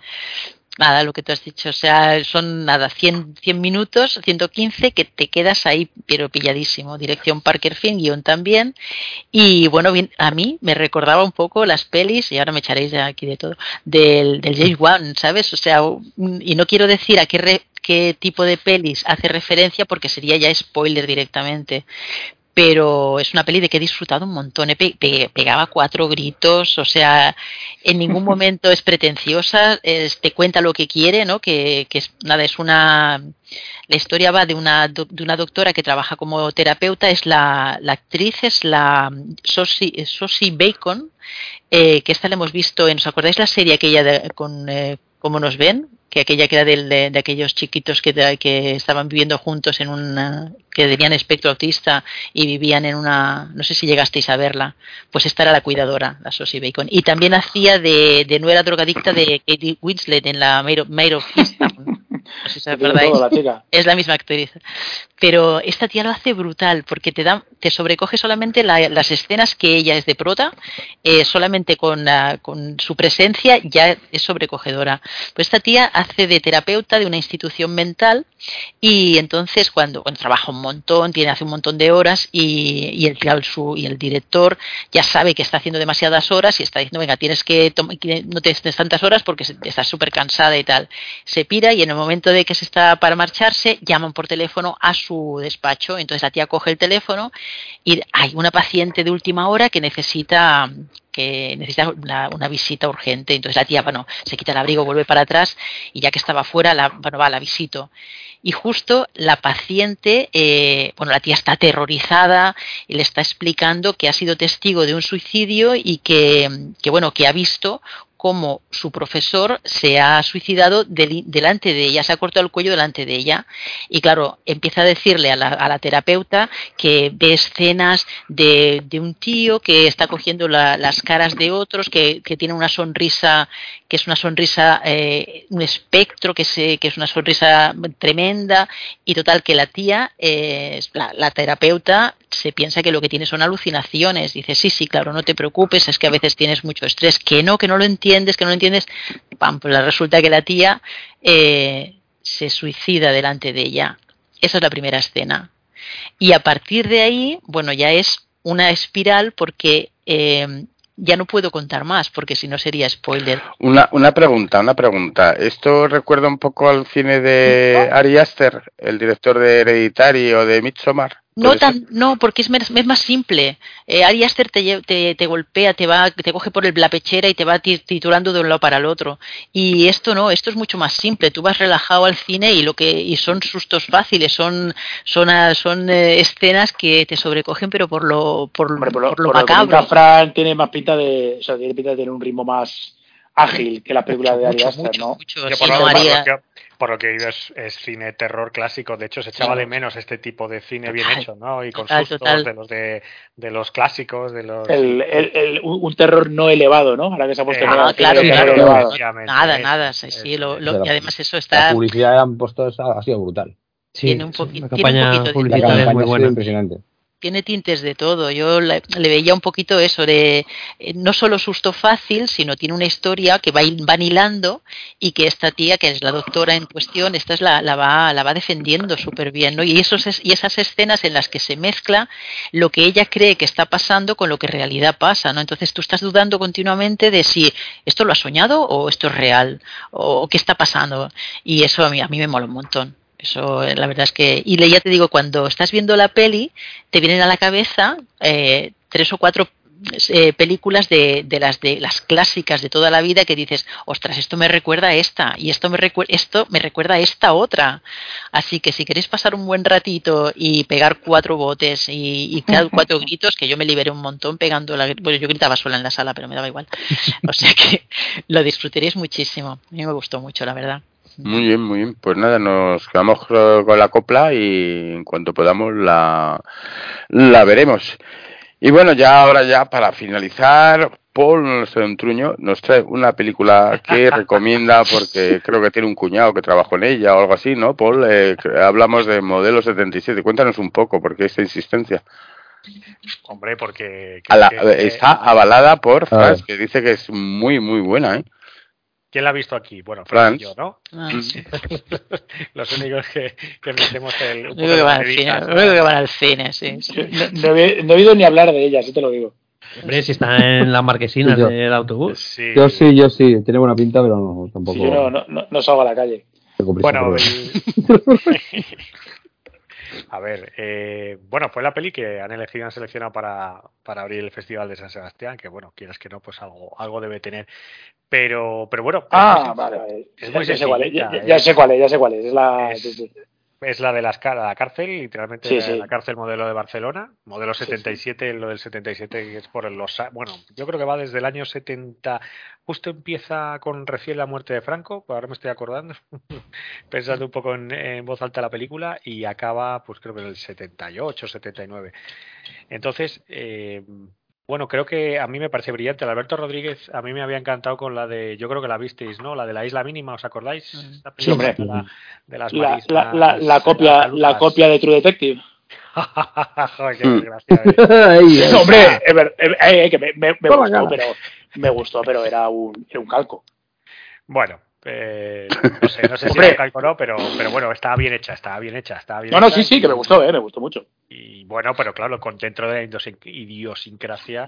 Nada, lo que tú has dicho, o sea, son nada, 100, 100 minutos, 115, que te quedas ahí, pero pilladísimo. Dirección Parker Finn, guion también. Y bueno, a mí me recordaba un poco las pelis, y ahora me echaréis de aquí de todo, del, del James Wan, ¿sabes? O sea, y no quiero decir a qué, re- qué tipo de pelis hace referencia porque sería ya spoiler directamente. Pero es una peli de que he disfrutado un montón. He pe- pe- pegaba cuatro gritos, o sea, en ningún momento es pretenciosa, es- te cuenta lo que quiere, ¿no? Que, que es nada, es una. La historia va de una, de una doctora que trabaja como terapeuta, es la, la actriz, es la Sosie, Sosie Bacon, eh, que esta la hemos visto en, ¿os acordáis la serie aquella de, con eh, cómo nos ven? Que aquella que era de, de aquellos chiquitos que, que estaban viviendo juntos en una, que tenían espectro autista y vivían en una, no sé si llegasteis a verla, pues esta era la cuidadora, la Sosie Bacon. Y también hacía de, de nuera drogadicta de Katie Winslet en la Maid of. Tiene acordáis. todo, la. Es la misma actriz. Pero esta tía lo hace brutal porque te da, te sobrecoge solamente la- las escenas que ella es de prota, eh, solamente con, la- con su presencia ya es sobrecogedora. Pues esta tía hace de terapeuta de una institución mental y entonces cuando, cuando trabaja un montón, tiene hace un montón de horas y, y el, su- y el director ya sabe que está haciendo demasiadas horas y está diciendo, venga, tienes que, no te estés tantas horas porque estás súper cansada y tal. Se pira y en el momento de que se está para marcharse, llaman por teléfono a su despacho. Entonces la tía coge el teléfono y hay una paciente de última hora que necesita que necesita una, una visita urgente. Entonces la tía, bueno, se quita el abrigo, vuelve para atrás y ya que estaba fuera, la, bueno, va, la visito. Y justo la paciente, eh, bueno, la tía está aterrorizada y le está explicando que ha sido testigo de un suicidio y que, que bueno, que ha visto cómo su profesor se ha suicidado del- delante de ella, se ha cortado el cuello delante de ella. Y claro, empieza a decirle a la, a la terapeuta que ve escenas de, un tío que está cogiendo la- las caras de otros, que, tiene una sonrisa, que es una sonrisa, eh, un espectro, que, se, que es una sonrisa tremenda. Y total, que la tía, eh, la, la terapeuta, se piensa que lo que tiene son alucinaciones. Dice, sí, sí, claro, no te preocupes, es que a veces tienes mucho estrés, que no, que no lo entiendes, que no lo entiendes. Pam, pues resulta que la tía eh, se suicida delante de ella. Esa es la primera escena. Y a partir de ahí, bueno, ya es una espiral porque eh, ya no puedo contar más, porque si no sería spoiler. Una, una pregunta, una pregunta. Esto recuerda un poco al cine de Ari Aster, el director de Hereditary o de Midsommar. No tan, no, porque es, más simple. Eh, Ari Aster te, te, te golpea, te va, te coge por el- la pechera y te va ti- titulando de un lado para el otro. Y esto no, esto es mucho más simple. Tú vas relajado al cine y lo que y son sustos fáciles, son son ah, son eh, escenas que te sobrecogen, pero por lo por, Hombre, por lo, por lo por macabro. tiene más pinta de, o sea, tiene pinta de tener un ritmo más ágil que las películas de Ari Aster, mucho, ¿no? mucho, sí, por, no, María- por lo que he oído es, es cine terror clásico. De hecho, se echaba de menos este tipo de cine bien Total, hecho, ¿no? Y con total, sustos total. de los de, de los clásicos, de los. El, el, el- un terror no elevado, ¿no? Ahora que se ha puesto Eh, moda Ah, claro, sí, claro. claro, Nada, nada, sí, eso, sí, lo- lo- y además eso La está publicidad que han puesto ha sido brutal. Sí, Tiene un sí, poqui- la tiene un poquito de- La publicitaria es muy buena. impresionante. Tiene tintes de todo. Yo le, le veía un poquito eso de eh, no solo susto fácil, sino tiene una historia que va, van hilando y que esta tía, que es la doctora en cuestión, esta es la, la va la va defendiendo súper bien, ¿no? Y esos es- y esas escenas en las que se mezcla lo que ella cree que está pasando con lo que en realidad pasa, ¿no? Entonces tú estás dudando continuamente de si esto lo ha soñado o esto es real o, qué está pasando y eso a mí a mí me mola un montón. Eso, eh, la verdad es que. Y le- ya te digo, cuando estás viendo la peli, te vienen a la cabeza eh, tres o cuatro eh, películas de, de las de las clásicas de toda la vida que dices, ostras, esto me recuerda a esta y esto me recuerda esto me recuerda a esta otra. Así que si queréis pasar un buen ratito y pegar cuatro botes y, y cuatro gritos, que yo me liberé un montón pegando la, bueno, yo gritaba sola en la sala, pero me daba igual. O sea que lo disfrutaréis muchísimo. A mí me gustó mucho, la verdad. Muy bien, muy bien. Pues nada, nos quedamos eh, con la copla y en cuanto podamos la, la veremos. Y bueno, ya ahora ya para finalizar, Paul, nuestro entruño, nos trae una película que recomienda porque creo que tiene un cuñado que trabajó en ella o algo así, ¿no? Paul, eh, hablamos de Modelo 77. Cuéntanos un poco, porque esta insistencia. Hombre, porque. que- A la- que- está avalada por Franz, que dice que es muy, muy buena, ¿eh? ¿Quién la ha visto aquí? Bueno, Fran y yo, ¿no? Ah, sí. Los únicos que, que metemos el. un poco que van al cine, que van al cine, sí. sí. No, no he, no he oído ni hablar de ella, sí te lo digo. Hombre, si está en las marquesinas Sí, del autobús. Sí. Yo sí, yo sí. Tiene buena pinta, pero no, tampoco. Si yo no, no, no- no salgo a la calle. Bueno, el- A ver, eh, bueno, fue la peli que han elegido, han seleccionado para, para abrir el Festival de San Sebastián, que bueno, quieras que no, pues algo, algo debe tener. Pero, pero bueno. Ah, vale, vale. Es muy ya, sé cuál es, ya, es- sé cuál es, ya sé cuál es. Es la. Es-. Es la de las, la cárcel, literalmente Sí, la, sí. la cárcel modelo de Barcelona, modelo Sí, sí. 77, lo del 77 que es por los... Bueno, yo creo que va desde el año 70, justo empieza con recién la muerte de Franco, pues ahora me estoy acordando, pensando un poco en, en voz alta la película, y acaba pues creo que en el 78, 79. Entonces, eh, bueno, creo que a mí me parece brillante. El Alberto Rodríguez a mí me había encantado con la de, yo creo que la visteis, ¿no? La de la isla mínima, ¿os acordáis? Mm. Sí, hombre. de, la- de las La, la, marismas, la, la copia, la copia de True Detective. Joder, qué desgracia. Hombre, eh, eh, que me, me, me Toma, gustó, pero me gustó, pero era un, era un calco. Bueno, eh, no sé, no sé si era calco o no, pero, pero bueno, estaba bien hecha, estaba bien hecha, estaba bien No, no, hecha sí, sí, que me gustó, eh, me gustó mucho. Y bueno, pero claro, con dentro de la idiosin- idiosincrasia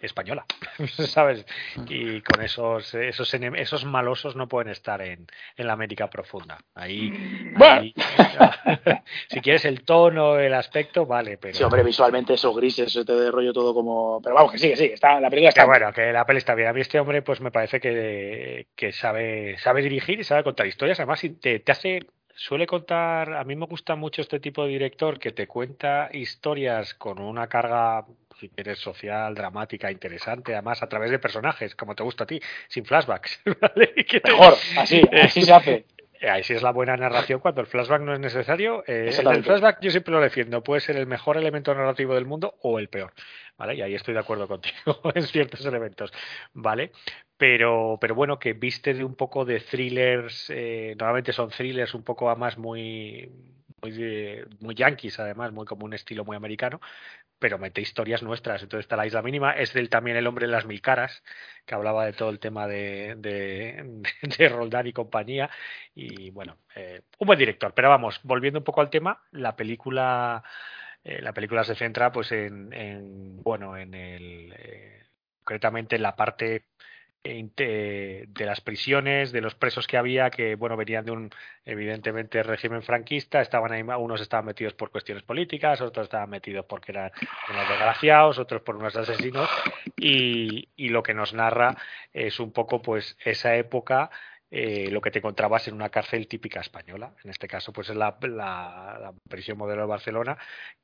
española, ¿sabes? Y con esos esos esos malosos no pueden estar en, en la América profunda. Ahí, Bueno. ahí- si quieres el tono, el aspecto, vale, pero Sí, hombre, visualmente esos grises, ese rollo todo como. Pero vamos, que sí, que sí, está, la película está. Que bueno, que la peli está bien. A mí este hombre, pues me parece que, que sabe, sabe dirigir y sabe contar historias. Además, te, te hace, suele contar. A mí me gusta mucho este tipo de director que te cuenta historias con una carga, si quieres, social, dramática, interesante. Además, a través de personajes, como te gusta a ti, sin flashbacks. ¿vale? Te- Mejor, así, así se hace. Ahí sí es la buena narración cuando el flashback no es necesario. Eh, el flashback yo siempre lo defiendo. Puede ser el mejor elemento narrativo del mundo o el peor. ¿Vale? Y ahí estoy de acuerdo contigo en ciertos elementos. ¿Vale? Pero, pero bueno, que viste de un poco de thrillers. eh, normalmente son thrillers un poco más muy. Muy, yankees, además, muy como un estilo muy americano, pero mete historias nuestras. Entonces está la isla mínima, es del también el hombre de las mil caras, que hablaba de todo el tema de, de, de Roldán y compañía, y bueno, eh, un buen director. Pero vamos, volviendo un poco al tema, la película, eh, la película se centra, pues, en, en bueno, en el, eh, concretamente en la parte de las prisiones, de los presos que había, que bueno, venían de un evidentemente régimen franquista, estaban ahí, unos estaban metidos por cuestiones políticas, otros estaban metidos porque eran unos desgraciados, otros por unos asesinos, y, y lo que nos narra es un poco pues esa época eh, lo que te encontrabas en una cárcel típica española. En este caso, pues es la, la, la prisión modelo de Barcelona,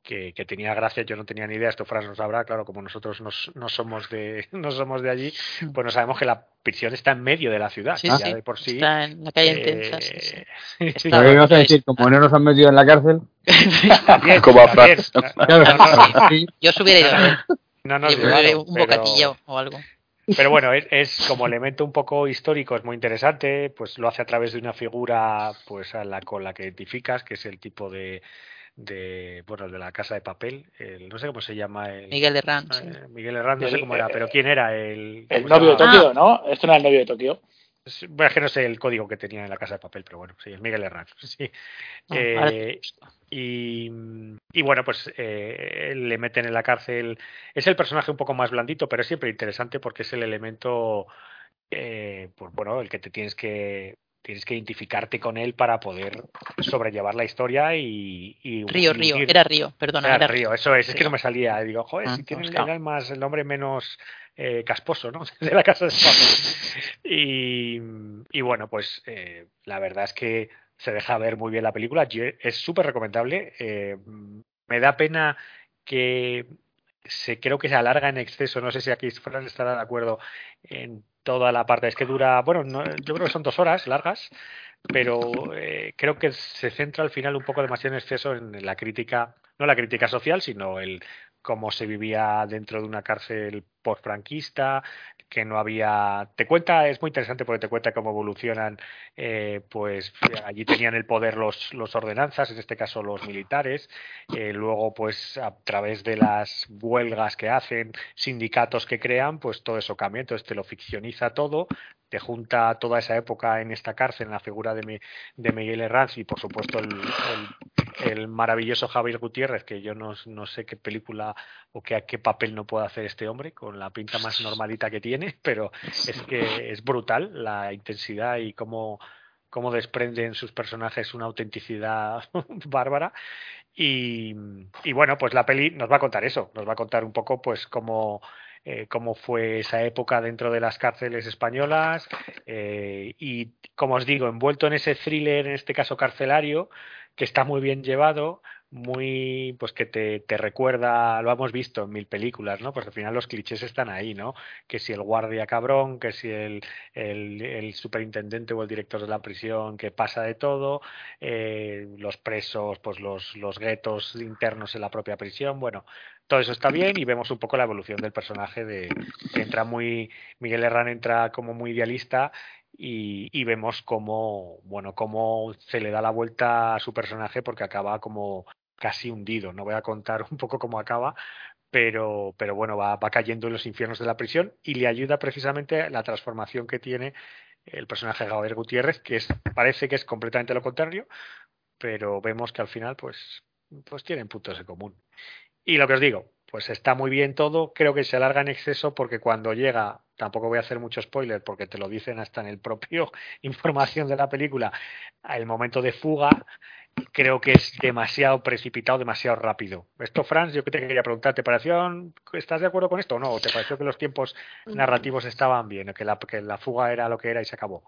que, que, tenía gracia, yo no tenía ni idea, esto Fran no sabrá, claro, como nosotros nos, no, somos de, no somos de allí, pues no sabemos que la prisión está en medio de la ciudad. Sí, ya sí, de por sí, está en la calle intensa. Sí, sí. Eh, Está- ¿Pero qué ibas a decir? Como no nos han metido en la cárcel. también, Como a. Claro, No, no, no. Yo os hubiera ido a ver. no nos llevaron, un pero- bocadillo o algo. Pero bueno, es, es como elemento un poco histórico, es muy interesante, pues lo hace a través de una figura pues a la con la que identificas, que es el tipo de, de bueno, el de la casa de papel, el, no sé cómo se llama el Miguel Herrán, sí. eh, Miguel Herrán, no sé cómo era, pero quién era el El novio de? Tokio, ¿no? Esto no era el novio de Tokio. Bueno, es que no sé el código que tenía en la casa de papel, pero bueno, sí, es Miguel Herrán. Sí. Ah, Eh, y, y bueno, pues eh, le meten en la cárcel. Es el personaje un poco más blandito, pero es siempre interesante porque es el elemento, eh, pues bueno, el que te tienes que tienes que identificarte con él para poder sobrellevar la historia y, y Río, Río, era Río, perdona. era Era Río, eso es, es que no me salía. Digo, joder, Ah, si tiene pues el, claro. el más, el nombre menos eh, casposo, ¿no? De la casa de. Y, y bueno, pues eh, la verdad es que se deja ver muy bien la película. Es súper recomendable. eh, me da pena que se creo que se alarga en exceso. No sé si aquí Fran estará de acuerdo en toda la parte. Es que dura, bueno, no- yo creo que son dos horas largas, pero eh, creo que se centra al final un poco demasiado en exceso en la crítica, no la crítica social, sino el cómo se vivía dentro de una cárcel post-franquista, que no había... Te cuenta, es muy interesante porque te cuenta cómo evolucionan, eh, pues allí tenían el poder los, los ordenanzas, en este caso los militares, eh, luego pues a través de las huelgas que hacen, sindicatos que crean, pues todo eso cambia, entonces te lo ficcioniza todo, te junta toda esa época en esta cárcel, en la figura de, Mi- de Miguel Herranz y por supuesto el, el- maravilloso Javier Gutiérrez, que yo no, no sé qué película o qué, qué papel no puede hacer este hombre con la pinta más normalita que tiene, pero es que es brutal la intensidad y cómo, cómo desprenden sus personajes una autenticidad bárbara. Y, y, bueno, pues la peli nos va a contar eso, nos va a contar un poco pues cómo, eh, cómo fue esa época dentro de las cárceles españolas eh, y, como os digo, envuelto en ese thriller, en este caso carcelario, que está muy bien llevado, muy pues que te, te, recuerda, lo hemos visto en mil películas, ¿no? Pues al final los clichés están ahí, ¿no? Que si el guardia cabrón, que si el, el, superintendente o el director de la prisión que pasa de todo, eh, los presos, pues los, los guetos internos en la propia prisión, bueno, todo eso está bien y vemos un poco la evolución del personaje de entra muy Miguel Herrán entra como muy idealista y, vemos cómo bueno cómo se le da la vuelta a su personaje porque acaba como casi hundido. No voy a contar un poco cómo acaba pero pero bueno va, va cayendo en los infiernos de la prisión y le ayuda precisamente la transformación que tiene el personaje de Gabriel Gutiérrez que parece que es completamente lo contrario pero vemos que al final pues pues tienen puntos en común. Y lo que os digo pues está muy bien todo. Creo que se alarga en exceso porque cuando llega tampoco voy a hacer mucho spoiler porque te lo dicen hasta en el propio información de la película, el momento de fuga creo que es demasiado precipitado, demasiado rápido. Esto, Franz, yo que te quería preguntar, ¿te pareció, estás de acuerdo con esto o no? ¿O te pareció que los tiempos narrativos estaban bien, que la, que la fuga era lo que era y se acabó?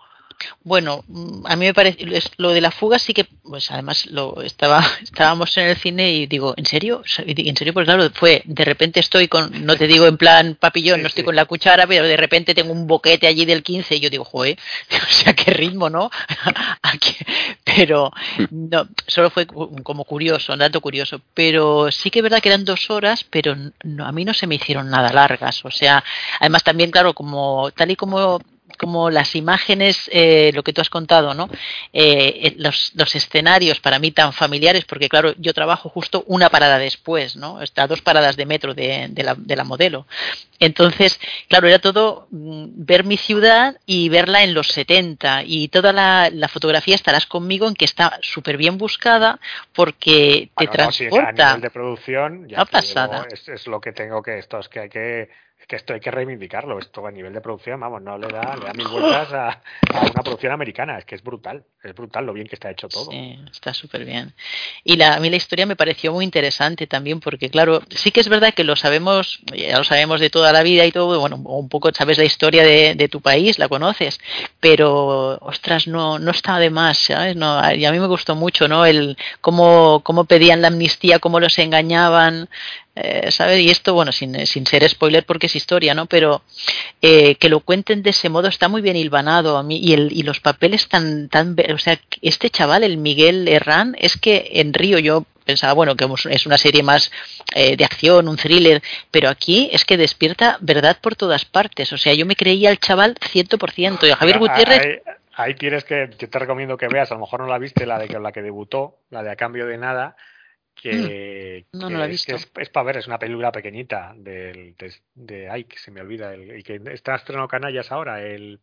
Bueno, a mí me parece lo de la fuga sí que, pues además lo estaba estábamos en el cine y digo, ¿en serio? En serio, pues claro, fue de repente estoy con, no te digo en plan papillón, sí, no estoy sí. con la cuchara, pero de repente tengo un boquete allí del 15 y yo digo, joder, o sea, qué ritmo, ¿no? Pero no, solo fue como curioso, un dato curioso, pero sí que es verdad que eran dos horas, pero no, a mí no se me hicieron nada largas, o sea, además también, claro, como tal y como como las imágenes, eh, lo que tú has contado, ¿no? Eh, los, los, escenarios para mí tan familiares, porque claro, yo trabajo justo una parada después, ¿no? Está dos paradas de metro de, de, la, de la modelo. Entonces, claro, era todo mm, ver mi ciudad y verla en los 70 y toda la, la fotografía estarás conmigo en que está súper bien buscada porque te bueno, transporta. No, si a nivel de producción, ya no. Digo, es, es, lo que tengo que esto es que hay que que esto hay que reivindicarlo. Esto a nivel de producción, vamos, no le da, le da mil vueltas a, a, una producción americana. Es que es brutal, es brutal lo bien que está hecho todo. Sí, está súper bien. Y la, a mí la historia me pareció muy interesante también, porque claro, sí que es verdad que lo sabemos, ya lo sabemos de toda la vida y todo, bueno, un poco sabes la historia de, de tu país, la conoces, pero ostras, no, no está de más, ¿sabes? No, y a mí me gustó mucho, ¿no? El cómo, cómo pedían la amnistía, cómo los engañaban, eh, ¿sabes? Y esto, bueno, sin, sin ser spoiler porque es historia, ¿no? Pero eh, que lo cuenten de ese modo está muy bien hilvanado a mí y, el, y los papeles tan, tan, o sea, este chaval, el Miguel Herrán, es que en Río yo pensaba, bueno, que es una serie más eh, de acción, un thriller, pero aquí es que despierta verdad por todas partes. O sea, yo me creía el chaval 100%. Y a Javier Gutiérrez. Ahí, ahí, tienes que, yo te recomiendo que veas, a lo mejor no la viste, la de la que debutó, la de A Cambio de Nada, que, mm, no, que, no es, que es, es, para ver, es una película pequeñita del, de, de Ike, se me olvida, el, y que está estrenando canallas ahora, el,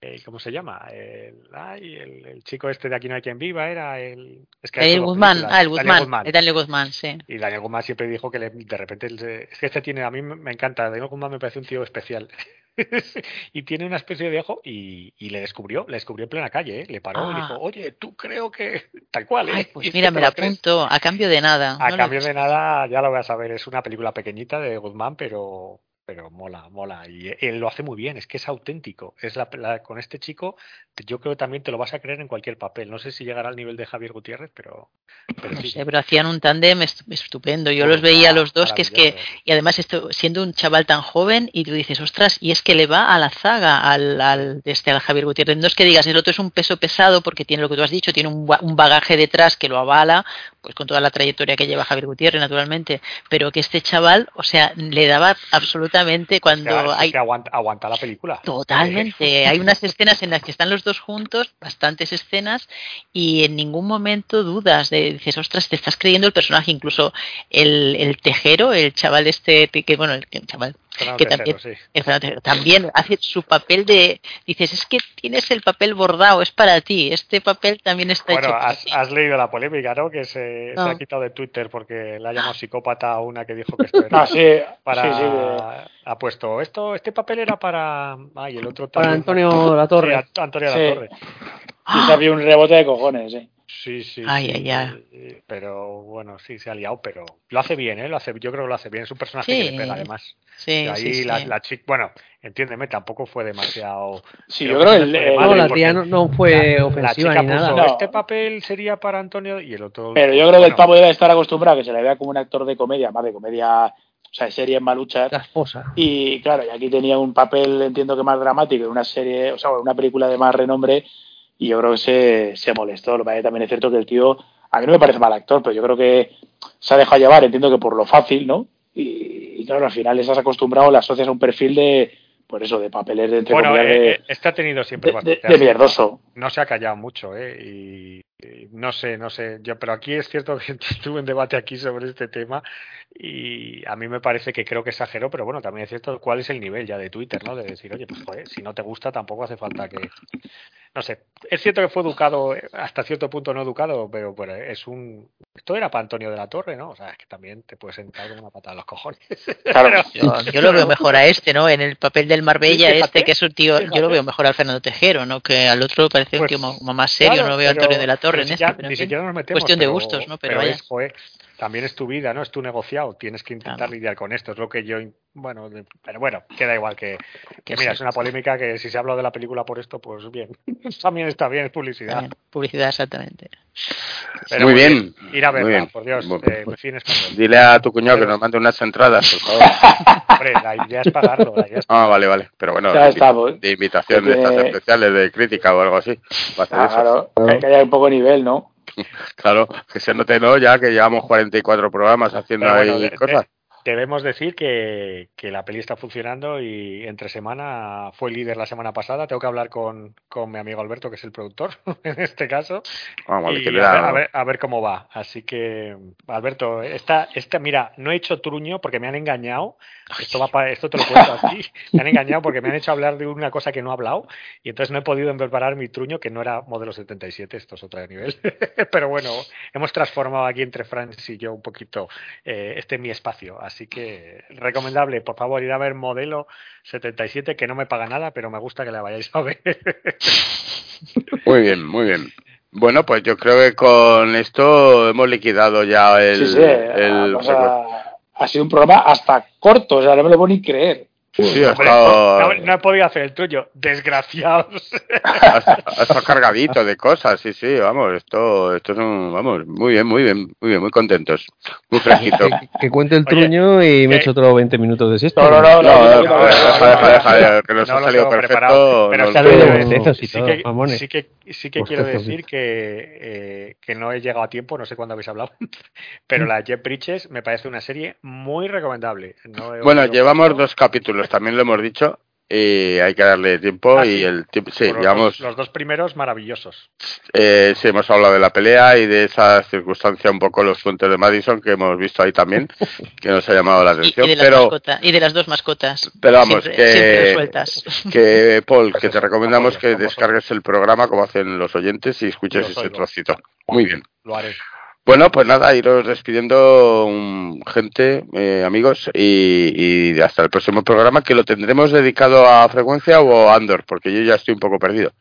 el, ¿cómo se llama? El, ay, el, el, chico este de Aquí no hay quien viva era el... Es que Daniel Guzmán, ah, el Guzmán, Daniel Guzmán. El Daniel Guzmán, sí. Y Daniel Guzmán siempre dijo que le, de repente, es que este tiene, a mí me encanta, Daniel Guzmán me parece un tío especial. y tiene una especie de ojo y, y, le descubrió, le descubrió en plena calle, ¿eh? le paró ah. y dijo, oye, tú creo que tal cual. ¿eh? Ay, pues mira, me la apunto, a cambio de nada. A no cambio de nada, ya lo voy a saber, es una película pequeñita de Guzmán, pero pero mola, mola. Y él lo hace muy bien, es que es auténtico. Es la, la, con este chico, yo creo que también te lo vas a creer en cualquier papel. No sé si llegará al nivel de Javier Gutiérrez, pero. pero no sí. sé, pero hacían un tándem estupendo. Yo los veía a los dos, que es que. Y además, esto, siendo un chaval tan joven, y tú dices, ostras, y es que le va a la zaga al, al, este, al Javier Gutiérrez. No es que digas, el otro es un peso pesado, porque tiene lo que tú has dicho, tiene un, un bagaje detrás que lo avala, pues con toda la trayectoria que lleva Javier Gutiérrez, naturalmente. Pero que este chaval, o sea, le daba absolutamente cuando hay que aguanta, aguanta, la película. Totalmente. hay unas escenas en las que están los dos juntos, bastantes escenas, y en ningún momento dudas de dices, ostras, te estás creyendo el personaje, incluso el, el tejero, el chaval este, que bueno, el, el chaval que también, sí. también hace su papel de dices es que tienes el papel bordado es para ti este papel también está bueno hecho has, has, leído la polémica no que se, no. se, ha quitado de Twitter porque la llamó psicópata a una que dijo que esto era ah, sí, para sí, sí, ha puesto esto este papel era para ay el otro para Antonio La Torre. Sí, Antonio La Torre. Y se había un rebote de cojones, ¿eh? Sí, sí. Ay, sí, ay, ay. eh, Pero bueno, sí, se ha liado, pero lo hace bien, ¿eh? Lo hace, yo creo que lo hace bien. Es un personaje Sí. que le pega, además. Sí, Y ahí sí, la, sí. la chica, bueno, entiéndeme, tampoco fue demasiado. Sí, yo creo que no el, fue el- No, madre, la tía no, no fue la- la ofensiva chica ni nada. No. este papel sería para Antonio y el otro. Pero yo creo que el pavo debe estar acostumbrado a que se le vea como un actor de comedia, más de comedia, o sea, de series maluchas. La esposa. Y claro, y aquí tenía un papel, entiendo que más dramático, en una serie, o sea, una película de más renombre, y yo creo que se, se molestó. Lo que también es cierto que el tío, a mí no me parece mal actor, pero yo creo que se ha dejado llevar, entiendo que por lo fácil, ¿no? Y, y claro, al final estás acostumbrado, le asocias a un perfil de, por eso, de papeles de entre Bueno, eh, de, eh, este ha tenido siempre de- bastante. de- mierdoso. no se ha callado mucho, ¿eh? Y no sé, no sé, yo, pero aquí es cierto que estuve en debate aquí sobre este tema y a mí me parece que creo que exageró, pero bueno, también es cierto cuál es el nivel ya de Twitter, ¿no? De decir, oye, pues joder, si no te gusta tampoco hace falta que... No sé, es cierto que fue educado, hasta cierto punto no educado, pero, pero es un... Esto era para Antonio de la Torre, ¿no? O sea, es que también te puedes sentar con una patada en los cojones. Claro. Yo, yo lo veo mejor a este, ¿no? En el papel del Marbella, Sí, fíjate, este que es un tío, yo lo veo mejor al Fernando Tejero, ¿no? Que al otro parece un Pues, tío más serio, Claro, no veo a pero- Antonio de la Torre pero en si este, ya pero en ni fin, siquiera nos metemos, cuestión de pero- gustos, ¿no? Pero, vaya. es, joder, también es tu vida, ¿no? Es tu negociado. Tienes que intentar Claro. lidiar con esto. Es lo que yo, bueno, de- pero bueno, queda igual que, que mira, sí. es una polémica que si se habla de la película por esto, pues bien, también está bien, es publicidad. También, publicidad, exactamente. Pero Muy bien, Ir a muy verla, bien. por Dios, Bueno, eh. Dile a tu cuñado que nos mande unas entradas, por favor. Hombre, la idea es pagarlo. La idea es Ah, vale, vale. Pero bueno, Ya de, pues. de invitación de Porque- estas especiales, de crítica o algo así. Va a hacer eso. Claro, que, que haya un poco de nivel, ¿no? Claro, que se note, ¿no? Ya que llevamos 44 programas haciendo bueno, ahí de- cosas. Debemos decir que, que la peli está funcionando y entre semana fue líder la semana pasada. Tengo que hablar con, con mi amigo Alberto, que es el productor en este caso, Vamos, y a ver, a, ver, a ver cómo va. Así que, Alberto, esta, esta, mira, no he hecho truño porque me han engañado. Esto, va pa- esto te lo cuento así. Me han engañado porque me han hecho hablar de una cosa que no he hablado y entonces no he podido preparar mi truño, que no era modelo 77, esto es otro nivel. Pero bueno, hemos transformado aquí entre Francis y yo un poquito eh, este mi espacio. Así que recomendable, por favor, ir a ver modelo 77, que no me paga nada, pero me gusta que la vayáis a ver. Muy bien, muy bien. Bueno, pues yo creo que con esto hemos liquidado ya el. sí, sí. el- o sea, ha sido un programa hasta corto, o sea, no me lo puedo ni creer. Sí, ha Hombre, estado, no, no he podido hacer el tuyo, desgraciados. ha estado- cargadito de cosas, sí, sí, vamos, esto, esto es un, vamos, muy bien, muy bien, muy bien, muy contentos, muy fresquito. Que, que cuente el Oye, truño y me que- echo otros 20 minutos de siesta. No, no, no, No, no, no, no, deja, deja, deja, que nos No ha salido perfecto. pero no sí que- sí que, mamones. sí que, sí que Bostezos, quiero decir que, eh, que no he llegado a tiempo, no sé cuándo habéis hablado, pero la Jeff Bridges me parece una serie muy recomendable. No he Bueno, llevamos dos capítulos, también lo hemos dicho, y hay que darle tiempo Ah, y sí. el tiempo, sí, Por los, dos, los dos primeros maravillosos. eh, sí, hemos hablado de la pelea y de esa circunstancia un poco los puentes de Madison que hemos visto ahí también, que nos ha llamado la atención, y de las pero, y de las dos mascotas. pero vamos, siempre, siempre que, sueltas. que Paul, que te recomendamos que descargues el programa como hacen los oyentes y escuches ese trocito. Muy bien. Lo haré. Bueno, pues nada, iros despidiendo, um, gente, eh, amigos, y, y hasta el próximo programa que lo tendremos dedicado a frecuencia o a Andor, porque yo ya estoy un poco perdido.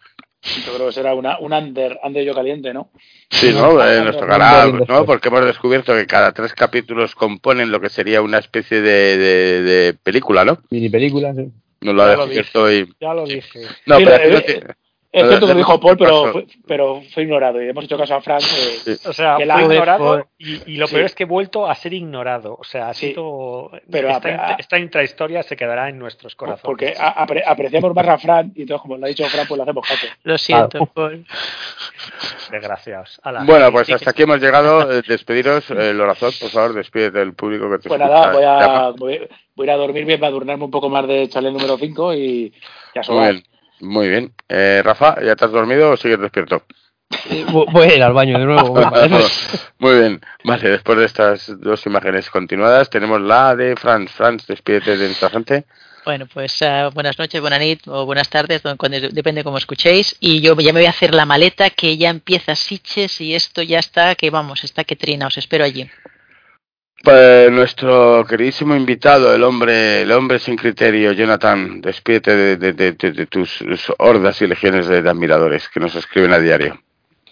Yo creo que será una, un under, under yo caliente, ¿no? Sí, No, ¿no? Eh, nos tocará, ¿no? Porque hemos descubierto que cada tres capítulos componen lo que sería una especie de, de, de película, ¿no? Mini películas, sí. Nos lo ha Ya lo descubierto y... Ya lo dije. No, Sí, pero eh, tiene- Es cierto que lo dijo Paul, pero fue, pero fue ignorado. Y hemos hecho caso a Frank. que- Sí. O sea, Que fue ignorado y, y lo Sí. peor es que he vuelto a ser ignorado. O sea, ha Sí. sido. Pero esta, a- a- esta intrahistoria se quedará en nuestros corazones. Porque a- apre- apreciamos más a Frank y entonces, como lo ha dicho Frank, pues lo hacemos caso. Lo siento, Claro. Paul. Desgraciados. Ala, Bueno, pues sí, hasta aquí hemos llegado. Eh, Despediros, eh, Lorazón, por favor, despídete del público que te Pues nada, voy a, voy, voy a ir a dormir bien, para adornarme un poco más de chale número 5 y ya bien, muy bien. Eh, Rafa, ¿ya te has dormido o sigues despierto? Eh, vo- Voy a ir al baño de nuevo. Muy bien. Vale, después de estas dos imágenes continuadas, tenemos la de Franz. Franz, despídete de nuestra gente. Bueno, pues ah, buenas noches, buenas nit o buenas tardes, cuando- depende cómo escuchéis. Y yo ya me voy a hacer la maleta que ya empieza Siches y esto ya está, que vamos, está que trina, os espero allí. Pues nuestro queridísimo invitado, el hombre, el hombre sin criterio, Jonathan, despídete de, de- de- de- de tus hordas y legiones de, admiradores que nos escriben a diario,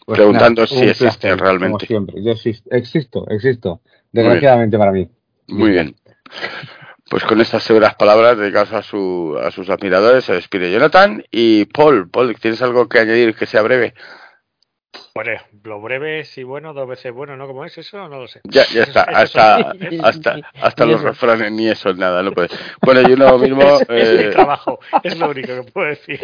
Pues preguntando nada, si un existe placer, realmente. Como siempre, yo existo, existo, existo. Desgraciadamente para mí. Muy bien. Pues con estas seguras palabras dedicadas a, su, a sus admiradores se despide Jonathan y Paul. Paul, ¿tienes algo que añadir que sea breve? Bueno, lo breve es y bueno, dos veces bueno, ¿no? ¿Cómo es eso? No lo sé. Ya, ya está, hasta, hasta, hasta los refranes ni eso, nada, no puede. Bueno, yo lo mismo. es, es mi eh, trabajo, es lo único que puedo decir.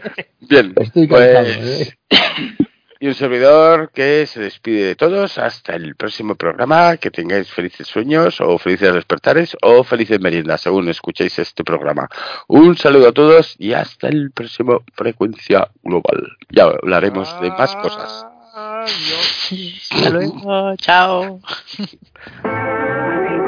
bien, Estoy cansado, pues, ¿eh? Y un servidor que se despide de todos hasta el próximo programa. Que tengáis felices sueños o felices despertares o felices meriendas, según escuchéis este programa. Un saludo a todos y hasta el próximo Frecuencia Global. Ya hablaremos de más cosas. Adiós. Hasta luego, chao.